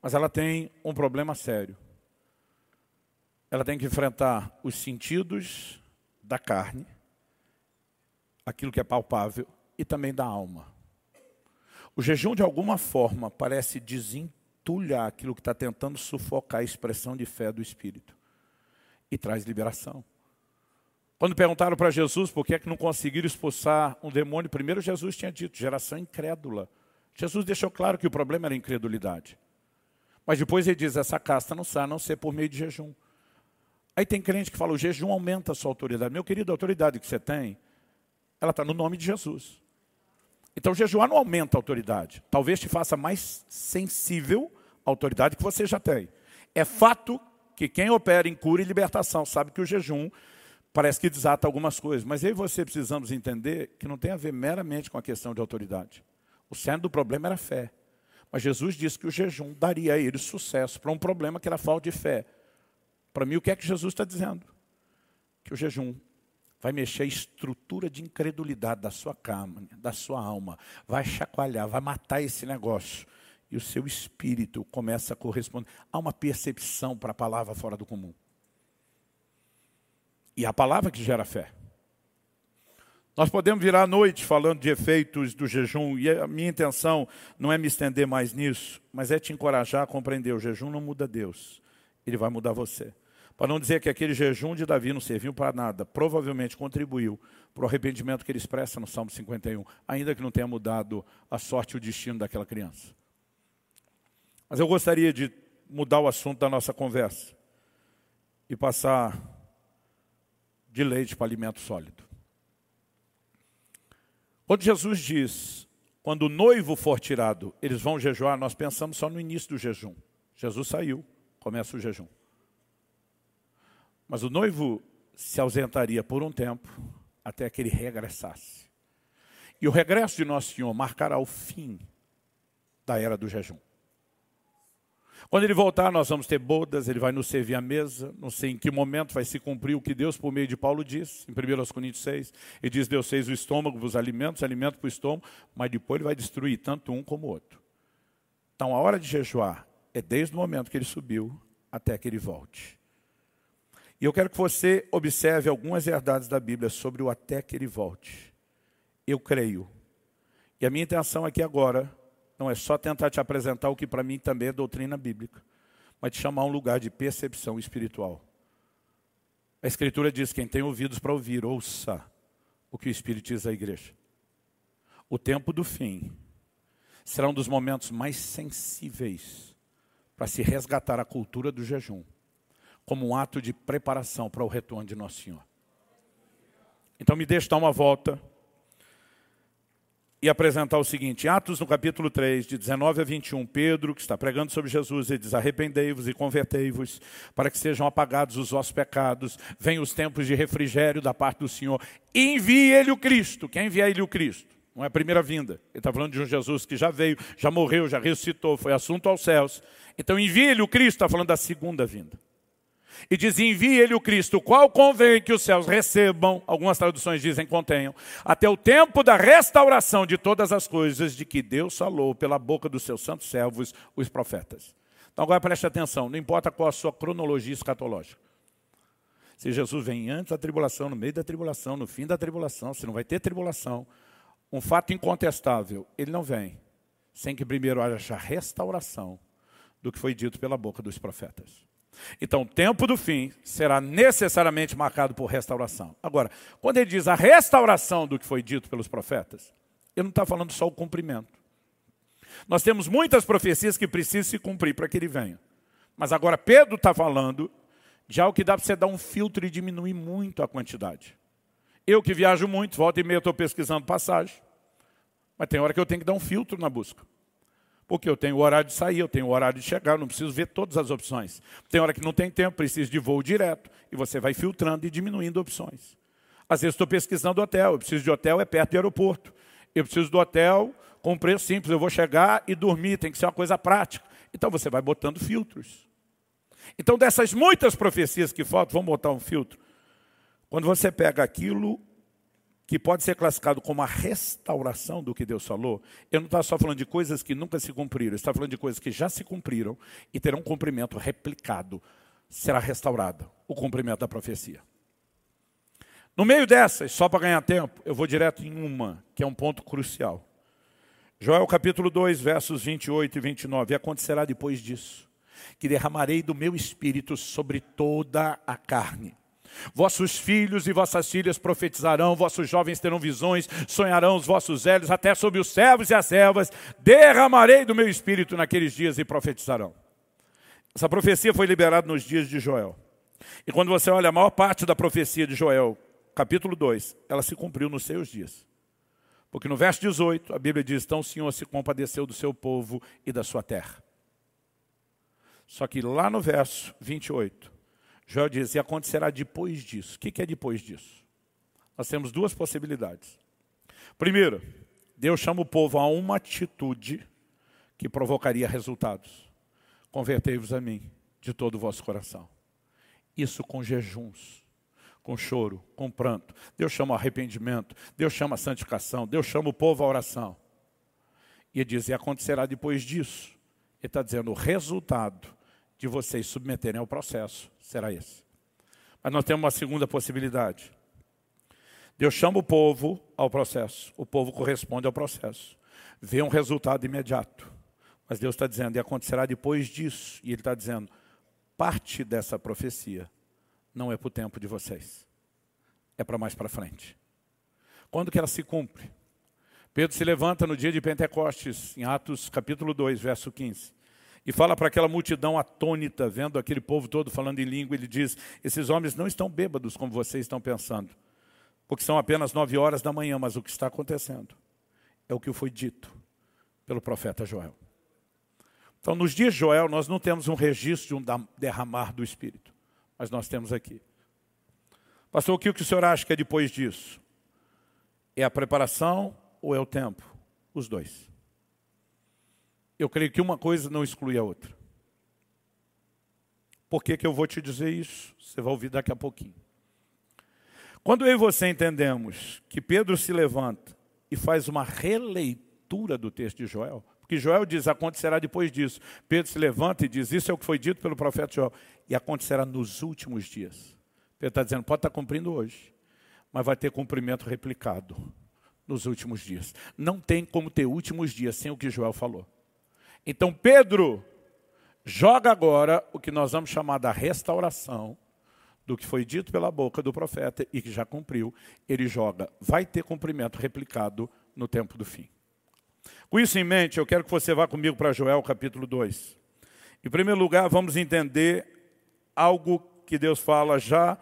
Mas ela tem um problema sério ela tem que enfrentar os sentidos da carne, aquilo que é palpável, e também da alma. O jejum, de alguma forma, parece desentulhar aquilo que está tentando sufocar a expressão de fé do Espírito. E traz liberação. Quando perguntaram para Jesus por que é que não conseguiram expulsar um demônio, primeiro Jesus tinha dito, geração incrédula. Jesus deixou claro que o problema era a incredulidade. Mas depois ele diz, essa casta não sai a não ser por meio de jejum. Aí tem crente que fala, o jejum aumenta a sua autoridade. Meu querido, a autoridade que você tem, ela está no nome de Jesus. Então, jejuar não aumenta a autoridade. Talvez te faça mais sensível à autoridade que você já tem. É fato que quem opera em cura e libertação sabe que o jejum parece que desata algumas coisas. Mas eu e você precisamos entender que não tem a ver meramente com a questão de autoridade. O centro do problema era a fé. Mas Jesus disse que o jejum daria a ele sucesso para um problema que era falta de fé. Para mim, o que é que Jesus está dizendo? Que o jejum vai mexer a estrutura de incredulidade da sua carne, da sua alma, vai chacoalhar, vai matar esse negócio. E o seu espírito começa a corresponder. Há uma percepção para a palavra fora do comum. E a palavra que gera fé. Nós podemos virar à noite falando de efeitos do jejum, e a minha intenção não é me estender mais nisso, mas é te encorajar a compreender: o jejum não muda Deus, ele vai mudar você. Para não dizer que aquele jejum de Davi não serviu para nada, provavelmente contribuiu para o arrependimento que ele expressa no Salmo 51, ainda que não tenha mudado a sorte e o destino daquela criança. Mas eu gostaria de mudar o assunto da nossa conversa e passar de leite para alimento sólido. Quando Jesus diz, quando o noivo for tirado, eles vão jejuar, nós pensamos só no início do jejum. Jesus saiu, começa o jejum. Mas o noivo se ausentaria por um tempo até que ele regressasse. E o regresso de Nosso Senhor marcará o fim da era do jejum. Quando ele voltar, nós vamos ter bodas, ele vai nos servir à mesa. Não sei em que momento vai se cumprir o que Deus, por meio de Paulo, diz, em 1 Coríntios 6. Ele diz: Deus fez o estômago os alimentos, alimento para o estômago, mas depois ele vai destruir tanto um como o outro. Então a hora de jejuar é desde o momento que ele subiu até que ele volte. E eu quero que você observe algumas verdades da Bíblia sobre o até que ele volte. Eu creio. E a minha intenção aqui agora não é só tentar te apresentar o que para mim também é doutrina bíblica, mas te chamar a um lugar de percepção espiritual. A Escritura diz: quem tem ouvidos para ouvir, ouça o que o Espírito diz à igreja. O tempo do fim será um dos momentos mais sensíveis para se resgatar a cultura do jejum, como um ato de preparação para o retorno de Nosso Senhor. Então me deixe dar uma volta e apresentar o seguinte, Atos no capítulo 3, de 19 a 21, Pedro, que está pregando sobre Jesus, ele diz, arrependei-vos e convertei-vos, para que sejam apagados os vossos pecados, venham os tempos de refrigério da parte do Senhor, e envie ele o Cristo, quem envia ele o Cristo? Não é a primeira vinda, ele está falando de um Jesus que já veio, já morreu, já ressuscitou, foi assunto aos céus, então envie ele o Cristo, está falando da segunda vinda. E diz, envie ele o Cristo, qual convém que os céus recebam, algumas traduções dizem contenham, até o tempo da restauração de todas as coisas de que Deus falou pela boca dos seus santos servos, os profetas. Então agora preste atenção, não importa qual a sua cronologia escatológica. Se Jesus vem antes da tribulação, no meio da tribulação, no fim da tribulação, se não vai ter tribulação, um fato incontestável, ele não vem sem que primeiro haja restauração do que foi dito pela boca dos profetas. Então, o tempo do fim será necessariamente marcado por restauração. Agora, quando ele diz a restauração do que foi dito pelos profetas, ele não está falando só o cumprimento. Nós temos muitas profecias que precisam se cumprir para que ele venha. Mas agora Pedro está falando de algo que dá para você dar um filtro e diminuir muito a quantidade. Eu que viajo muito, volta e meia estou pesquisando passagem. Mas tem hora que eu tenho que dar um filtro na busca. Porque eu tenho o horário de sair, eu tenho o horário de chegar, não preciso ver todas as opções. Tem hora que não tem tempo, preciso de voo direto. E você vai filtrando e diminuindo opções. Às vezes estou pesquisando hotel, eu preciso de hotel, é perto do aeroporto. Eu preciso do hotel com preço simples, eu vou chegar e dormir, tem que ser uma coisa prática. Então você vai botando filtros. Então dessas muitas profecias que faltam, vamos botar um filtro. Quando você pega aquilo que pode ser classificado como a restauração do que Deus falou, eu não estou só falando de coisas que nunca se cumpriram, está falando de coisas que já se cumpriram e terão um cumprimento replicado. Será restaurado o cumprimento da profecia. No meio dessas, só para ganhar tempo, eu vou direto em uma, que é um ponto crucial. Joel capítulo 2, versos 28 e 29. E acontecerá depois disso, que derramarei do meu espírito sobre toda a carne. Vossos filhos e vossas filhas profetizarão, vossos jovens terão visões, sonharão os vossos velhos, até sobre os servos e as servas, derramarei do meu espírito naqueles dias e profetizarão. Essa profecia foi liberada nos dias de Joel. E quando você olha a maior parte da profecia de Joel, capítulo 2, ela se cumpriu nos seus dias. Porque no verso 18, a Bíblia diz: Então o Senhor se compadeceu do seu povo e da sua terra. Só que lá no verso 28, Joel diz, e acontecerá depois disso. O que é depois disso? Nós temos duas possibilidades. Primeiro, Deus chama o povo a uma atitude que provocaria resultados. Convertei-vos a mim de todo o vosso coração. Isso com jejuns, com choro, com pranto. Deus chama o arrependimento, Deus chama a santificação, Deus chama o povo à oração. E ele diz, e acontecerá depois disso. Ele está dizendo, o resultado de vocês submeterem ao processo será esse. Mas nós temos uma segunda possibilidade. Deus chama o povo ao processo, o povo corresponde ao processo, vê um resultado imediato. Mas Deus está dizendo, e acontecerá depois disso, e Ele está dizendo, parte dessa profecia não é para o tempo de vocês, é para mais para frente. Quando que ela se cumpre? Pedro se levanta no dia de Pentecostes, em Atos capítulo 2, verso 15 E fala para aquela multidão atônita, vendo aquele povo todo falando em língua, ele diz: Esses homens não estão bêbados como vocês estão pensando, porque são apenas nove horas da manhã, mas o que está acontecendo é o que foi dito pelo profeta Joel. Então, nos dias de Joel, nós não temos um registro de um derramar do Espírito, mas nós temos aqui. Pastor, o que o senhor acha que é depois disso? É a preparação ou é o tempo? Os dois. Eu creio que uma coisa não exclui a outra. Por que, que eu vou te dizer isso? Você vai ouvir daqui a pouquinho. Quando eu e você entendemos que Pedro se levanta e faz uma releitura do texto de Joel, porque Joel diz, acontecerá depois disso. Pedro se levanta e diz, isso é o que foi dito pelo profeta Joel, e acontecerá nos últimos dias. Pedro está dizendo, pode estar cumprindo hoje, mas vai ter cumprimento replicado nos últimos dias. Não tem como ter últimos dias sem o que Joel falou. Então Pedro joga agora o que nós vamos chamar da restauração do que foi dito pela boca do profeta e que já cumpriu, ele joga, vai ter cumprimento replicado no tempo do fim. Com isso em mente, eu quero que você vá comigo para Joel capítulo 2. Em primeiro lugar, vamos entender algo que Deus fala já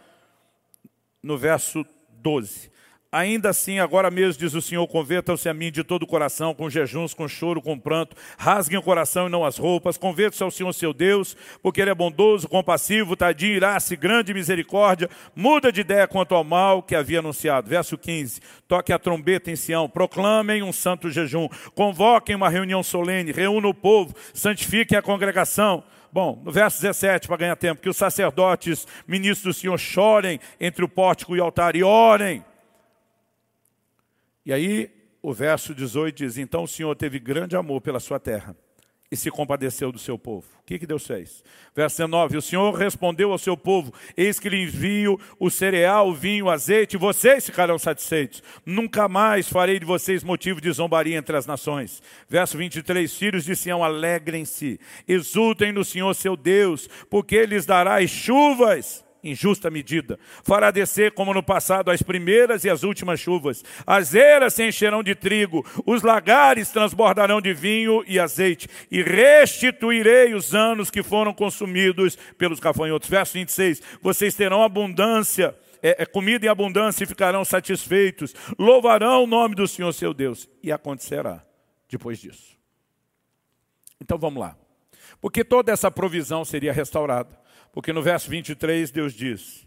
no verso 12. Ainda assim, agora mesmo, diz o Senhor, convertam-se a mim de todo o coração, com jejuns, com choro, com pranto, rasguem o coração e não as roupas, convertam-se ao Senhor seu Deus, porque Ele é bondoso, compassivo, tadinho, irace, grande misericórdia, muda de ideia quanto ao mal que havia anunciado. Verso 15, toque a trombeta em Sião, proclamem um santo jejum, convoquem uma reunião solene, reúnam o povo, santifiquem a congregação, Bom, no verso 17, para ganhar tempo, que os sacerdotes, ministros do Senhor, chorem entre o pórtico e o altar e orem. E aí, o verso 18 diz: Então o Senhor teve grande amor pela sua terra e se compadeceu do seu povo. O que, que Deus fez? Verso 19: O Senhor respondeu ao seu povo: Eis que lhe envio o cereal, o vinho, o azeite, e vocês ficarão satisfeitos. Nunca mais farei de vocês motivo de zombaria entre as nações. Verso 23: Filhos de Sião, alegrem-se, exultem no Senhor seu Deus, porque lhes dará as chuvas em justa medida. Fará descer, como no passado, as primeiras e as últimas chuvas. As eiras se encherão de trigo, os lagares transbordarão de vinho e azeite, e restituirei os anos que foram consumidos pelos gafanhotos. Verso 26. Vocês terão abundância. É, é, comida em abundância e ficarão satisfeitos, louvarão o nome do Senhor seu Deus. E acontecerá depois disso. Então vamos lá. Porque toda essa provisão seria restaurada. Porque no verso 23 Deus diz: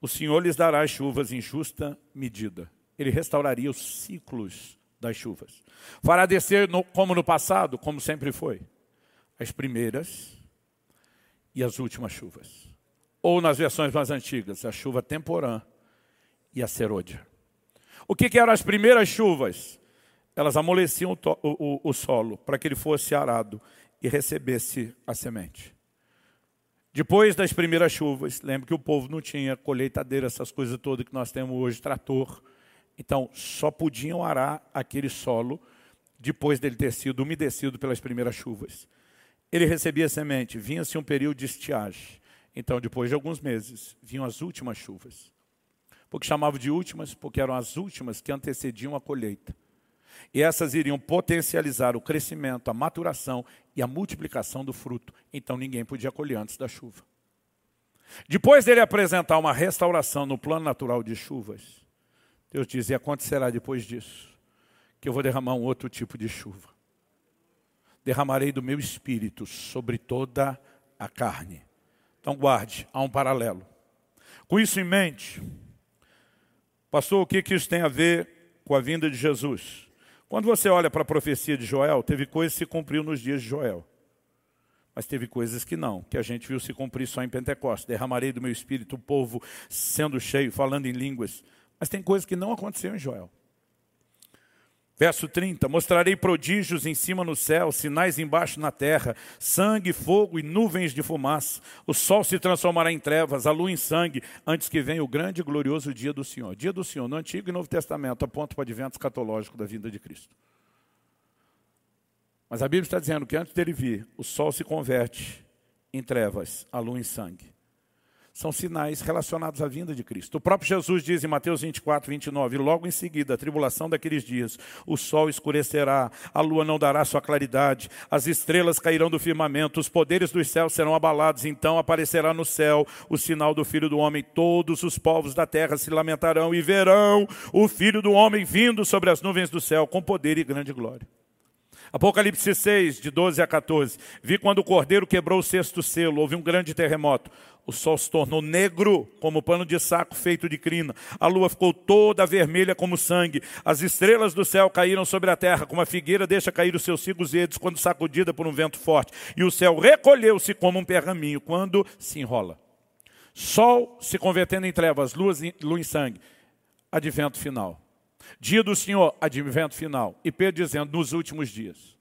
O Senhor lhes dará as chuvas em justa medida. Ele restauraria os ciclos das chuvas. Fará descer, no, como no passado, como sempre foi, as primeiras e as últimas chuvas. Ou nas versões mais antigas, a chuva temporã e a serôdia. O que, que eram as primeiras chuvas? Elas amoleciam o, o, o solo para que ele fosse arado e recebesse a semente. Depois das primeiras chuvas, lembra que o povo não tinha colheitadeira, essas coisas todas que nós temos hoje, trator. Então, só podiam arar aquele solo depois dele ter sido umedecido pelas primeiras chuvas. Ele recebia semente, vinha-se um período de estiagem. Então, depois de alguns meses, vinham as últimas chuvas. Porque chamavam de últimas, porque eram as últimas que antecediam a colheita. E essas iriam potencializar o crescimento, a maturação e a multiplicação do fruto. Então ninguém podia colher antes da chuva. Depois dele apresentar uma restauração no plano natural de chuvas, Deus diz: e acontecerá depois disso, que eu vou derramar um outro tipo de chuva. Derramarei do meu espírito sobre toda a carne. Então guarde, há um paralelo. Com isso em mente, pastor, o que, que isso tem a ver com a vinda de Jesus? Quando você olha para a profecia de Joel, teve coisas que se cumpriu nos dias de Joel. Mas teve coisas que não, que a gente viu se cumprir só em Pentecostes. Derramarei do meu espírito o povo sendo cheio, falando em línguas. Mas tem coisas que não aconteceram em Joel. Verso 30, mostrarei prodígios em cima no céu, sinais embaixo na terra, sangue, fogo e nuvens de fumaça. O sol se transformará em trevas, a lua em sangue, antes que venha o grande e glorioso dia do Senhor. Dia do Senhor, no Antigo e Novo Testamento, aponta para o advento escatológico da vinda de Cristo. Mas a Bíblia está dizendo que antes dele vir, o sol se converte em trevas, a lua em sangue. São sinais relacionados à vinda de Cristo. O próprio Jesus diz em Mateus 24, 29, logo em seguida, a tribulação daqueles dias, o sol escurecerá, a lua não dará sua claridade, as estrelas cairão do firmamento, os poderes dos céus serão abalados, então aparecerá no céu o sinal do Filho do Homem, todos os povos da terra se lamentarão e verão o Filho do Homem vindo sobre as nuvens do céu com poder e grande glória. Apocalipse 6, de 12 a 14. Vi quando o cordeiro quebrou o sexto selo, houve um grande terremoto. O sol se tornou negro como pano de saco feito de crina. A lua ficou toda vermelha como sangue. As estrelas do céu caíram sobre a terra, como a figueira deixa cair os seus cigos verdes quando sacudida por um vento forte. E o céu recolheu-se como um pergaminho quando se enrola. Sol se convertendo em trevas, lua em sangue. Advento final. Dia do Senhor, advento final. E Pedro dizendo, nos últimos dias.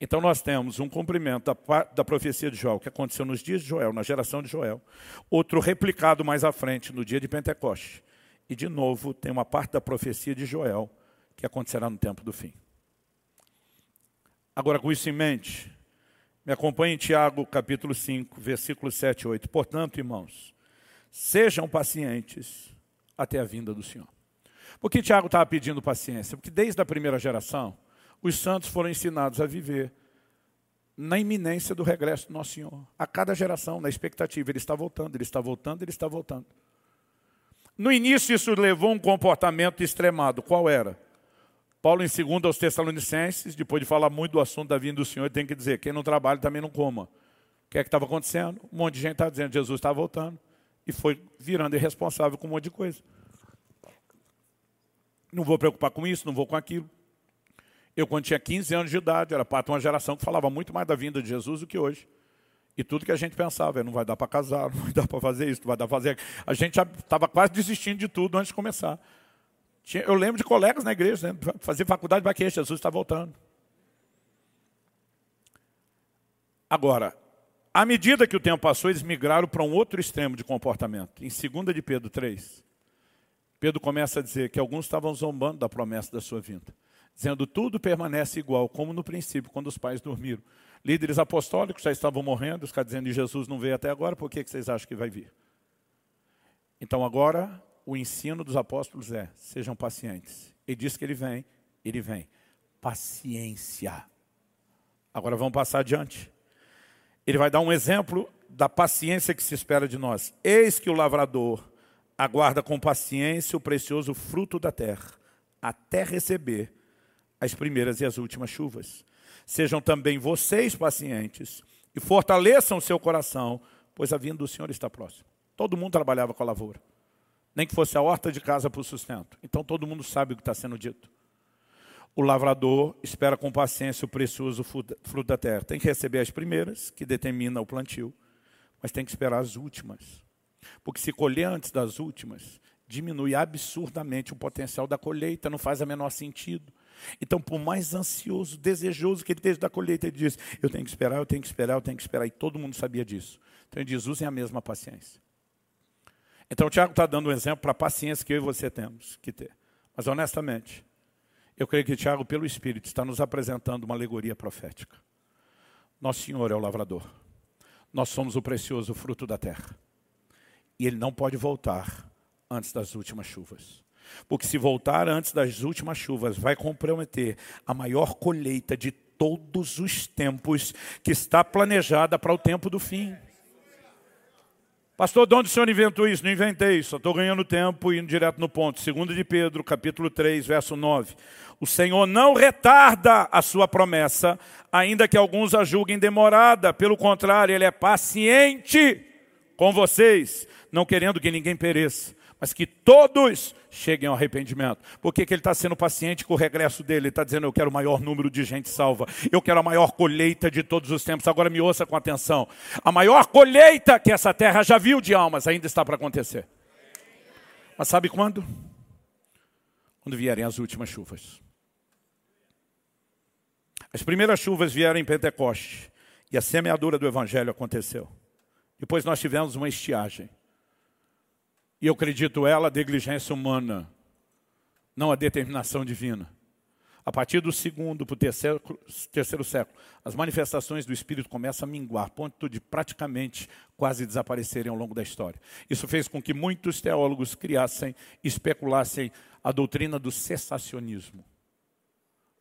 Então nós temos um cumprimento da, da, profecia de Joel, que aconteceu nos dias de Joel, na geração de Joel. Outro replicado mais à frente, no dia de Pentecoste. E de novo tem uma parte da profecia de Joel, que acontecerá no tempo do fim. Agora, com isso em mente, me acompanhe em Tiago, capítulo 5, versículos 7 e 8. Portanto, irmãos, sejam pacientes até a vinda do Senhor. Por que Tiago estava pedindo paciência? Porque desde a primeira geração, os santos foram ensinados a viver na iminência do regresso do Nosso Senhor. A cada geração, na expectativa, ele está voltando, ele está voltando, ele está voltando. No início, isso levou um comportamento extremado. Qual era? Paulo, em 2 aos Tessalonicenses, depois de falar muito do assunto da vinda do Senhor, tem que dizer: quem não trabalha também não coma. O que é que estava acontecendo? Um monte de gente estava dizendo: Jesus está voltando. E foi virando irresponsável com um monte de coisa. Não vou preocupar com isso, não vou com aquilo. Eu, quando tinha 15 anos de idade, era parte de uma geração que falava muito mais da vinda de Jesus do que hoje. E tudo que a gente pensava, não vai dar para casar, não vai dar para fazer isso, não vai dar para fazer A gente estava quase desistindo de tudo antes de começar. Eu lembro de colegas na igreja, né, fazer faculdade para quê? Jesus está voltando. Agora, à medida que o tempo passou, eles migraram para um outro extremo de comportamento. Em 2 de Pedro 3, Pedro começa a dizer que alguns estavam zombando da promessa da sua vinda, dizendo tudo permanece igual, como no princípio, quando os pais dormiram. Líderes apostólicos já estavam morrendo, os caras dizendo, Jesus não veio até agora, por que vocês acham que vai vir? Então agora, o ensino dos apóstolos é, sejam pacientes. Ele diz que ele vem, ele vem. Paciência. Agora vamos passar adiante. Ele vai dar um exemplo da paciência que se espera de nós. Eis que o lavrador aguarda com paciência o precioso fruto da terra, até receber as primeiras e as últimas chuvas. Sejam também vocês pacientes e fortaleçam o seu coração, pois a vinda do Senhor está próxima. Todo mundo trabalhava com a lavoura, nem que fosse a horta de casa para o sustento. Então todo mundo sabe o que está sendo dito. O lavrador espera com paciência o precioso fruto da terra. Tem que receber as primeiras, que determina o plantio, mas tem que esperar as últimas. Porque se colher antes das últimas, diminui absurdamente o potencial da colheita, não faz o menor sentido. Então, por mais ansioso, desejoso que ele esteja da colheita, ele diz: Eu tenho que esperar, eu tenho que esperar, eu tenho que esperar. E todo mundo sabia disso. Então, ele diz: usem a mesma paciência. Então, o Tiago está dando um exemplo para a paciência que eu e você temos que ter. Mas, honestamente, eu creio que o Tiago, pelo Espírito, está nos apresentando uma alegoria profética. Nosso Senhor é o lavrador. Nós somos o precioso fruto da terra e ele não pode voltar antes das últimas chuvas. Porque se voltar antes das últimas chuvas, vai comprometer a maior colheita de todos os tempos que está planejada para o tempo do fim. Pastor, de onde o senhor inventou isso? Não inventei, só estou ganhando tempo e indo direto no ponto. Segundo de Pedro, capítulo 3, verso 9. O Senhor não retarda a sua promessa, ainda que alguns a julguem demorada. Pelo contrário, Ele é paciente com vocês, não querendo que ninguém pereça, mas que todos cheguem ao arrependimento. Por que, que ele está sendo paciente com o regresso dele? Ele está dizendo, eu quero o maior número de gente salva. Eu quero a maior colheita de todos os tempos. Agora me ouça com atenção. A maior colheita que essa terra já viu de almas ainda está para acontecer. Mas sabe quando? Quando vierem as últimas chuvas. As primeiras chuvas vieram em Pentecoste. E a semeadura do Evangelho aconteceu. Depois nós tivemos uma estiagem. E eu acredito ela a negligência humana, não a determinação divina. A partir do segundo para o terceiro, terceiro século, as manifestações do Espírito começam a minguar, ponto de praticamente quase desaparecerem ao longo da história. Isso fez com que muitos teólogos criassem, especulassem a doutrina do cessacionismo.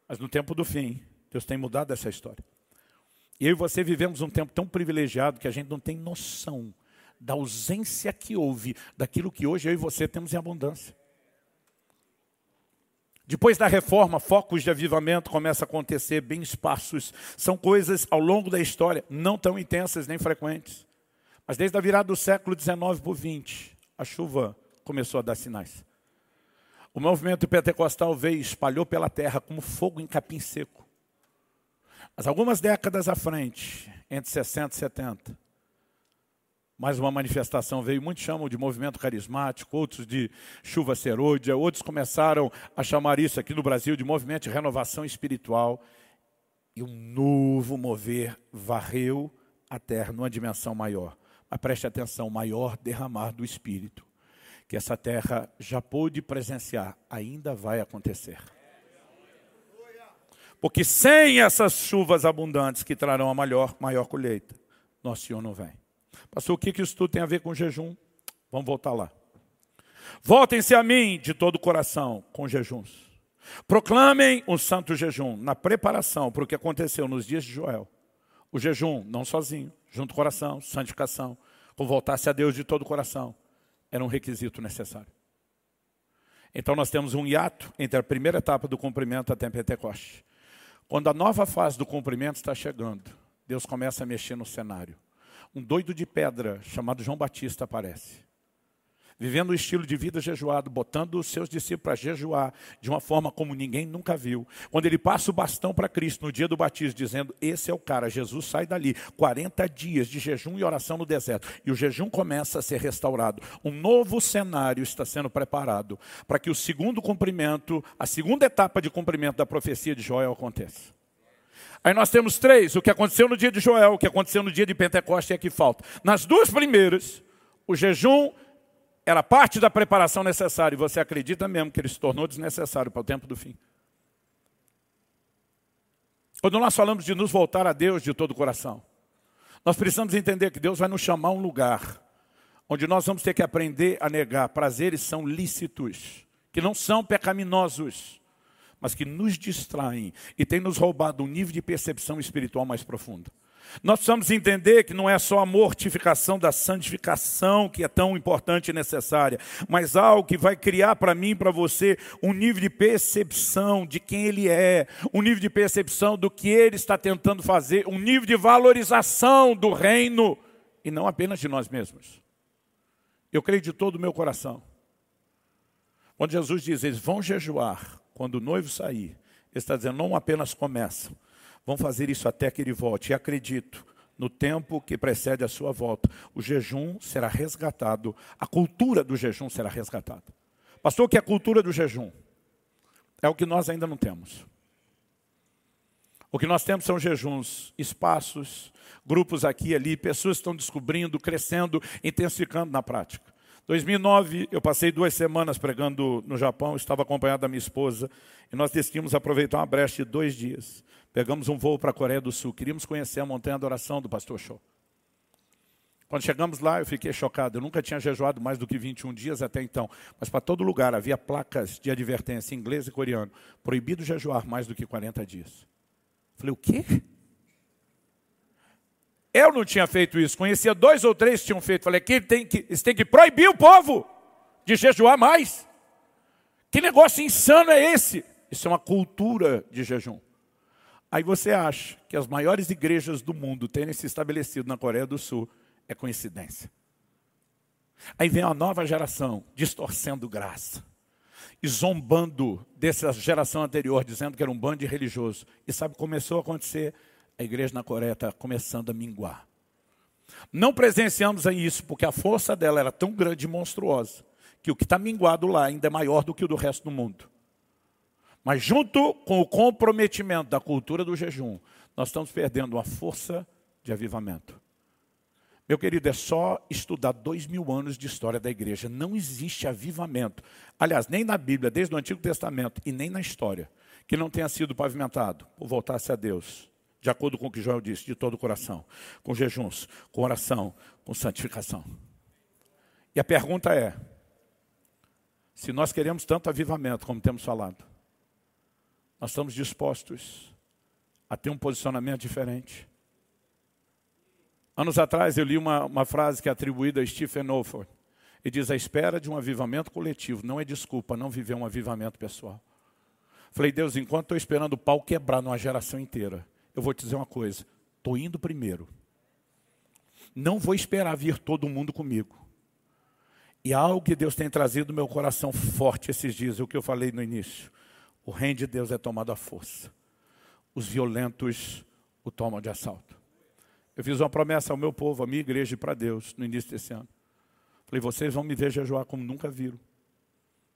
Mas no tempo do fim, Deus tem mudado essa história. E eu e você vivemos um tempo tão privilegiado que a gente não tem noção da ausência que houve daquilo que hoje eu e você temos em abundância. Depois da reforma, focos de avivamento começam a acontecer bem esparsos. São coisas ao longo da história, não tão intensas nem frequentes. Mas desde a virada do século XIX para o XX, a chuva começou a dar sinais. O movimento pentecostal veio e espalhou pela terra como fogo em capim seco. Mas algumas décadas à frente, entre 60 e 70, mais uma manifestação veio, muitos chamam de movimento carismático, outros de chuva serôdia, outros começaram a chamar isso aqui no Brasil de movimento de renovação espiritual. E um novo mover varreu a terra numa dimensão maior. Mas preste atenção, maior derramar do Espírito. Que essa terra já pôde presenciar, ainda vai acontecer. Porque sem essas chuvas abundantes que trarão a maior, maior colheita, nosso Senhor não vem. Pastor, o que, isso tudo tem a ver com jejum? Vamos voltar lá. Voltem-se a mim de todo o coração com jejuns. Proclamem um santo jejum na preparação para o que aconteceu nos dias de Joel. O jejum, não sozinho, junto o coração, santificação, com voltar-se a Deus de todo o coração, era um requisito necessário. Então nós temos um hiato entre a primeira etapa do cumprimento até Pentecoste. Quando a nova fase do cumprimento está chegando, Deus começa a mexer no cenário um doido de pedra chamado João Batista aparece. Vivendo o estilo de vida jejuado, botando os seus discípulos para jejuar de uma forma como ninguém nunca viu. Quando ele passa o bastão para Cristo no dia do batismo, dizendo: Esse é o cara, Jesus sai dali. 40 dias de jejum e oração no deserto. E o jejum começa a ser restaurado. Um novo cenário está sendo preparado para que o segundo cumprimento, a segunda etapa de cumprimento da profecia de Joel aconteça. Aí nós temos três: o que aconteceu no dia de Joel, o que aconteceu no dia de Pentecoste e aqui falta. Nas duas primeiras, o jejum era parte da preparação necessária, e você acredita mesmo que ele se tornou desnecessário para o tempo do fim. Quando nós falamos de nos voltar a Deus de todo o coração, nós precisamos entender que Deus vai nos chamar a um lugar onde nós vamos ter que aprender a negar prazeres são lícitos, que não são pecaminosos mas que nos distraem e têm nos roubado um nível de percepção espiritual mais profundo. Nós precisamos entender que não é só a mortificação da santificação que é tão importante e necessária, mas algo que vai criar para mim e para você um nível de percepção de quem Ele é, um nível de percepção do que Ele está tentando fazer, um nível de valorização do reino e não apenas de nós mesmos. Eu creio de todo o meu coração. Quando Jesus diz, eles vão jejuar, quando o noivo sair, ele está dizendo, não apenas começam, vão fazer isso até que ele volte. E acredito, no tempo que precede a sua volta, o jejum será resgatado, a cultura do jejum será resgatada. Pastor, o que é a cultura do jejum? É o que nós ainda não temos. O que nós temos são jejuns, espaços, grupos aqui e ali, pessoas estão descobrindo, crescendo, intensificando na prática. 2009, eu passei duas semanas pregando no Japão, estava acompanhado da minha esposa, e nós decidimos aproveitar uma brecha de dois dias. Pegamos um voo para a Coreia do Sul, queríamos conhecer a montanha de oração do pastor Show. Quando chegamos lá, eu fiquei chocado. Eu nunca tinha jejuado mais do que 21 dias até então. Mas para todo lugar havia placas de advertência em inglês e coreano. Proibido jejuar mais do que 40 dias. Falei, o quê? Eu não tinha feito isso, conhecia dois ou três que tinham feito. Falei, que tem que, eles têm que proibir o povo de jejuar mais. Que negócio insano é esse? Isso é uma cultura de jejum. Aí você acha que as maiores igrejas do mundo terem se estabelecido na Coreia do Sul é coincidência. Aí vem uma nova geração distorcendo graça e zombando dessa geração anterior, dizendo que era um bando de religioso. E sabe, começou a acontecer a igreja na Coreia está começando a minguar. Não presenciamos isso porque a força dela era tão grande e monstruosa que o que está minguado lá ainda é maior do que o do resto do mundo. Mas junto com o comprometimento da cultura do jejum, nós estamos perdendo uma força de avivamento. Meu querido, é só estudar dois mil anos de história da igreja. Não existe avivamento. Aliás, nem na Bíblia, desde o Antigo Testamento, e nem na história, que não tenha sido pavimentado por voltar-se a Deus, de acordo com o que Joel disse, de todo o coração, com jejuns, com oração, com santificação. E a pergunta é: se nós queremos tanto avivamento como temos falado, nós estamos dispostos a ter um posicionamento diferente? Anos atrás eu li uma, uma frase que é atribuída a Stephen Olford. E diz: a espera de um avivamento coletivo não é desculpa não viver um avivamento pessoal. Falei, Deus, enquanto estou esperando o pau quebrar numa geração inteira, eu vou te dizer uma coisa: estou indo primeiro. Não vou esperar vir todo mundo comigo. E algo que Deus tem trazido no meu coração forte esses dias, o que eu falei no início. O reino de Deus é tomado à força. Os violentos o tomam de assalto. Eu fiz uma promessa ao meu povo, à minha igreja e para Deus, no início desse ano. Falei, vocês vão me ver jejuar como nunca viram.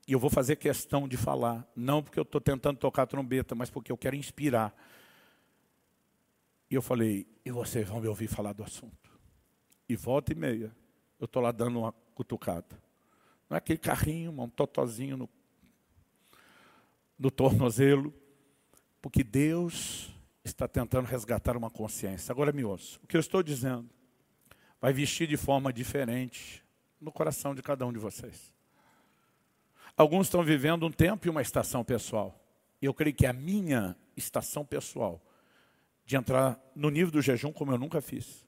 E eu vou fazer questão de falar, não porque eu estou tentando tocar trombeta, mas porque eu quero inspirar. E eu falei, e vocês vão me ouvir falar do assunto. E volta e meia, eu estou lá dando uma cutucada. Não é aquele carrinho, um totozinho no, no tornozelo. Porque Deus está tentando resgatar uma consciência. Agora me ouça. O que eu estou dizendo vai vestir de forma diferente no coração de cada um de vocês. Alguns estão vivendo um tempo e uma estação pessoal. Eu creio que a minha estação pessoal de entrar no nível do jejum como eu nunca fiz.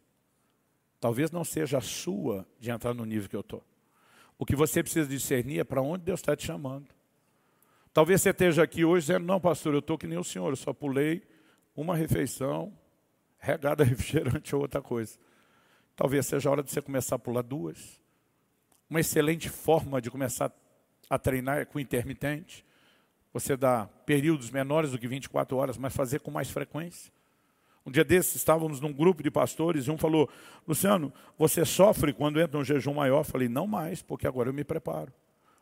Talvez não seja a sua de entrar no nível que eu estou. O que você precisa discernir é para onde Deus está te chamando. Talvez você esteja aqui hoje dizendo, não, pastor, eu estou que nem o senhor, eu só pulei uma refeição regada refrigerante ou outra coisa. Talvez seja a hora de você começar a pular duas. Uma excelente forma de começar a treinar é com intermitente. Você dá períodos menores do que 24 horas, mas fazer com mais frequência. Um dia desses, estávamos num grupo de pastores e um falou, Luciano, você sofre quando entra um jejum maior? Eu falei, não mais, porque agora eu me preparo.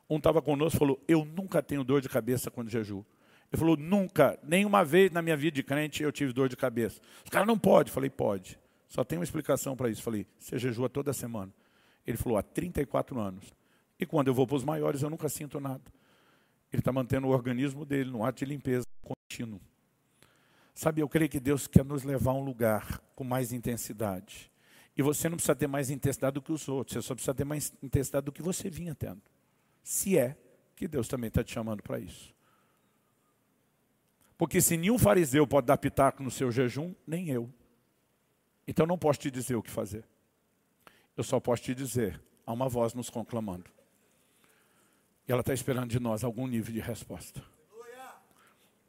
Um estava conosco e falou, eu nunca tenho dor de cabeça quando jejuo. Ele falou, nunca, nenhuma vez na minha vida de crente eu tive dor de cabeça. Os caras não pode. Falei, pode. Só tem uma explicação para isso. Falei, você jejua toda semana. Ele falou, há 34 anos. E quando eu vou para os maiores, eu nunca sinto nada. Ele está mantendo o organismo dele no ato de limpeza contínuo. Sabe, eu creio que Deus quer nos levar a um lugar com mais intensidade. E você não precisa ter mais intensidade do que os outros, você só precisa ter mais intensidade do que você vinha tendo. Se é que Deus também está te chamando para isso. Porque se nenhum fariseu pode dar pitaco no seu jejum, nem eu. Então não posso te dizer o que fazer. Eu só posso te dizer, há uma voz nos conclamando. E ela está esperando de nós algum nível de resposta.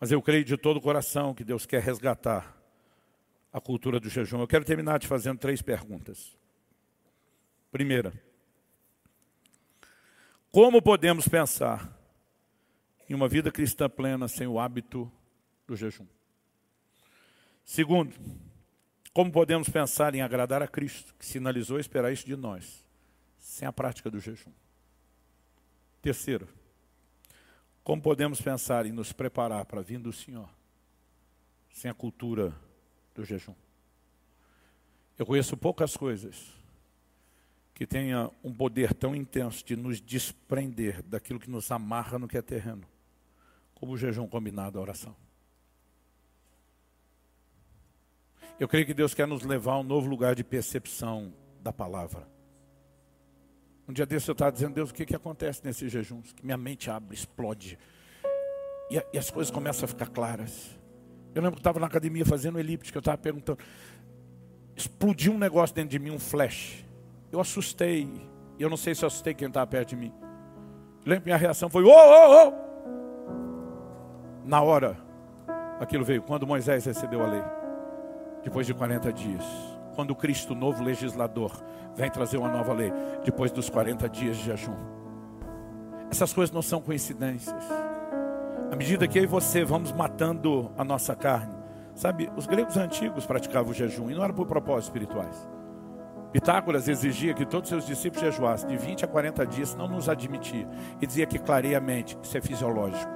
Mas eu creio de todo o coração que Deus quer resgatar a cultura do jejum. Eu quero terminar te fazendo três perguntas. Primeira, como podemos pensar em uma vida cristã plena sem o hábito do jejum. Segundo, como podemos pensar em agradar a Cristo, que sinalizou esperar isso de nós, sem a prática do jejum? Terceiro, como podemos pensar em nos preparar para a vinda do Senhor, sem a cultura do jejum? Eu conheço poucas coisas que tenha um poder tão intenso de nos desprender daquilo que nos amarra no que é terreno, como o jejum combinado à oração. Eu creio que Deus quer nos levar a um novo lugar de percepção da palavra. Um dia desse eu estava dizendo, Deus, o que, que acontece nesses jejuns? Que minha mente abre, explode. E, e as coisas começam a ficar claras. Eu lembro que estava na academia fazendo elíptica, eu estava perguntando. Explodiu um negócio dentro de mim, um flash. Eu assustei. Eu não sei se eu assustei quem estava perto de mim. Lembro que minha reação foi, ô, ô, ô! Na hora, aquilo veio, quando Moisés recebeu a lei depois de 40 dias. Quando o Cristo, novo legislador, vem trazer uma nova lei, depois dos 40 dias de jejum. Essas coisas não são coincidências. À medida que eu e você vamos matando a nossa carne, sabe, os gregos antigos praticavam o jejum e não era por propósitos espirituais. Pitágoras exigia que todos seus discípulos jejuassem de 20 a 40 dias, não nos admitia. E dizia que clareamente isso é fisiológico.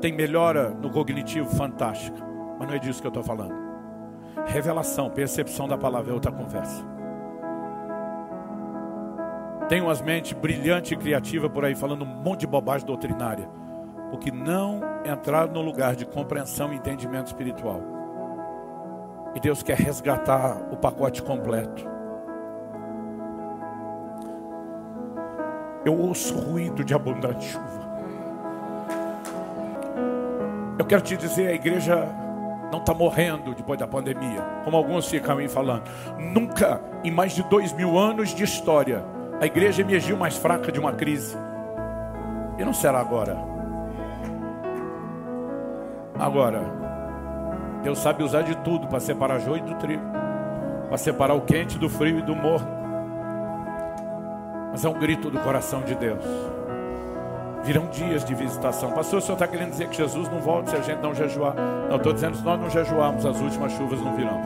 Tem melhora no cognitivo fantástica, mas não é disso que eu estou falando. Revelação, percepção da palavra é outra conversa. Tem umas mentes brilhantes e criativas por aí falando um monte de bobagem doutrinária. Porque não entraram no lugar de compreensão e entendimento espiritual. E Deus quer resgatar o pacote completo. Eu ouço ruído de abundante chuva. Eu quero te dizer, a igreja não está morrendo depois da pandemia, como alguns ficam aí falando. Nunca, em mais de dois mil anos de história, a igreja emergiu mais fraca de uma crise. E não será agora. Agora, Deus sabe usar de tudo para separar joio do trigo, para separar o quente do frio e do morno. Mas é um grito do coração de Deus. Virão dias de visitação. Pastor, o senhor está querendo dizer que Jesus não volta se a gente não jejuar? Não, estou dizendo se nós não jejuarmos, as últimas chuvas não virão.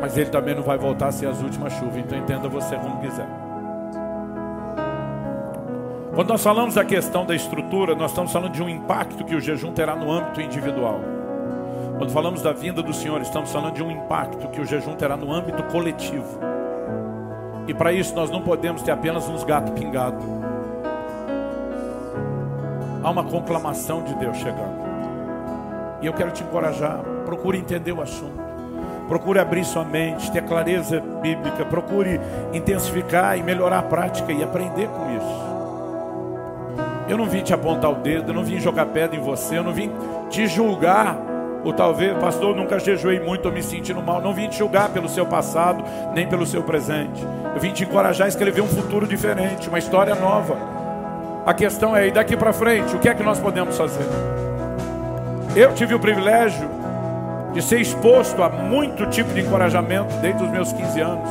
Mas ele também não vai voltar se as últimas chuvas. Então entenda você como quiser. Quando nós falamos da questão da estrutura, nós estamos falando de um impacto que o jejum terá no âmbito individual. Quando falamos da vinda do Senhor, estamos falando de um impacto que o jejum terá no âmbito coletivo. E para isso nós não podemos ter apenas uns gatos pingados. Há uma conclamação de Deus chegando. E eu quero te encorajar. Procure entender o assunto. Procure abrir sua mente, ter clareza bíblica. Procure intensificar e melhorar a prática e aprender com isso. Eu não vim te apontar o dedo, eu não vim jogar pedra em você, eu não vim te julgar. Ou talvez, pastor, nunca jejuei muito, eu me sentindo mal. Não vim te julgar pelo seu passado, nem pelo seu presente. Eu vim te encorajar a escrever um futuro diferente, uma história nova. A questão é, e daqui para frente, o que é que nós podemos fazer? Eu tive o privilégio de ser exposto a muito tipo de encorajamento desde os meus 15 anos.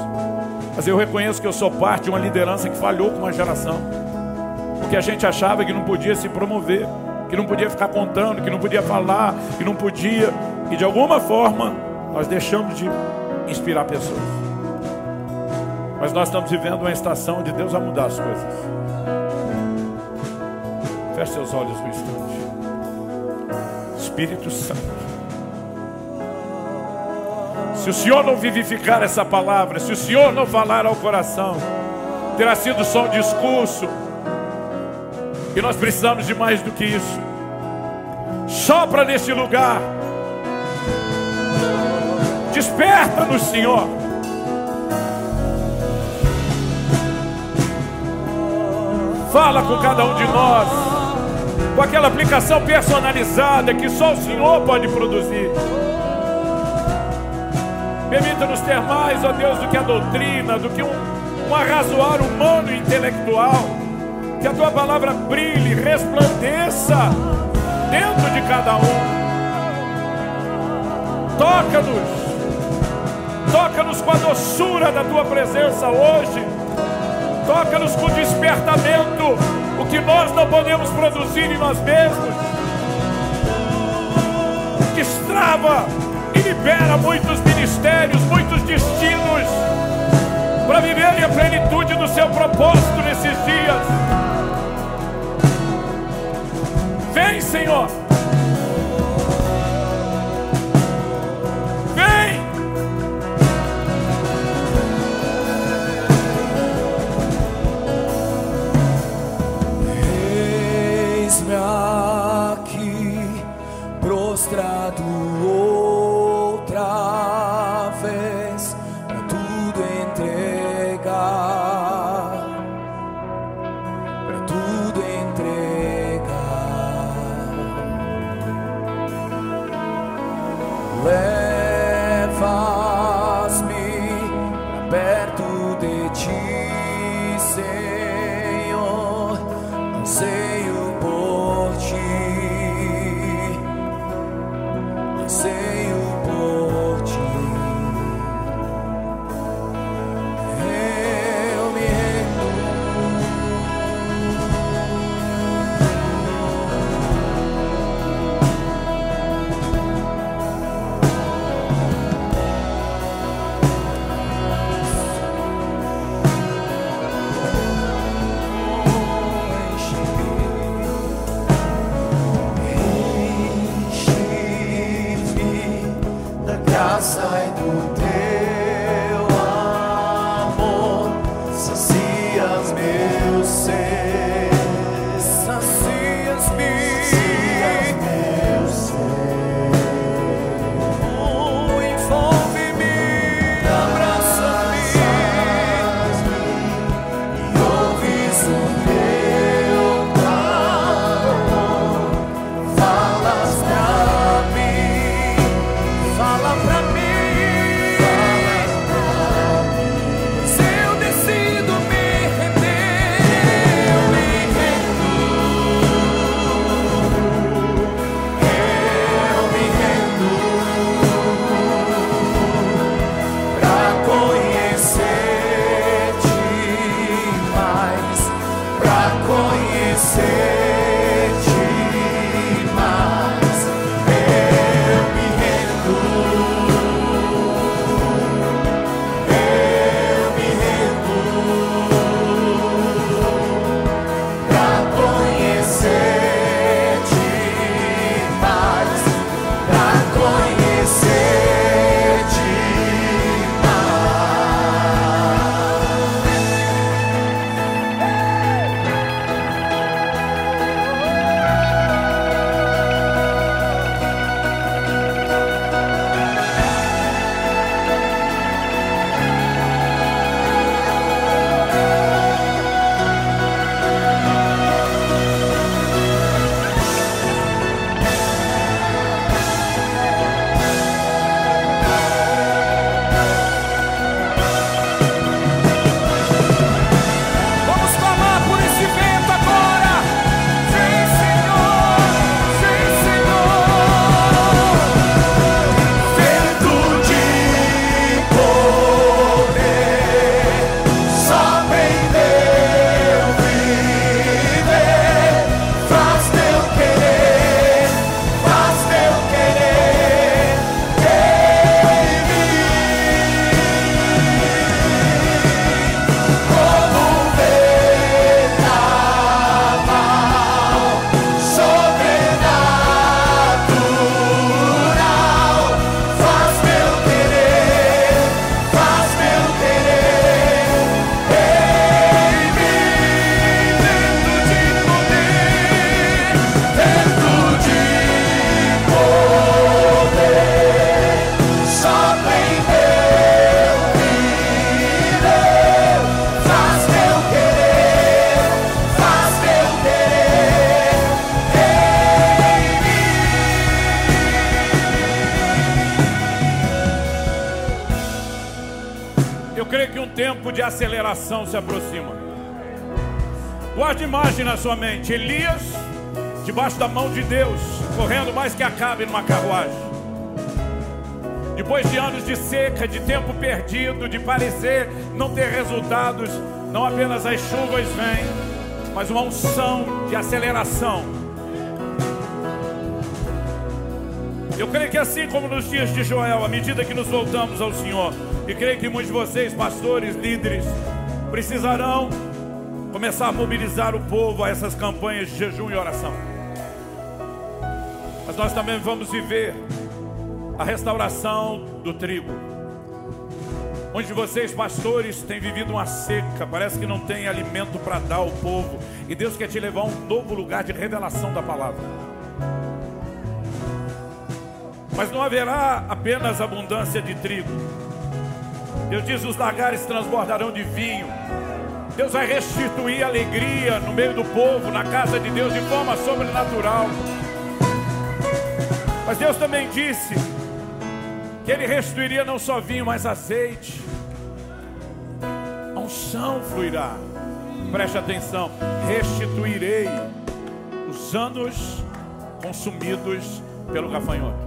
Mas eu reconheço que eu sou parte de uma liderança que falhou com uma geração. Porque a gente achava que não podia se promover, que não podia ficar contando, que não podia falar, que não podia. E de alguma forma nós deixamos de inspirar pessoas. Mas nós estamos vivendo uma estação de Deus a mudar as coisas. Feche seus olhos um instante. Espírito Santo. Se o Senhor não vivificar essa palavra, se o Senhor não falar ao coração, terá sido só um discurso. E nós precisamos de mais do que isso. Sopra neste lugar. Desperta-nos, Senhor. Fala com cada um de nós com aquela aplicação personalizada que só o Senhor pode produzir. Permita-nos ter mais, ó Deus, do que a doutrina, do que um, um arrazoar humano e intelectual. Que a tua palavra brilhe, resplandeça dentro de cada um. Toca-nos, toca-nos com a doçura da tua presença hoje. Toca-nos com despertamento o que nós não podemos produzir em nós mesmos. Destrava e libera muitos ministérios, muitos destinos para viverem a plenitude do seu propósito nesses dias. Vem, Senhor. Se aproxima. Guarde imagem na sua mente: Elias, debaixo da mão de Deus, correndo mais que acabe numa carruagem. Depois de anos de seca, de tempo perdido, de parecer não ter resultados, não apenas as chuvas vêm, mas uma unção de aceleração. Eu creio que assim como nos dias de Joel, à medida que nos voltamos ao Senhor, e creio que muitos de vocês, pastores, líderes, precisarão começar a mobilizar o povo a essas campanhas de jejum e oração. Mas nós também vamos viver a restauração do trigo. Muitos de vocês, pastores, têm vivido uma seca, parece que não tem alimento para dar ao povo, e Deus quer te levar a um novo lugar de revelação da palavra. Mas não haverá apenas abundância de trigo, Deus diz: os lagares transbordarão de vinho. Deus vai restituir alegria no meio do povo, na casa de Deus, de forma sobrenatural. Mas Deus também disse que Ele restituiria não só vinho, mas azeite. A unção fluirá. Preste atenção: restituirei os anos consumidos pelo gafanhoto.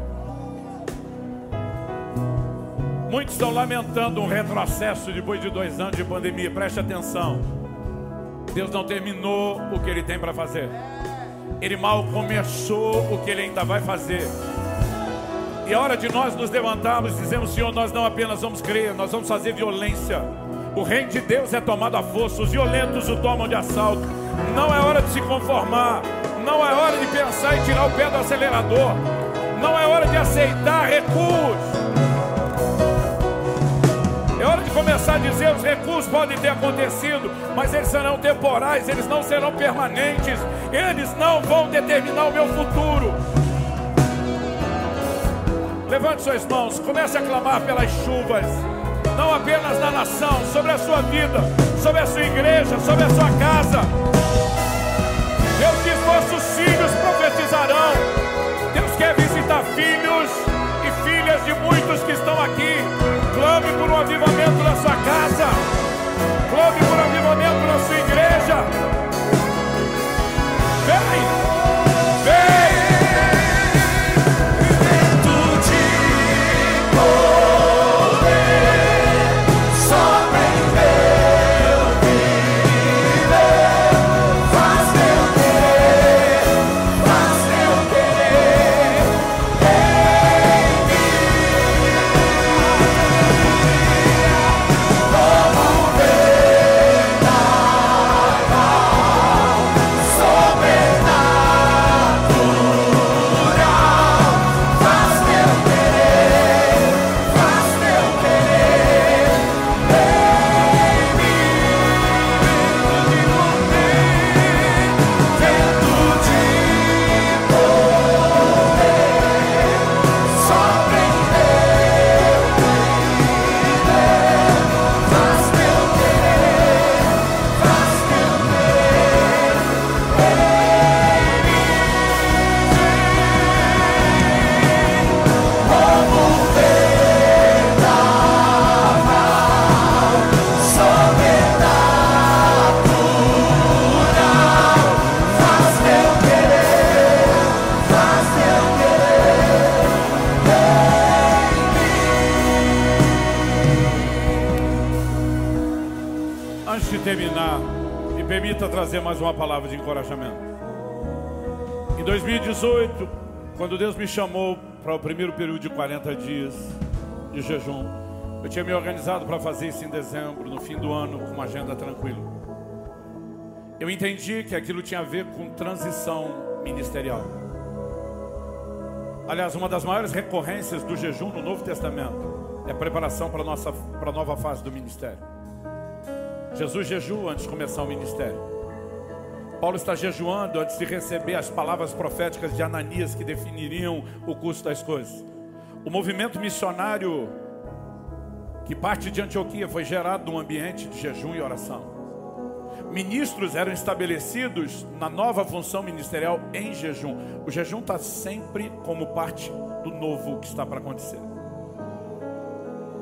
Muitos estão lamentando um retrocesso depois de dois anos de pandemia. Preste atenção. Deus não terminou o que Ele tem para fazer. Ele mal começou o que Ele ainda vai fazer. E é hora de nós nos levantarmos e dizermos: Senhor, nós não apenas vamos crer, nós vamos fazer violência. O reino de Deus é tomado à força, os violentos o tomam de assalto. Não é hora de se conformar, não é hora de pensar em tirar o pé do acelerador, não é hora de aceitar recuos. Começar a dizer: os recursos podem ter acontecido, mas eles serão temporais, eles não serão permanentes, eles não vão determinar o meu futuro. Levante suas mãos, comece a clamar pelas chuvas, não apenas na nação, sobre a sua vida, sobre a sua igreja, sobre a sua casa. Deus diz: vossos filhos profetizarão. Deus quer visitar filhos e filhas de muitos que estão aqui Clame por um avivamento na sua casa. Clame por um avivamento na sua igreja. Vem! Trazer mais uma palavra de encorajamento. Em 2018, quando Deus me chamou para o primeiro período de 40 dias de jejum, eu tinha me organizado para fazer isso em dezembro, no fim do ano, com uma agenda tranquila. Eu entendi que aquilo tinha a ver com transição ministerial. Aliás, uma das maiores recorrências do jejum no Novo Testamento é a preparação para a nossa para nova fase do ministério. Jesus jejua antes de começar o ministério. Paulo está jejuando antes de receber as palavras proféticas de Ananias que definiriam o curso das coisas. O movimento missionário que parte de Antioquia foi gerado num ambiente de jejum e oração. Ministros eram estabelecidos na nova função ministerial em jejum. O jejum está sempre como parte do novo que está para acontecer.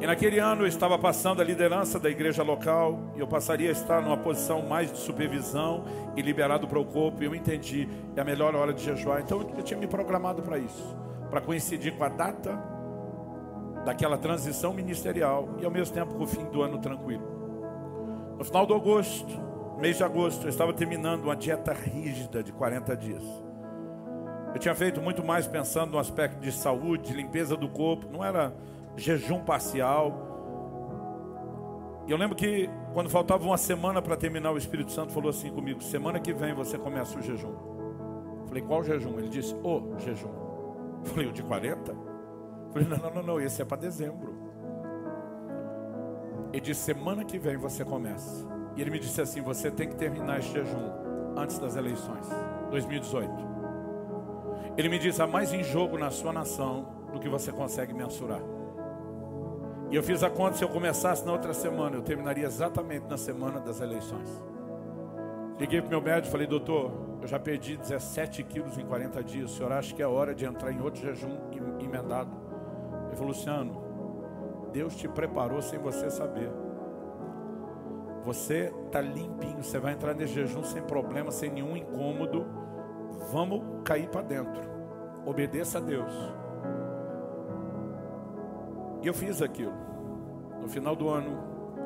E naquele ano eu estava passando a liderança da igreja local e eu passaria a estar numa posição mais de supervisão e liberado para o corpo. E eu entendi, é a melhor hora de jejuar. Então eu tinha me programado para isso, para coincidir com a data daquela transição ministerial e ao mesmo tempo com o fim do ano tranquilo. No final de agosto, mês de agosto, eu estava terminando uma dieta rígida de 40 dias. Eu tinha feito muito mais pensando no aspecto de saúde, de limpeza do corpo, não era jejum parcial. E eu lembro que quando faltava uma semana para terminar, o Espírito Santo falou assim comigo: semana que vem você começa o jejum. Falei, qual jejum? Ele disse, o jejum. Falei, o de 40? Eu falei, não, não, não, não, esse é para dezembro. Ele disse, semana que vem você começa. E ele me disse assim: você tem que terminar esse jejum antes das eleições, 2018. Ele me disse: há mais em jogo na sua nação do que você consegue mensurar. E eu fiz a conta: se eu começasse na outra semana, eu terminaria exatamente na semana das eleições. Liguei para o meu médico e falei: doutor, eu já perdi 17 quilos em 40 dias. O senhor acha que é hora de entrar em outro jejum emendado? Ele falou: Luciano, Deus te preparou sem você saber. Você está limpinho, você vai entrar nesse jejum sem problema, sem nenhum incômodo. Vamos cair para dentro. Obedeça a Deus. E eu fiz aquilo. No final do ano,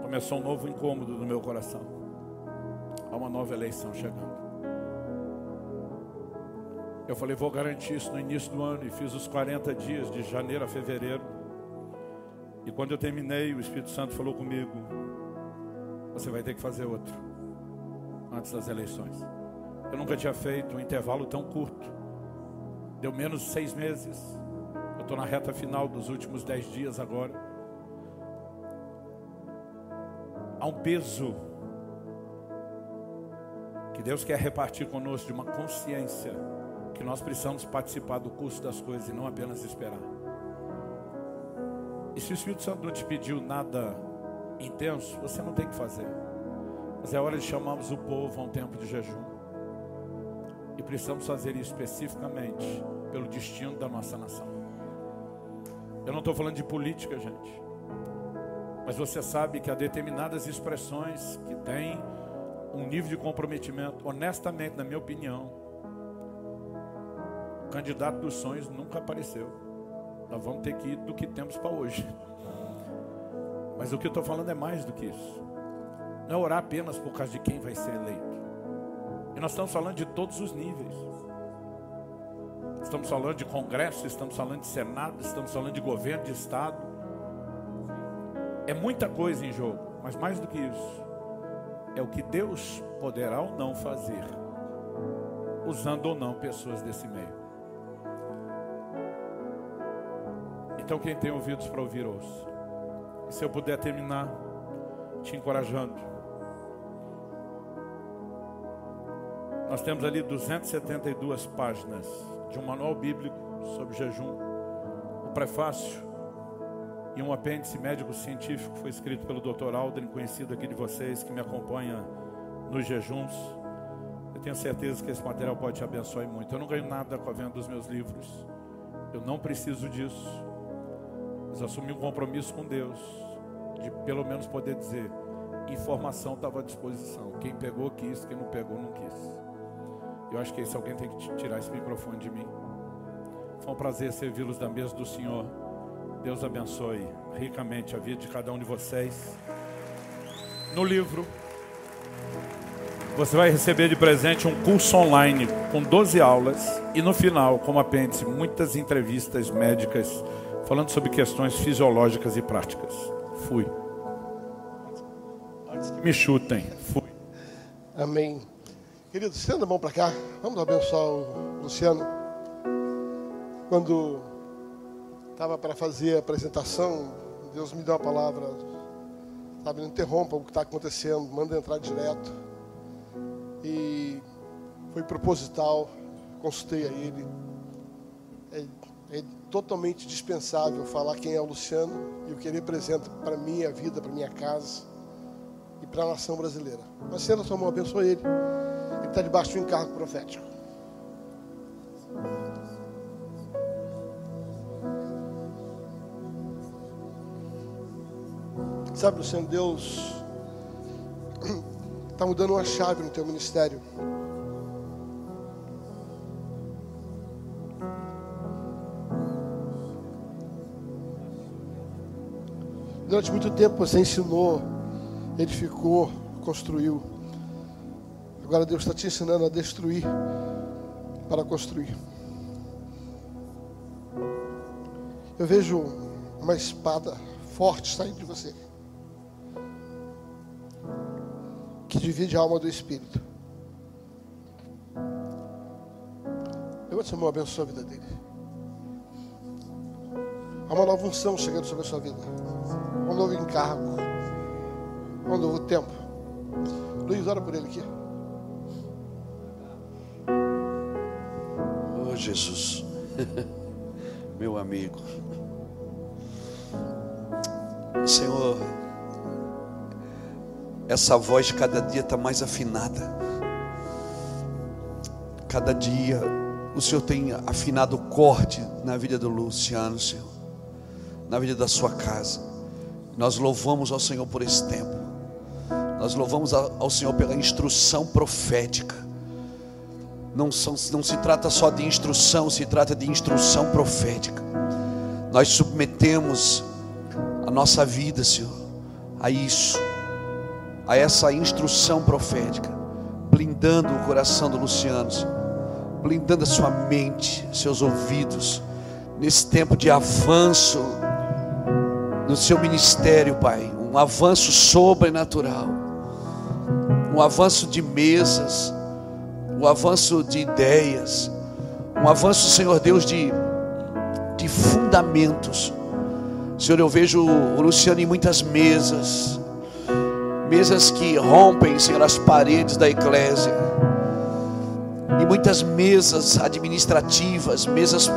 começou um novo incômodo no meu coração. Há uma nova eleição chegando. Eu falei, vou garantir isso no início do ano. E fiz os 40 dias, de janeiro a fevereiro. E quando eu terminei, o Espírito Santo falou comigo: você vai ter que fazer outro antes das eleições. Eu nunca tinha feito um intervalo tão curto. Deu menos de seis meses. Estou na reta final dos últimos dez dias agora. Há um peso que Deus quer repartir conosco de uma consciência que nós precisamos participar do curso das coisas e não apenas esperar. E se o Espírito Santo não te pediu nada intenso, você não tem que fazer. Mas é hora de chamarmos o povo a um tempo de jejum. E precisamos fazer isso especificamente pelo destino da nossa nação. Eu não estou falando de política, gente. Mas você sabe que há determinadas expressões que têm um nível de comprometimento, honestamente, na minha opinião, o candidato dos sonhos nunca apareceu. Nós vamos ter que ir do que temos para hoje. Mas o que eu estou falando é mais do que isso. Não é orar apenas por causa de quem vai ser eleito. E nós estamos falando de todos os níveis. Estamos falando de Congresso, estamos falando de Senado, estamos falando de governo, de Estado. É muita coisa em jogo, mas mais do que isso, é o que Deus poderá ou não fazer, usando ou não pessoas desse meio. Então, quem tem ouvidos para ouvir, ouça. E se eu puder terminar te encorajando. Nós temos ali 272 páginas de um manual bíblico sobre jejum. O prefácio e um apêndice médico-científico foi escrito pelo Dr. Aldrin, conhecido aqui de vocês, que me acompanha nos jejuns. Eu tenho certeza que esse material pode te abençoar muito. Eu não ganho nada com a venda dos meus livros. Eu não preciso disso. Mas assumi um compromisso com Deus de pelo menos poder dizer: informação estava à disposição. Quem pegou quis, quem não pegou não quis. Eu acho que esse alguém tem que tirar esse microfone de mim. Foi um prazer servi-los da mesa do Senhor. Deus abençoe ricamente a vida de cada um de vocês. No livro, Você vai receber de presente um curso online com 12 aulas e no final, como apêndice, muitas entrevistas médicas falando sobre questões fisiológicas e práticas. Fui. Antes que me chutem, fui. Amém. Querido, estenda a mão para cá. Vamos abençoar o Luciano. Quando estava para fazer a apresentação, Deus me deu uma palavra. Sabe, não interrompa o que está acontecendo, manda entrar direto. E foi proposital, consultei a ele. É, é totalmente dispensável falar quem é o Luciano e o que ele representa para minha vida, para minha casa e para a nação brasileira. Mas sendo a sua mão, abençoa ele. Ele está debaixo de um encargo profético. Sabe, Luciano, Deus está mudando uma chave no teu ministério. Durante muito tempo você ensinou, edificou, construiu. Agora Deus está te ensinando a destruir para construir. Eu vejo uma espada forte saindo de você. Que divide a alma do espírito. Levante sua mão, abençoa a vida dele. Há uma nova unção chegando sobre a sua vida. Um novo encargo. Um novo tempo. Luiz, ora por ele aqui. Jesus. Meu amigo. Senhor, essa voz cada dia está mais afinada. Cada dia o Senhor tem afinado o corte na vida do Luciano, Senhor, na vida da sua casa. Nós louvamos ao Senhor por esse tempo. Nós louvamos ao Senhor pela instrução profética. Não, são, não se trata só de instrução, se trata de instrução profética. Nós submetemos a nossa vida, Senhor, a isso, a essa instrução profética, blindando o coração do Luciano, Senhor, blindando a sua mente, seus ouvidos, nesse tempo de avanço no seu ministério, Pai, um avanço sobrenatural, um avanço de mesas, um avanço de ideias, um avanço, Senhor Deus, de, de fundamentos. Senhor, eu vejo o Luciano em muitas mesas, mesas que rompem, Senhor, as paredes da eclésia, e muitas mesas administrativas, mesas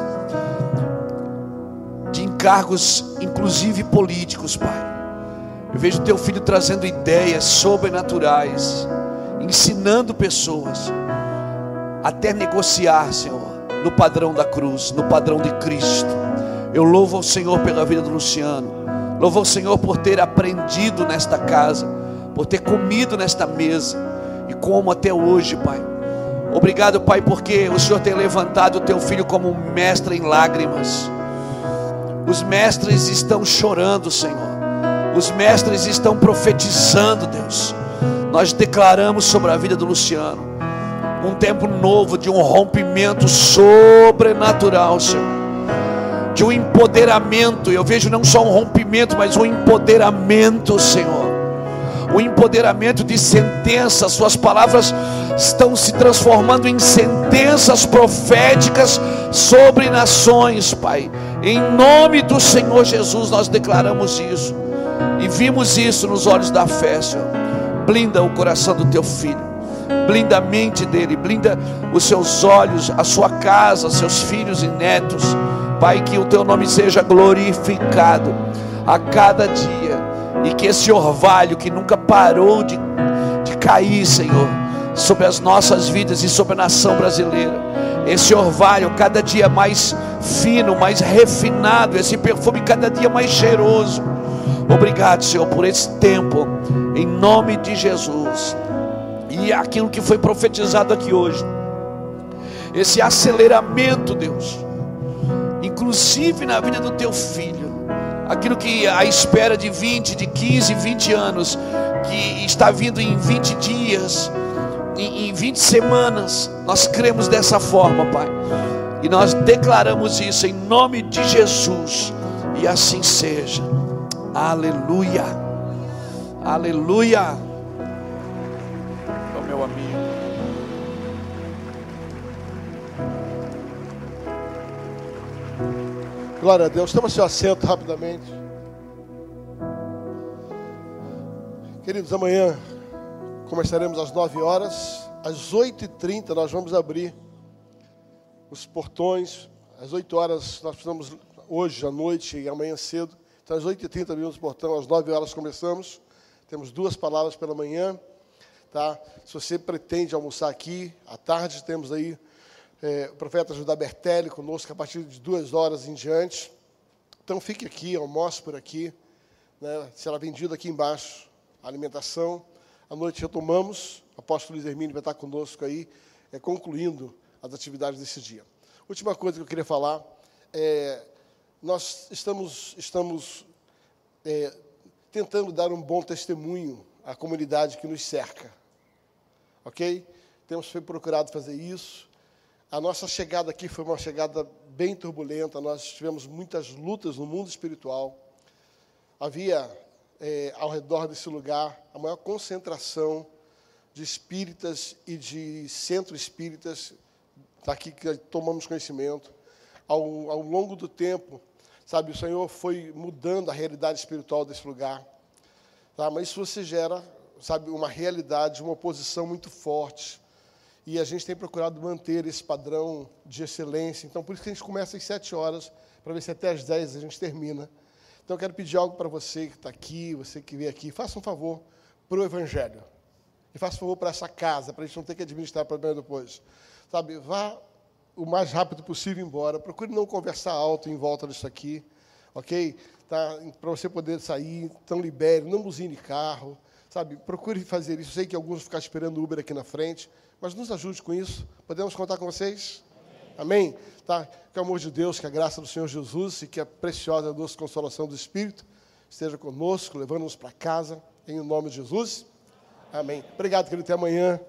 de encargos, inclusive políticos, Pai. Eu vejo teu filho trazendo ideias sobrenaturais, ensinando pessoas até negociar, Senhor, no padrão da cruz, no padrão de Cristo. Eu louvo ao Senhor pela vida do Luciano. Louvo ao Senhor por ter aprendido nesta casa, por ter comido nesta mesa e como até hoje, Pai. Obrigado, Pai, porque o Senhor tem levantado o teu filho como um mestre em lágrimas. Os mestres estão chorando, Senhor. Os mestres estão profetizando, Deus. Nós declaramos sobre a vida do Luciano um tempo novo de um rompimento sobrenatural, Senhor de um empoderamento. Eu vejo não só um rompimento, mas um empoderamento, Senhor. O um empoderamento de sentenças, Suas palavras estão se transformando em sentenças proféticas sobre nações, Pai. Em nome do Senhor Jesus, nós declaramos isso e vimos isso nos olhos da fé, Senhor. Blinda o coração do teu filho blinda a mente dele, blinda os seus olhos, a sua casa, seus filhos e netos. Pai, que o teu nome seja glorificado a cada dia e que esse orvalho que nunca parou de, de cair, Senhor, sobre as nossas vidas e sobre a nação brasileira, esse orvalho cada dia mais fino, mais refinado, esse perfume cada dia mais cheiroso. Obrigado, Senhor, por esse tempo, em nome de Jesus. E aquilo que foi profetizado aqui hoje, esse aceleramento, Deus inclusive na vida do teu filho. Aquilo que a espera de 20, de 15, 20 anos, que está vindo em 20 dias, em, em 20 semanas. Nós cremos dessa forma, Pai. E nós declaramos isso em nome de Jesus. E assim seja. Aleluia. Aleluia. Amigo. Glória a Deus. Toma seu assento rapidamente. Queridos, amanhã começaremos às 9 horas. Às 8h30 nós vamos abrir os portões. Às 8 horas nós precisamos, hoje à noite e amanhã cedo. Então às 8h30 abrimos o portão, às 9 horas começamos. Temos duas palavras pela manhã. Tá? Se você pretende almoçar aqui, à tarde temos aí é, o profeta Judá Bertelli conosco a partir de duas horas em diante. Então fique aqui, almoce por aqui. Né? Será vendido aqui embaixo a alimentação. À noite retomamos. O apóstolo Luiz Hermínio vai estar conosco aí, é, concluindo as atividades desse dia. Última coisa que eu queria falar é, nós estamos, estamos é, tentando dar um bom testemunho à comunidade que nos cerca. Ok? Temos procurado fazer isso. A nossa chegada aqui foi uma chegada bem turbulenta, nós tivemos muitas lutas no mundo espiritual. Havia é, ao redor desse lugar a maior concentração de espíritas e de centro espíritas, daqui que tomamos conhecimento. Ao, ao longo do tempo, sabe, o Senhor foi mudando a realidade espiritual desse lugar. Tá? Mas isso você gera, sabe, uma realidade, uma oposição muito forte e a gente tem procurado manter esse padrão de excelência. Então, por isso que a gente começa às sete horas, para ver se até às dez a gente termina. Então, eu quero pedir algo para você que está aqui, você que veio aqui. Faça um favor para o Evangelho. E faça um favor para essa casa, para a gente não ter que administrar problema depois. Sabe, vá o mais rápido possível embora. Procure não conversar alto em volta disso aqui, ok? Tá? Para você poder sair, então libere, não buzine carro, sabe? Procure fazer isso. Sei que alguns vão ficar esperando o Uber aqui na frente, mas nos ajude com isso. Podemos contar com vocês? Amém? Tá? Que o amor de Deus, que a graça do Senhor Jesus e que a preciosa doce consolação do Espírito esteja conosco, levando-nos para casa, em nome de Jesus. Amém. Obrigado, querido. Até amanhã.